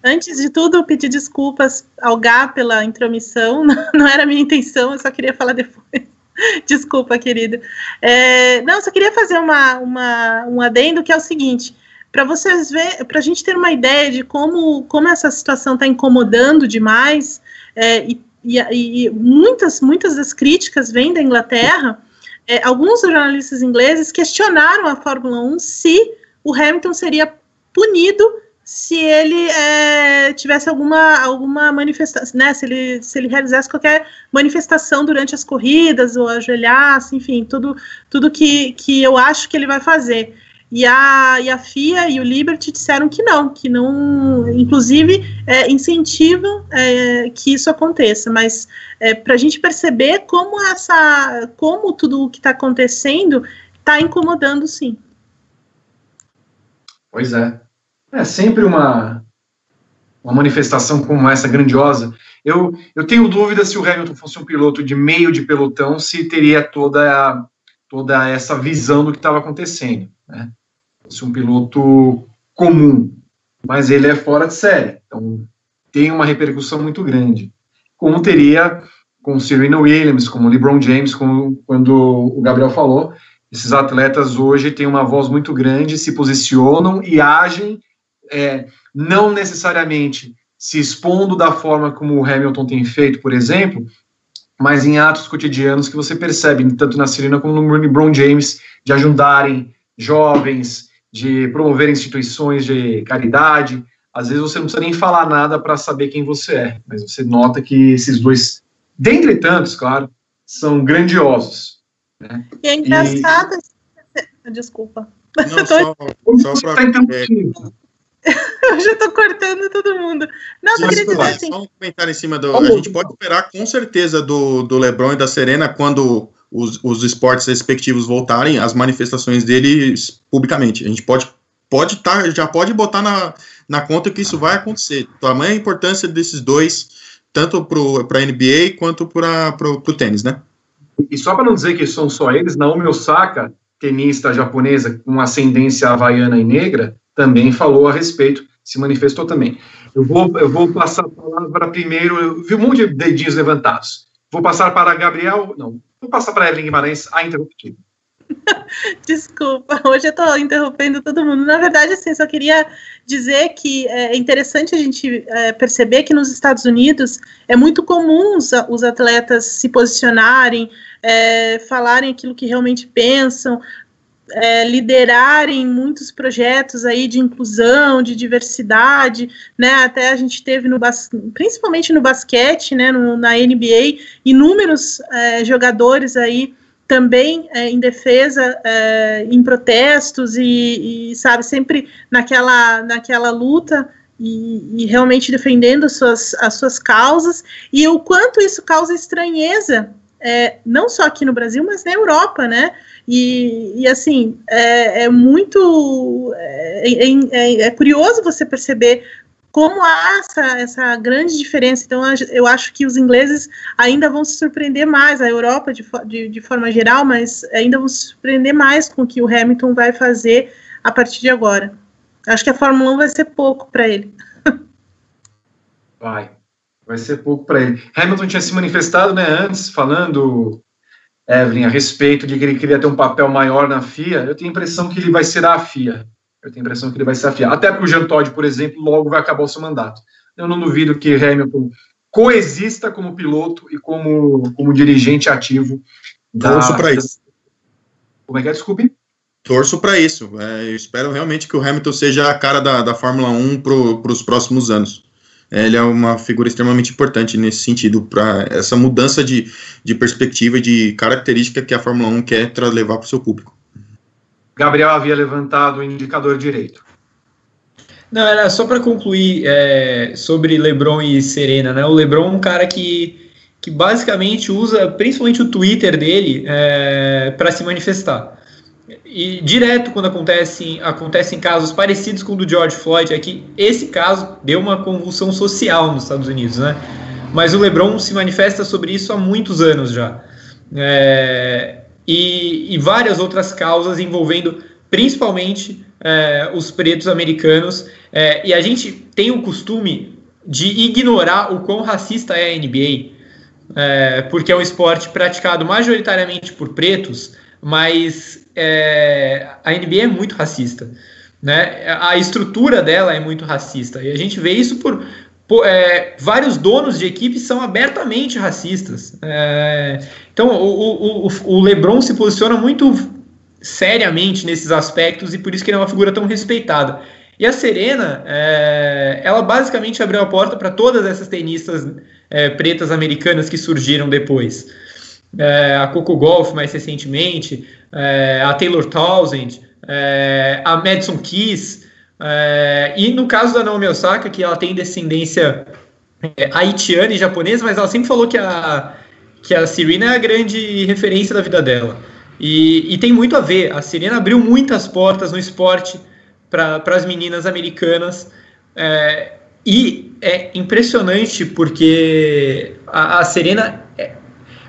antes de tudo, pedir desculpas ao Gá pela intromissão. Não, não era a minha intenção, eu só queria falar depois. Desculpa, querido. É, não, só queria fazer uma, uma, um adendo que é o seguinte. Para vocês ver, para a gente ter uma ideia de como, como essa situação está incomodando demais, é, e, e, e muitas, muitas das críticas vêm da Inglaterra, é, alguns jornalistas ingleses questionaram a Fórmula 1 se o Hamilton seria punido se ele é, tivesse alguma, alguma manifestação, né, se ele, se ele realizasse qualquer manifestação durante as corridas, ou ajoelhasse, enfim, tudo, tudo que, que eu acho que ele vai fazer. E a, e a FIA e o Liberty disseram que não, que não, inclusive, é, incentivam é, que isso aconteça, mas é, para a gente perceber como essa, como tudo o que está acontecendo está incomodando, sim. Pois é. É sempre uma, uma manifestação como essa grandiosa. Eu, eu tenho dúvida se o Hamilton fosse um piloto de meio de pelotão, se teria toda, toda essa visão do que estava acontecendo. Né? Fosse um piloto comum, mas ele é fora de série, então tem uma repercussão muito grande. Como teria com Serena Williams, como LeBron James, como quando o Gabriel falou, esses atletas hoje têm uma voz muito grande, se posicionam e agem, é, não necessariamente se expondo da forma como o Hamilton tem feito, por exemplo, mas em atos cotidianos que você percebe, tanto na Serena como no LeBron James, de ajudarem jovens, de promover instituições de caridade. Às vezes você não precisa nem falar nada para saber quem você é, mas você nota que esses dois, dentre tantos, claro, são grandiosos. Né? E é engraçado. E... Desculpa. Não, só, só pra, é, eu já tô cortando todo mundo. Não, só queria dizer assim. Só um comentário em cima do. A gente pode esperar com certeza do, do Lebron e da Serena quando os, os esportes respectivos voltarem, as manifestações deles publicamente. A gente pode pode tá, já pode botar na, na conta que isso vai acontecer. Tamanha a importância desses dois, tanto para a NBA quanto para o tênis, né? E só para não dizer que são só eles, Naomi Osaka, tenista japonesa com ascendência havaiana e negra, também falou a respeito, se manifestou também. Eu vou, eu vou passar a palavra primeiro, eu vi um monte de dedinhos levantados. Vou passar para Gabriel, não, vou passar para Evelyn Guimarães, a interruptiva. Desculpa, hoje eu estou interrompendo todo mundo. Na verdade, assim, só queria dizer que é interessante a gente é, perceber que nos Estados Unidos é muito comum os, os atletas se posicionarem, é, falarem aquilo que realmente pensam, é, liderarem muitos projetos aí de inclusão, de diversidade, né? Até a gente teve no principalmente no basquete, né? No, na NBA, inúmeros é, jogadores aí também é, em defesa, é, em protestos e, e, sabe sempre naquela naquela luta e, e, realmente defendendo as suas, as suas causas e o quanto isso causa estranheza é, não só aqui no Brasil, mas na Europa, né? E, e assim, é, é muito. É, é, é, curioso você perceber como há essa, essa grande diferença. Então, eu acho que os ingleses ainda vão se surpreender mais, a Europa de, de, de forma geral, mas ainda vão se surpreender mais com o que o Hamilton vai fazer a partir de agora. Acho que a Fórmula 1 vai ser pouco para ele. Vai. Vai ser pouco para ele. Hamilton tinha se manifestado né, antes, falando, Evelyn, a respeito de que ele queria ter um papel maior na FIA. Eu tenho a impressão que ele vai ser a FIA. Eu tenho a impressão que ele vai ser a FIA. Até porque o Jean Todt, por exemplo, logo vai acabar o seu mandato. eu não duvido que Hamilton coexista como piloto e como, como dirigente ativo. Torço para isso. Como é que é? Desculpe. Torço para isso. É, eu espero realmente que o Hamilton seja a cara da, da Fórmula 1 para os próximos anos. É, ele é uma figura extremamente importante nesse sentido, para essa mudança de, de perspectiva e de característica que a Fórmula 1 quer levar para o seu público. Gabriel havia levantado o indicador direito. Não, era só para concluir é, sobre LeBron e Serena, né? O LeBron é um cara que, que basicamente usa principalmente o Twitter dele é, para se manifestar. E direto quando acontecem, acontecem casos parecidos com o do George Floyd, é que esse caso deu uma convulsão social nos Estados Unidos, né? Mas o LeBron se manifesta sobre isso há muitos anos já. É, e, e várias outras causas envolvendo principalmente é, os pretos americanos. É, e a gente tem o costume de ignorar o quão racista é a NBA, é, porque é um esporte praticado majoritariamente por pretos, mas é, a NBA é muito racista. Né? A estrutura dela é muito racista. E a gente vê isso por, é, vários donos de equipes são abertamente racistas. É, então, o, o, o, LeBron se posiciona muito seriamente nesses aspectos e por isso que ele é uma figura tão respeitada. E a Serena, é, ela basicamente abriu a porta para todas essas tenistas é, pretas americanas que surgiram depois. É, a Coco Golf, mais recentemente, é, a Taylor Townsend, a Madison Keys, é, e no caso da Naomi Osaka, que ela tem descendência é, haitiana e japonesa, mas ela sempre falou que a, que a Serena é a grande referência da vida dela. E, e tem muito a ver. A Serena abriu muitas portas no esporte para as meninas americanas. É, e é impressionante porque a, a Serena.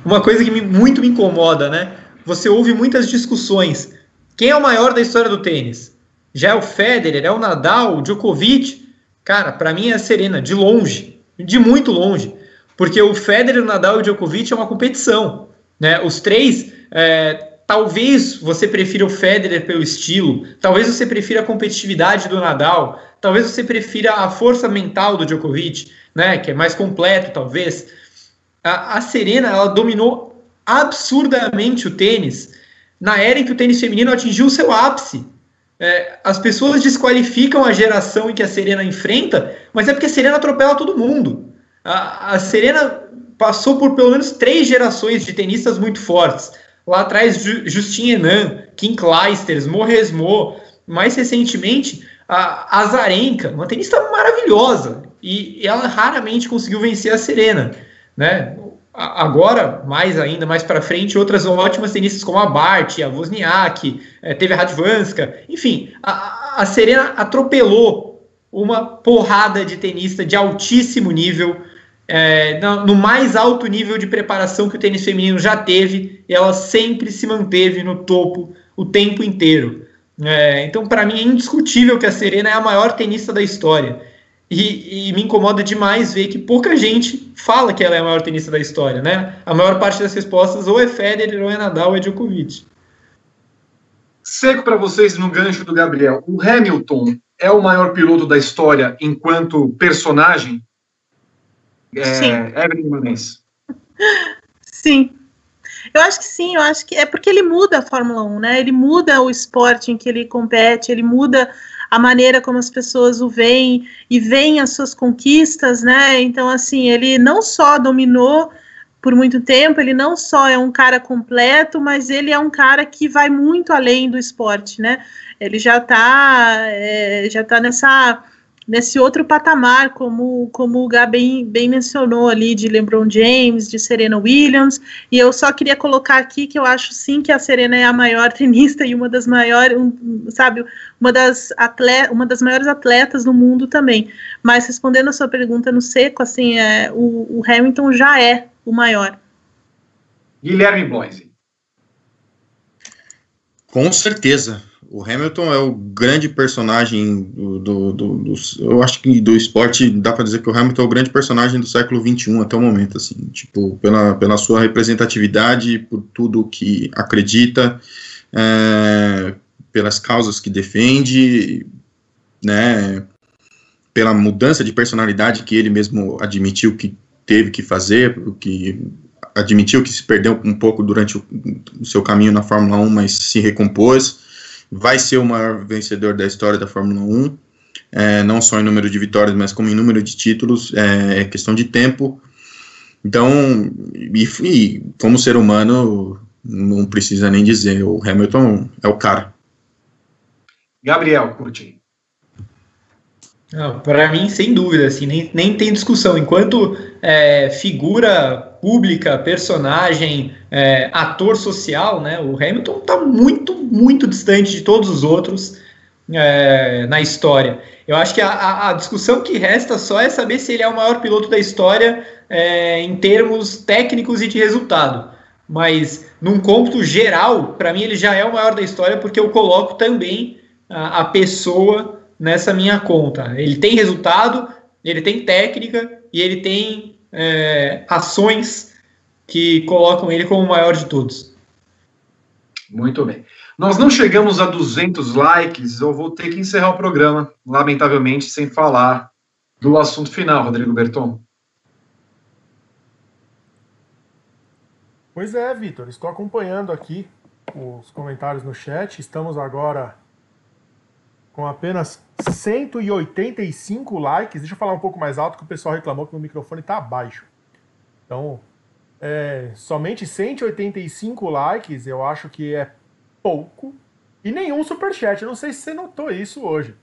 Uma coisa que me, muito me incomoda, né? Você ouve muitas discussões. Quem é o maior da história do tênis? Já é o Federer, é o Nadal, o Djokovic. Cara, para mim é a Serena, de longe, de muito longe. Porque o Federer, o Nadal e o Djokovic é uma competição. Né? Os três, é, talvez você prefira o Federer pelo estilo, talvez você prefira a competitividade do Nadal, talvez você prefira a força mental do Djokovic, né? que é mais completo, talvez. A, a Serena, ela dominou absurdamente o tênis na era em que o tênis feminino atingiu seu ápice é, as pessoas desqualificam a geração em que a Serena enfrenta, mas é porque a Serena atropela todo mundo. A, a Serena passou por pelo menos três gerações de tenistas muito fortes. Lá atrás, Justin Henan, Kim Clijsters, Moresmo, mais recentemente, a Azarenka, uma tenista maravilhosa, e ela raramente conseguiu vencer a Serena. Né? agora, mais ainda, mais para frente, outras ótimas tenistas como a Bart, a Wozniak, é, teve a Radvanska, enfim, a, a, Serena atropelou uma porrada de tenista de altíssimo nível, é, no, no, mais alto nível de preparação que o tênis feminino já teve, e ela sempre se manteve no topo o tempo inteiro. É, então, para mim, é indiscutível que a Serena é a maior tenista da história. E, e, me incomoda demais ver que pouca gente fala que ela é a maior tenista da história, né? A maior parte das respostas ou é Federer, ou é Nadal, ou é Djokovic. Seco para vocês no gancho do Gabriel. O Hamilton é o maior piloto da história enquanto personagem? É, sim. Evelyn Sim. Eu acho que sim, eu acho que é porque ele muda a Fórmula 1, né? Ele muda o esporte em que ele compete, ele muda a maneira como as pessoas o veem e veem as suas conquistas, né? Então, assim, ele não só dominou por muito tempo, ele não só é um cara completo, mas ele é um cara que vai muito além do esporte, né? Ele já está é, já tá nessa nesse outro patamar, como, como o Gá bem, bem mencionou ali, de LeBron James, de Serena Williams, e eu só queria colocar aqui que eu acho sim que a Serena é a maior tenista e uma das maiores, um, sabe, uma das, atleta, uma das maiores atletas do mundo também. Mas respondendo a sua pergunta no seco, assim, é, o, o Hamilton já é o maior. Guilherme Bloise. Com certeza o Hamilton é o grande personagem do, do, do, do, eu acho que do esporte dá para dizer que o Hamilton é o grande personagem do século 21 até o momento assim tipo pela, pela sua representatividade por tudo que acredita é, pelas causas que defende né pela mudança de personalidade que ele mesmo admitiu que teve que fazer, que admitiu que se perdeu um pouco durante o, o seu caminho na Fórmula 1, mas se recompôs, vai ser o maior vencedor da história da Fórmula 1, é, não só em número de vitórias, mas como em número de títulos, é, é questão de tempo. Então, e, e, como ser humano, não precisa nem dizer, o Hamilton é o cara. Gabriel Curti. Para mim, sem dúvida, assim, nem, nem tem discussão. Enquanto é, figura pública, personagem, é, ator social, né, o Hamilton está muito, muito distante de todos os outros é, na história. Eu acho que a, a, discussão que resta só é saber se ele é o maior piloto da história é, em termos técnicos e de resultado. Mas num cômputo geral, para mim ele já é o maior da história porque eu coloco também a, a pessoa nessa minha conta. Ele tem resultado, ele tem técnica e ele tem é, ações que colocam ele como o maior de todos. Muito bem. Nós não chegamos a 200 likes, eu vou ter que encerrar o programa, lamentavelmente, sem falar do assunto final, Rodrigo Berton. Pois é, Vitor, estou acompanhando aqui os comentários no chat. Estamos agora com apenas 185 likes. Deixa eu falar um pouco mais alto que o pessoal reclamou que o microfone está abaixo. Então, é, somente 185 likes, eu acho que é pouco. E nenhum superchat. Eu não sei se você notou isso hoje.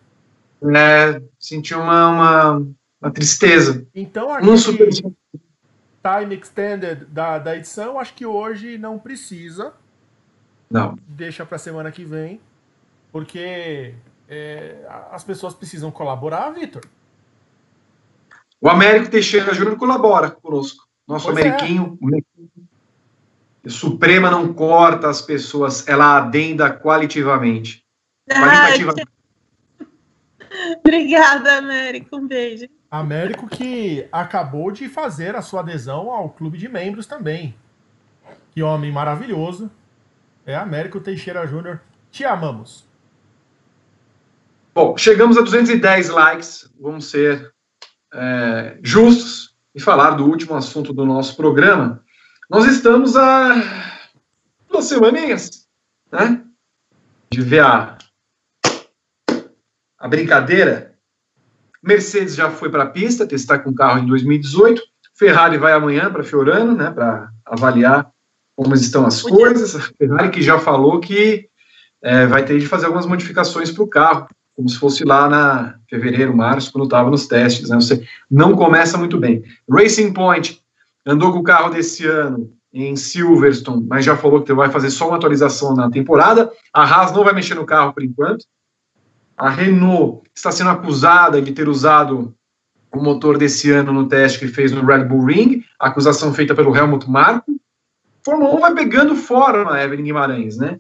É, senti uma, uma, uma tristeza. Então, aquele um time extended da, da edição, acho que hoje não precisa. Não. Deixa para semana que vem. Porque é, as pessoas precisam colaborar, Vitor. O Américo Teixeira Júnior colabora conosco. Nosso pois é. Ameriquinho. É. Suprema não corta as pessoas, ela adenda qualitativamente. qualitativamente. Obrigada, Américo. Um beijo. Américo que acabou de fazer a sua adesão ao clube de membros também. Que homem maravilhoso. É Américo Teixeira Júnior. Te amamos. Bom, chegamos a 210 likes, vamos ser é, justos e falar do último assunto do nosso programa. Nós estamos há duas semaninhas, né? De ver a, a brincadeira. Mercedes já foi para a pista testar com o carro em 2018. Ferrari vai amanhã para Fiorano, né? Para avaliar como estão as coisas. A Ferrari que já falou que é, vai ter de fazer algumas modificações para o carro como se fosse lá na fevereiro, março, quando estava nos testes, né? Você não começa muito bem. Racing Point andou com o carro desse ano em Silverstone, mas já falou que vai fazer só uma atualização na temporada. A Haas não vai mexer no carro por enquanto. A Renault está sendo acusada de ter usado o motor desse ano no teste que fez no Red Bull Ring, acusação feita pelo Helmut Marko. Fórmula 1 vai pegando forma, Evelyn Guimarães, né?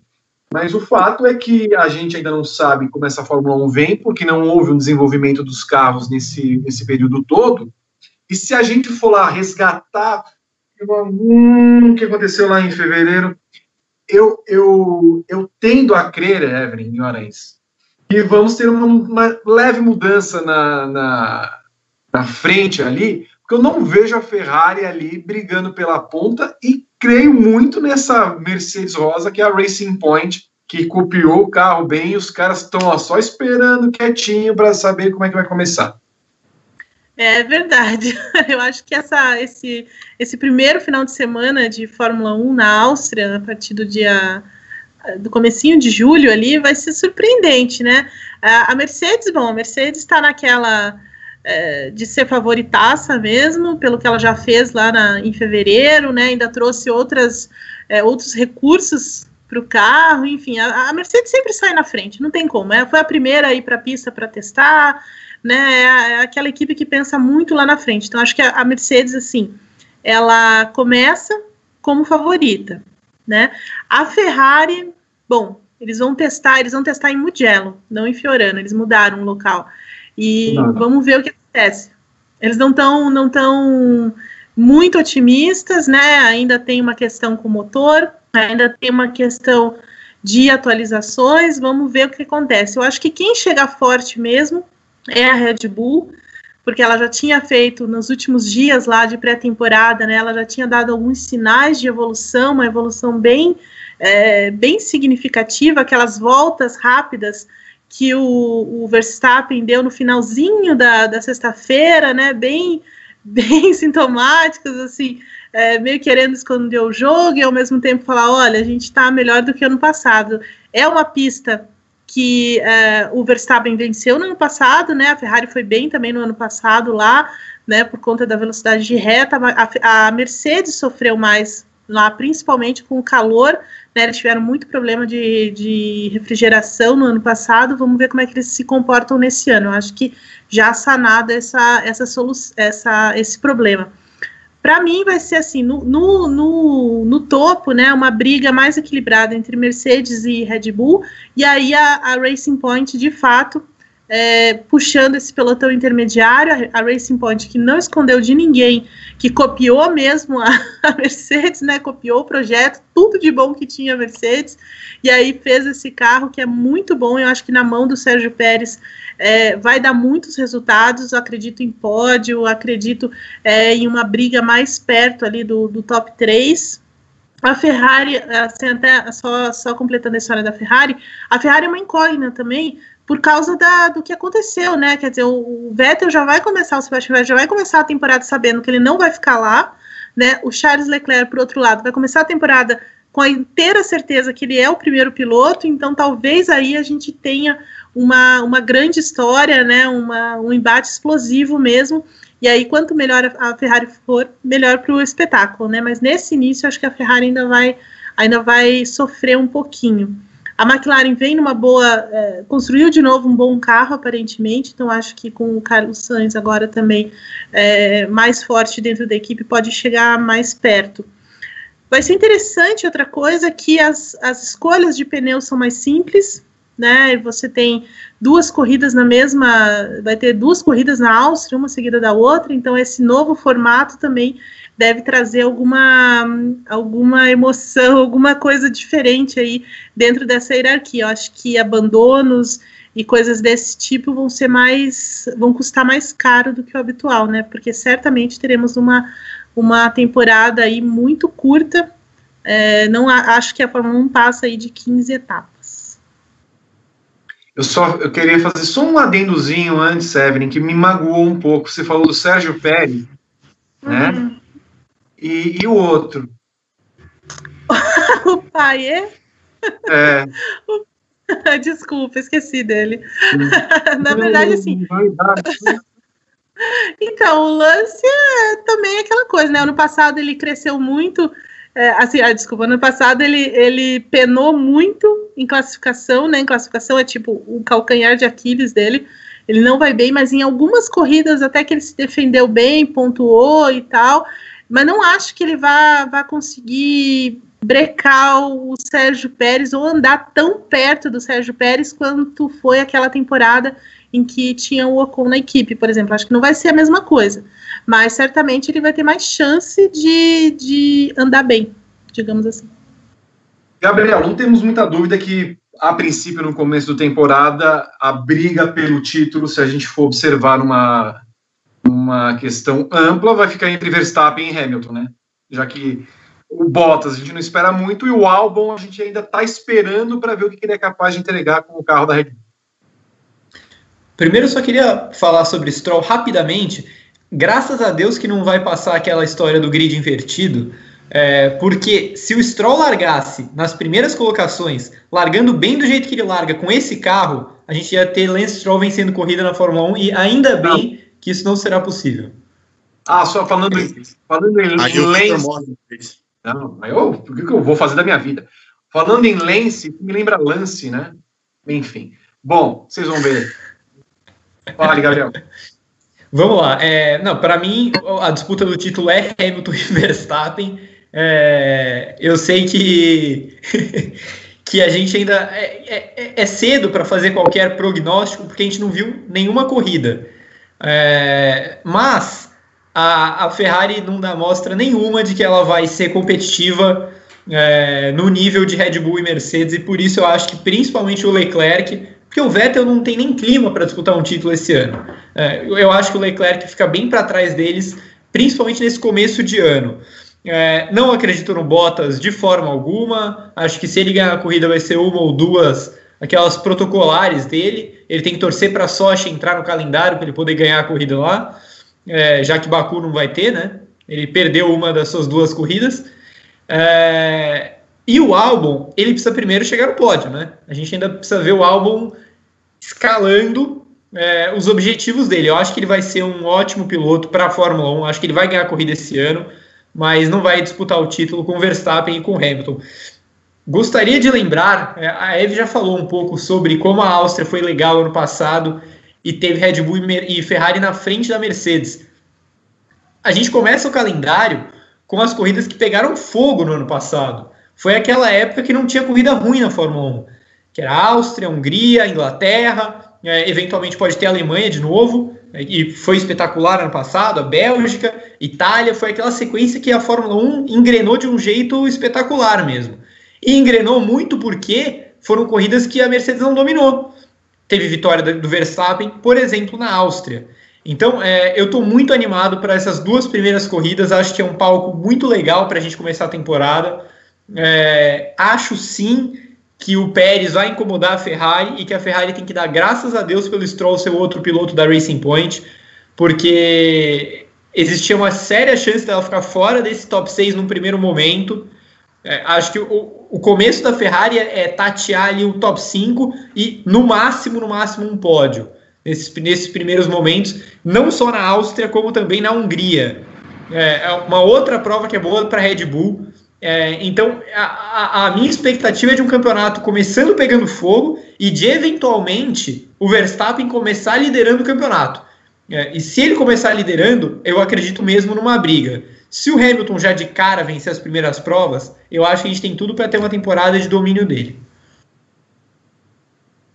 Mas o fato é que a gente ainda não sabe como essa Fórmula 1 vem, porque não houve um desenvolvimento dos carros nesse, nesse período todo. E se a gente for lá resgatar hum, o que aconteceu lá em fevereiro, eu, eu, eu tendo a crer, Evelyn Guimarães, que vamos ter uma, uma leve mudança na, na, na frente ali, porque eu não vejo a Ferrari ali brigando pela ponta e creio muito nessa Mercedes Rosa, que é a Racing Point, que copiou o carro bem e os caras estão só esperando quietinho para saber como é que vai começar. É verdade. Eu acho que essa, esse, esse primeiro final de semana de Fórmula 1 na Áustria, a partir do dia do comecinho de julho ali, vai ser surpreendente, né? A Mercedes, bom, a Mercedes está naquela é, de ser favoritaça mesmo, pelo que ela já fez lá na, em fevereiro, né? Ainda trouxe outras, é, outros recursos para o carro, enfim, a, a, Mercedes sempre sai na frente, não tem como. Ela foi a primeira a ir para a pista para testar, né? É, é, aquela equipe que pensa muito lá na frente. Então, acho que a, a Mercedes, assim, ela começa como favorita, né? A Ferrari, bom, eles vão testar, eles vão testar em Mugello, não em Fiorano, eles mudaram o local. E Nada. vamos ver o que acontece. Eles não estão não tão muito otimistas, né? Ainda tem uma questão com o motor, ainda tem uma questão de atualizações. Vamos ver o que acontece. Eu acho que quem chega forte mesmo é a Red Bull, porque ela já tinha feito nos últimos dias lá de pré-temporada, né? Ela já tinha dado alguns sinais de evolução, uma evolução bem, é, bem significativa, aquelas voltas rápidas que o, o Verstappen deu no finalzinho da, da sexta-feira, né? Bem, bem sintomáticas, assim, é, meio querendo esconder o jogo e ao mesmo tempo falar, olha, a gente está melhor do que ano passado. É uma pista que é, o Verstappen venceu no ano passado, né? A Ferrari foi bem também no ano passado lá, né? Por conta da velocidade de reta. A, a Mercedes sofreu mais lá, principalmente com o calor. Né, eles tiveram muito problema de, de refrigeração no ano passado. Vamos ver como é que eles se comportam nesse ano. Eu acho que já sanado essa, essa, essa, esse problema para mim vai ser assim, no, no, no, no, topo, né, uma briga mais equilibrada entre Mercedes e Red Bull, e aí a, a Racing Point, de fato, é, puxando esse pelotão intermediário, a, a, Racing Point que não escondeu de ninguém, que copiou mesmo a, a, Mercedes, né, copiou o projeto, tudo de bom que tinha a Mercedes, e aí fez esse carro que é muito bom, eu acho que na mão do Sérgio Pérez é, vai dar muitos resultados. acredito em pódio, acredito é, em uma briga mais perto ali do, do top 3. A Ferrari, assim, até só, só completando a história da Ferrari, a Ferrari é uma incógnita também, por causa da, do que aconteceu, né? Quer dizer, o, Vettel já vai começar, o Sebastian Vettel já vai começar a temporada sabendo que ele não vai ficar lá, né? O Charles Leclerc, por outro lado, vai começar a temporada com a inteira certeza que ele é o primeiro piloto, então talvez aí a gente tenha uma, uma grande história, né, uma, um embate explosivo mesmo. E aí, quanto melhor a Ferrari for, melhor para o espetáculo, né? Mas nesse início, acho que a Ferrari ainda vai, ainda vai sofrer um pouquinho. A McLaren vem numa boa, é, construiu de novo um bom carro aparentemente, então acho que com o Carlos Sainz agora também é, mais forte dentro da equipe pode chegar mais perto. Vai ser interessante outra coisa que as, as escolhas de pneus são mais simples, né? Você tem duas corridas na mesma, vai ter duas corridas na Áustria, uma seguida da outra, então esse novo formato também deve trazer alguma, alguma emoção, alguma coisa diferente aí dentro dessa hierarquia. Eu acho que abandonos e coisas desse tipo vão ser mais, vão custar mais caro do que o habitual, né? Porque certamente teremos uma, uma temporada aí muito curta. É, não acho que a Fórmula 1 passa aí de 15 etapas. Eu só eu queria fazer só um adendozinho antes, Evelyn, que me magoou um pouco. Você falou do Sérgio Pérez, né? E, e, o outro? o pai é? É. Desculpa, esqueci dele. Hum. Na verdade, assim. Então, o lance é também aquela coisa, né? Ano passado ele cresceu muito é, assim, ah, desculpa, ano passado ele, ele penou muito em classificação, né? Em classificação é tipo o calcanhar de Aquiles dele. Ele não vai bem, mas em algumas corridas até que ele se defendeu bem, pontuou e tal. Mas não acho que ele vá, vá conseguir brecar o Sérgio Pérez ou andar tão perto do Sérgio Pérez quanto foi aquela temporada em que tinha o Ocon na equipe, por exemplo. Acho que não vai ser a mesma coisa mas certamente ele vai ter mais chance de, de andar bem, digamos assim. Gabriel, não temos muita dúvida que, a princípio, no começo da temporada, a briga pelo título, se a gente for observar uma, uma questão ampla, vai ficar entre Verstappen e Hamilton, né? Já que o Bottas a gente não espera muito e o Albon a gente ainda está esperando para ver o que ele é capaz de entregar com o carro da Red Bull. Primeiro, eu só queria falar sobre Stroll rapidamente graças a Deus que não vai passar aquela história do grid invertido, é, porque se o Stroll largasse nas primeiras colocações, largando bem do jeito que ele larga com esse carro, a gente ia ter Lance Stroll vencendo corrida na Fórmula 1 e ainda bem. Que isso não será possível. Ah, só falando, falando em, em Lance. Não, eu, o que eu vou fazer da minha vida? Falando em Lance, me lembra Lance, né? Enfim. Bom, vocês vão ver. Fale, Gabriel. Vamos lá. É, não, para mim a disputa do título é Hamilton e Verstappen. É, eu sei que que a gente ainda é, é, é cedo para fazer qualquer prognóstico porque a gente não viu nenhuma corrida. É, mas a, a, Ferrari não dá mostra nenhuma de que ela vai ser competitiva é, no nível de Red Bull e Mercedes e por isso eu acho que principalmente o Leclerc porque o Vettel não tem nem clima para disputar um título esse ano. É, eu acho que o Leclerc fica bem para trás deles, principalmente nesse começo de ano. É, não acredito no Bottas de forma alguma. Acho que se ele ganhar a corrida vai ser uma ou duas, aquelas protocolares dele. Ele tem que torcer para a Sochi entrar no calendário para ele poder ganhar a corrida lá, é, já que Baku não vai ter, né? Ele perdeu uma das suas duas corridas. É, e o álbum, ele precisa primeiro chegar no pódio, né? A gente ainda precisa ver o álbum escalando é, os objetivos dele. Eu acho que ele vai ser um ótimo piloto para a Fórmula 1. Acho que ele vai ganhar a corrida esse ano mas não vai disputar o título com Verstappen e com Hamilton. Gostaria de lembrar, é, a Eve já falou um pouco sobre como a Áustria foi legal ano passado e teve Red Bull e Ferrari na frente da Mercedes. A gente começa o calendário com as corridas que pegaram fogo no ano passado. Foi aquela época que não tinha corrida ruim na Fórmula 1, que era Áustria, Hungria, Inglaterra, é, eventualmente pode ter Alemanha de novo, e foi espetacular ano passado, a Bélgica, Itália, foi aquela sequência que a Fórmula 1 engrenou de um jeito espetacular mesmo. E engrenou muito porque foram corridas que a Mercedes não dominou. Teve vitória do Verstappen, por exemplo, na Áustria. Então, é, eu estou muito animado para essas duas primeiras corridas. Acho que é um palco muito legal para a gente começar a temporada. É, acho sim que o Pérez vai incomodar a Ferrari e que a Ferrari tem que dar graças a Deus pelo Stroll ser outro piloto da Racing Point, porque existia uma séria chance dela ficar fora desse top 6 num primeiro momento. É, acho que o, o começo da Ferrari é, é, tatear ali o top 5 e no máximo, no máximo um pódio nesses, nesses primeiros momentos, não só na Áustria, como também na Hungria. É, é uma outra prova que é boa para a Red Bull. É, então, a, a, minha expectativa é de um campeonato começando pegando fogo e de eventualmente o Verstappen começar liderando o campeonato. É, e se ele começar liderando, eu acredito mesmo numa briga. Se o Hamilton já de cara vencer as primeiras provas, eu acho que a gente tem tudo para ter uma temporada de domínio dele.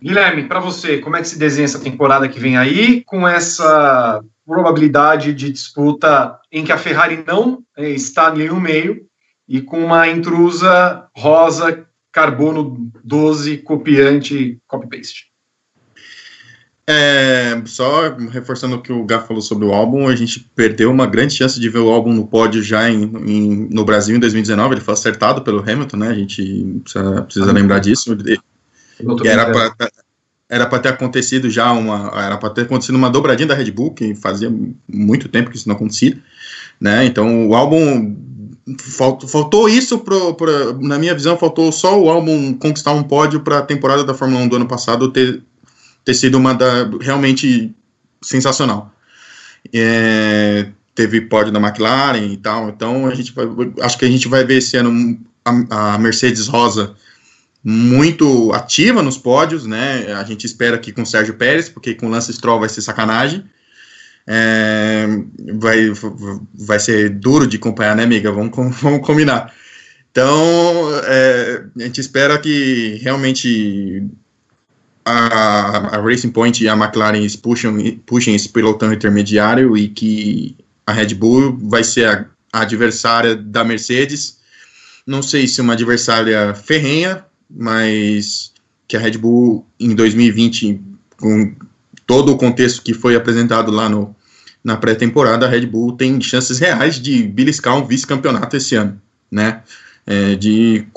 Guilherme, para você, como é que se desenha essa temporada que vem aí, com essa probabilidade de disputa em que a Ferrari não é, está ali no meio e com uma intrusa rosa carbono 12 copiante copy-paste. É, só reforçando o que o Gá falou sobre o álbum, a gente perdeu uma grande chance de ver o álbum no pódio já em, em, no Brasil em 2019. Ele foi acertado pelo Hamilton, né? A gente precisa, precisa ah, lembrar disso. Era para era para ter acontecido já uma era para ter acontecido uma dobradinha da Red Bull que fazia muito tempo que isso não acontecia, né? Então o álbum Faltou, faltou isso pro, pro, na minha visão, faltou só o álbum conquistar um pódio para a temporada da Fórmula 1 do ano passado ter, ter sido uma da realmente sensacional. É, teve pódio da McLaren e tal, então a gente vai, acho que a gente vai ver esse ano a, a Mercedes Rosa muito ativa nos pódios, né? A gente espera que com Sérgio Pérez, porque com Lance Stroll vai ser sacanagem. É, vai, vai ser duro de acompanhar, né, amiga? Vamos, vamos combinar. Então, é, a gente espera que realmente a, a, Racing Point e a McLaren puxem, puxem esse pelotão intermediário e que a Red Bull vai ser a, a adversária da Mercedes. Não sei se uma adversária ferrenha, mas que a Red Bull em 2020, com todo o contexto que foi apresentado lá no, na pré-temporada, a Red Bull tem chances reais de beliscar um vice-campeonato esse ano, né? É, de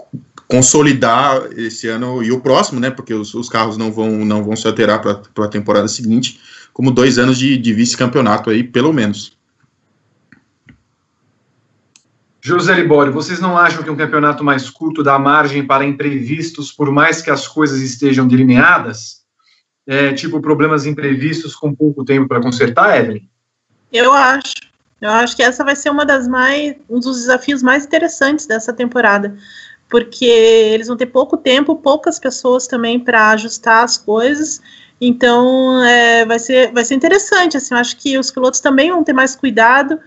consolidar esse ano e o próximo, né? Porque os, os carros não vão, não vão se alterar para a temporada seguinte, como dois anos de, de vice-campeonato aí, pelo menos. José Libório, vocês não acham que um campeonato mais curto dá margem para imprevistos, por mais que as coisas estejam delineadas? É, tipo, problemas imprevistos com pouco tempo para consertar, Evelyn? Eu acho. Eu acho que essa vai ser uma das mais, um dos desafios mais interessantes dessa temporada, porque eles vão ter pouco tempo, poucas pessoas também para ajustar as coisas. Então, é, vai ser, vai ser interessante. Assim, eu acho que os pilotos também vão ter mais cuidado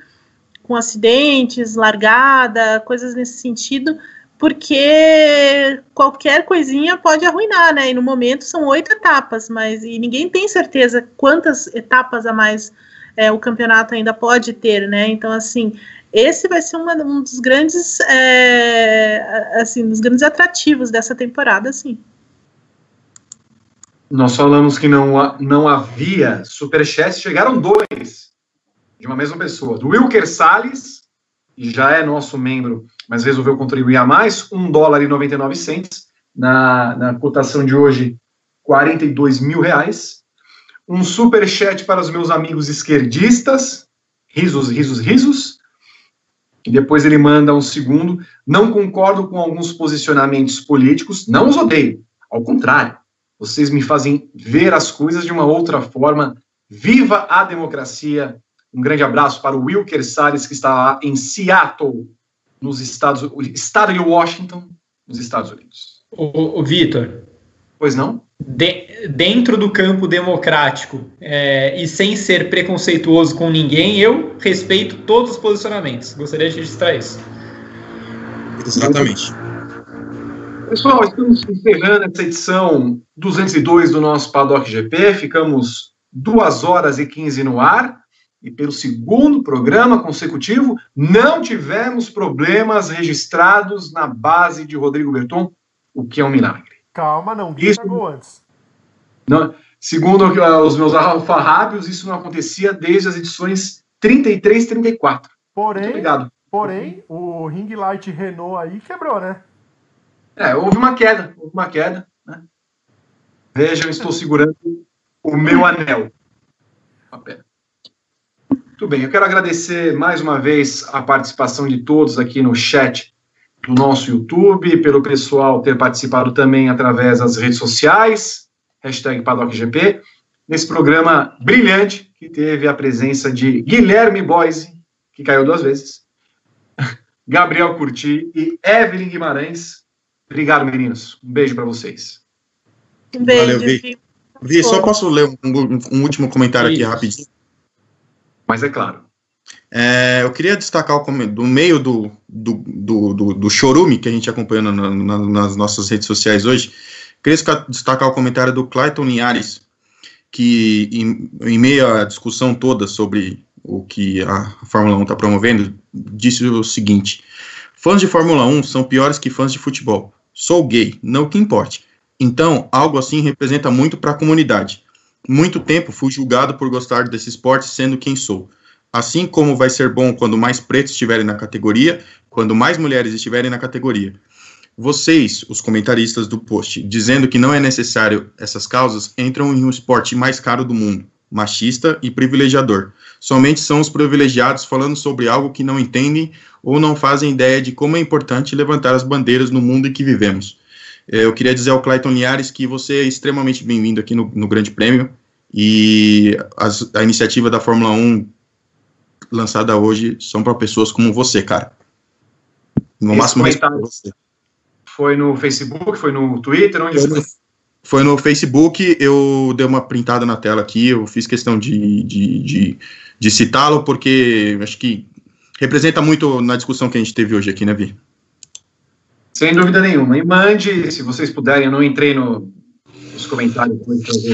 com acidentes, largada, coisas nesse sentido, porque qualquer coisinha pode arruinar, né? E no momento são oito etapas, mas e ninguém tem certeza quantas etapas a mais é, o campeonato ainda pode ter, né? Então, assim, esse vai ser uma, um dos grandes, é, assim, dos grandes atrativos dessa temporada, sim. Nós falamos que não, não havia superchats, chegaram dois de uma mesma pessoa. Do Wilker Salles, que já é nosso membro, mas resolveu contribuir a mais, um dólar e 99 centes. Na, na cotação de hoje, 42 mil reais. Um super chat para os meus amigos esquerdistas, risos, risos, risos. E depois ele manda um segundo. Não concordo com alguns posicionamentos políticos, não os odeio. Ao contrário, vocês me fazem ver as coisas de uma outra forma. Viva a democracia! Um grande abraço para o Wilker Salles, que está lá em Seattle, nos Estados estado de Washington, nos Estados Unidos. O, o Vitor. Pois não? De, dentro do campo democrático é, e sem ser preconceituoso com ninguém, eu respeito todos os posicionamentos. Gostaria de registrar isso. Exatamente. Pessoal, estamos encerrando essa edição 202 do nosso Paddock GP. Ficamos 2 horas e 15 no ar. E pelo segundo programa consecutivo, não tivemos problemas registrados na base de Rodrigo Berton, o que é um milagre. Calma, não grita isso, antes. Não, segundo os meus alfarrábios, isso não acontecia desde as edições 33 e 34. Porém, Muito obrigado. porém, o ring light Renault aí quebrou, né? É, houve uma queda, houve uma queda. Né? Vejam, estou segurando o meu anel. Muito bem, eu quero agradecer mais uma vez a participação de todos aqui no chat do nosso YouTube, pelo pessoal ter participado também através das redes sociais, hashtag PaddockGP, nesse programa brilhante que teve a presença de Guilherme Boise, que caiu duas vezes, Gabriel Curti e Evelyn Guimarães, Obrigado, meninos. Um beijo para vocês. Um beijo. Valeu, Vi. Vi, só posso ler um, um último comentário Isso. aqui rapidinho? Mas é claro. É, eu queria destacar o, do meio do, do, do, do, do chorume que a gente acompanha na, na, nas nossas redes sociais hoje. Queria destacar o comentário do Clayton Linhares, que em, em meio à discussão toda sobre o que a Fórmula 1 está promovendo, disse o seguinte: fãs de Fórmula 1 são piores que fãs de futebol. Sou gay, não que importe. Então, algo assim representa muito para a comunidade. Muito tempo fui julgado por gostar desse esporte sendo quem sou. Assim como vai ser bom quando mais pretos estiverem na categoria, quando mais mulheres estiverem na categoria. Vocês, os comentaristas do post, dizendo que não é necessário essas causas, entram em um esporte mais caro do mundo, machista e privilegiador. Somente são os privilegiados falando sobre algo que não entendem ou não fazem ideia de como é importante levantar as bandeiras no mundo em que vivemos. É, eu queria dizer ao Clayton Linhares que você é extremamente bem-vindo aqui no, no, Grande Prêmio e a iniciativa da Fórmula 1 lançada hoje são para pessoas como você, cara. No Esse máximo você. Foi no Facebook, foi no Twitter, onde foi? No, foi no Facebook, eu dei uma printada na tela aqui, eu fiz questão de, de, de, de citá-lo, porque acho que representa muito na discussão que a gente teve hoje aqui, né, Vi? Sem dúvida nenhuma. E mande, se vocês puderem, eu não entrei no, nos comentários,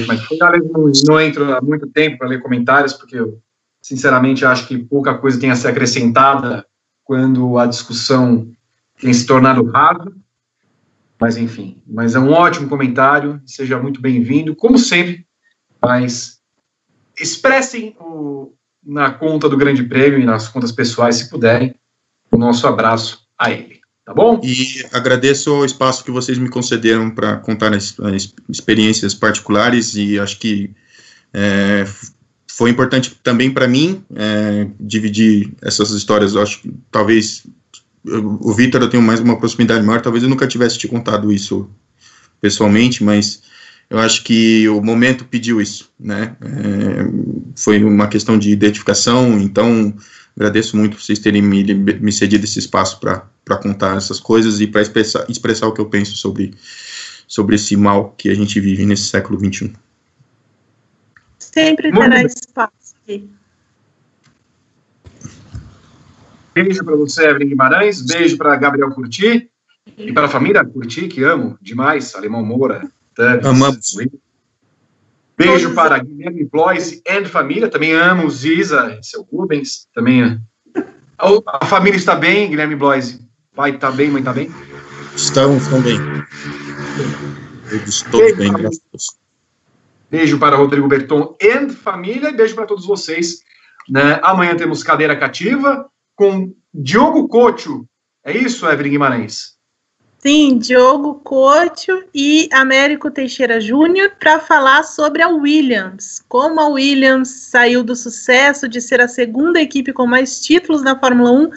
mas foi, não, não entro há muito tempo para ler comentários, porque eu, sinceramente, acho que pouca coisa tem a ser acrescentada quando a discussão tem se tornado rasa. Mas, enfim, mas é um ótimo comentário, seja muito bem-vindo, como sempre, mas expressem o, na conta do Grande Prêmio e nas contas pessoais, se puderem, o nosso abraço a ele. Tá bom? E agradeço o espaço que vocês me concederam para contar as, as, experiências particulares e acho que é, foi importante também para mim é, dividir essas histórias. Eu acho que talvez o Vitor eu tenho mais uma proximidade maior, talvez eu nunca tivesse te contado isso pessoalmente, mas eu acho que o momento pediu isso, né? É, foi uma questão de identificação, então agradeço muito vocês terem me, me cedido esse espaço para contar essas coisas e para expressar, expressar o que eu penso sobre, sobre esse mal que a gente vive nesse século XXI. Sempre terá espaço aqui. Beijo para você, Evelyn Guimarães. Beijo para Gabriel Curti e para a família Curti, que amo demais, Alemão Moura, Amamos. Beijo para Guilherme Blois e família. Também amo Ziza, seu Rubens. Também. A família está bem, Guilherme Blois. Pai está bem, mãe está bem? Estão, estão bem. Eu estou bem, graças a Deus. Beijo para Rodrigo Berton e família, e beijo para todos vocês. Né? Amanhã temos cadeira cativa com Diogo Cocho. É isso, Evelyn Guimarães? Sim, Diogo Cocho e Américo Teixeira Júnior para falar sobre a Williams. Como a Williams saiu do sucesso de ser a segunda equipe com mais títulos na Fórmula 1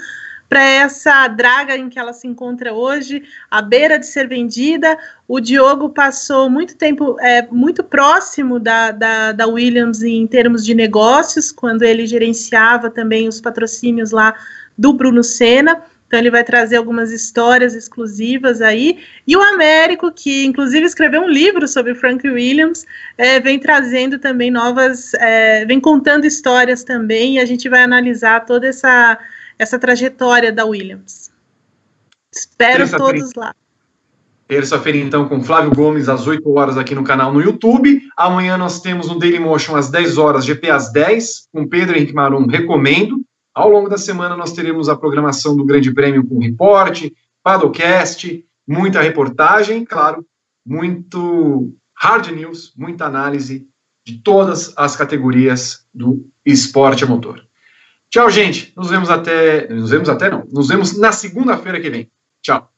para essa draga em que ela se encontra hoje, à beira de ser vendida. O Diogo passou muito tempo é, muito próximo da, da, da Williams em termos de negócios, quando ele gerenciava também os patrocínios lá do Bruno Senna. Então ele vai trazer algumas histórias exclusivas aí. E o Américo, que inclusive escreveu um livro sobre Frank Williams, é, vem trazendo também novas, é, vem contando histórias também, e a gente vai analisar toda essa, essa trajetória da Williams. Espero todos lá. Terça-feira, então, com Flávio Gomes, às 8 horas aqui no canal no YouTube. Amanhã nós temos no Daily Motion às 10 horas, GP às 10, com Pedro Henrique Marum, recomendo. Ao longo da semana, nós teremos a programação do Grande Prêmio com reporte, Padocast, muita reportagem, claro, muito hard news, muita análise de todas as categorias do esporte a motor. Tchau, gente. Nos vemos até. Nos vemos até não. Nos vemos na segunda-feira que vem. Tchau.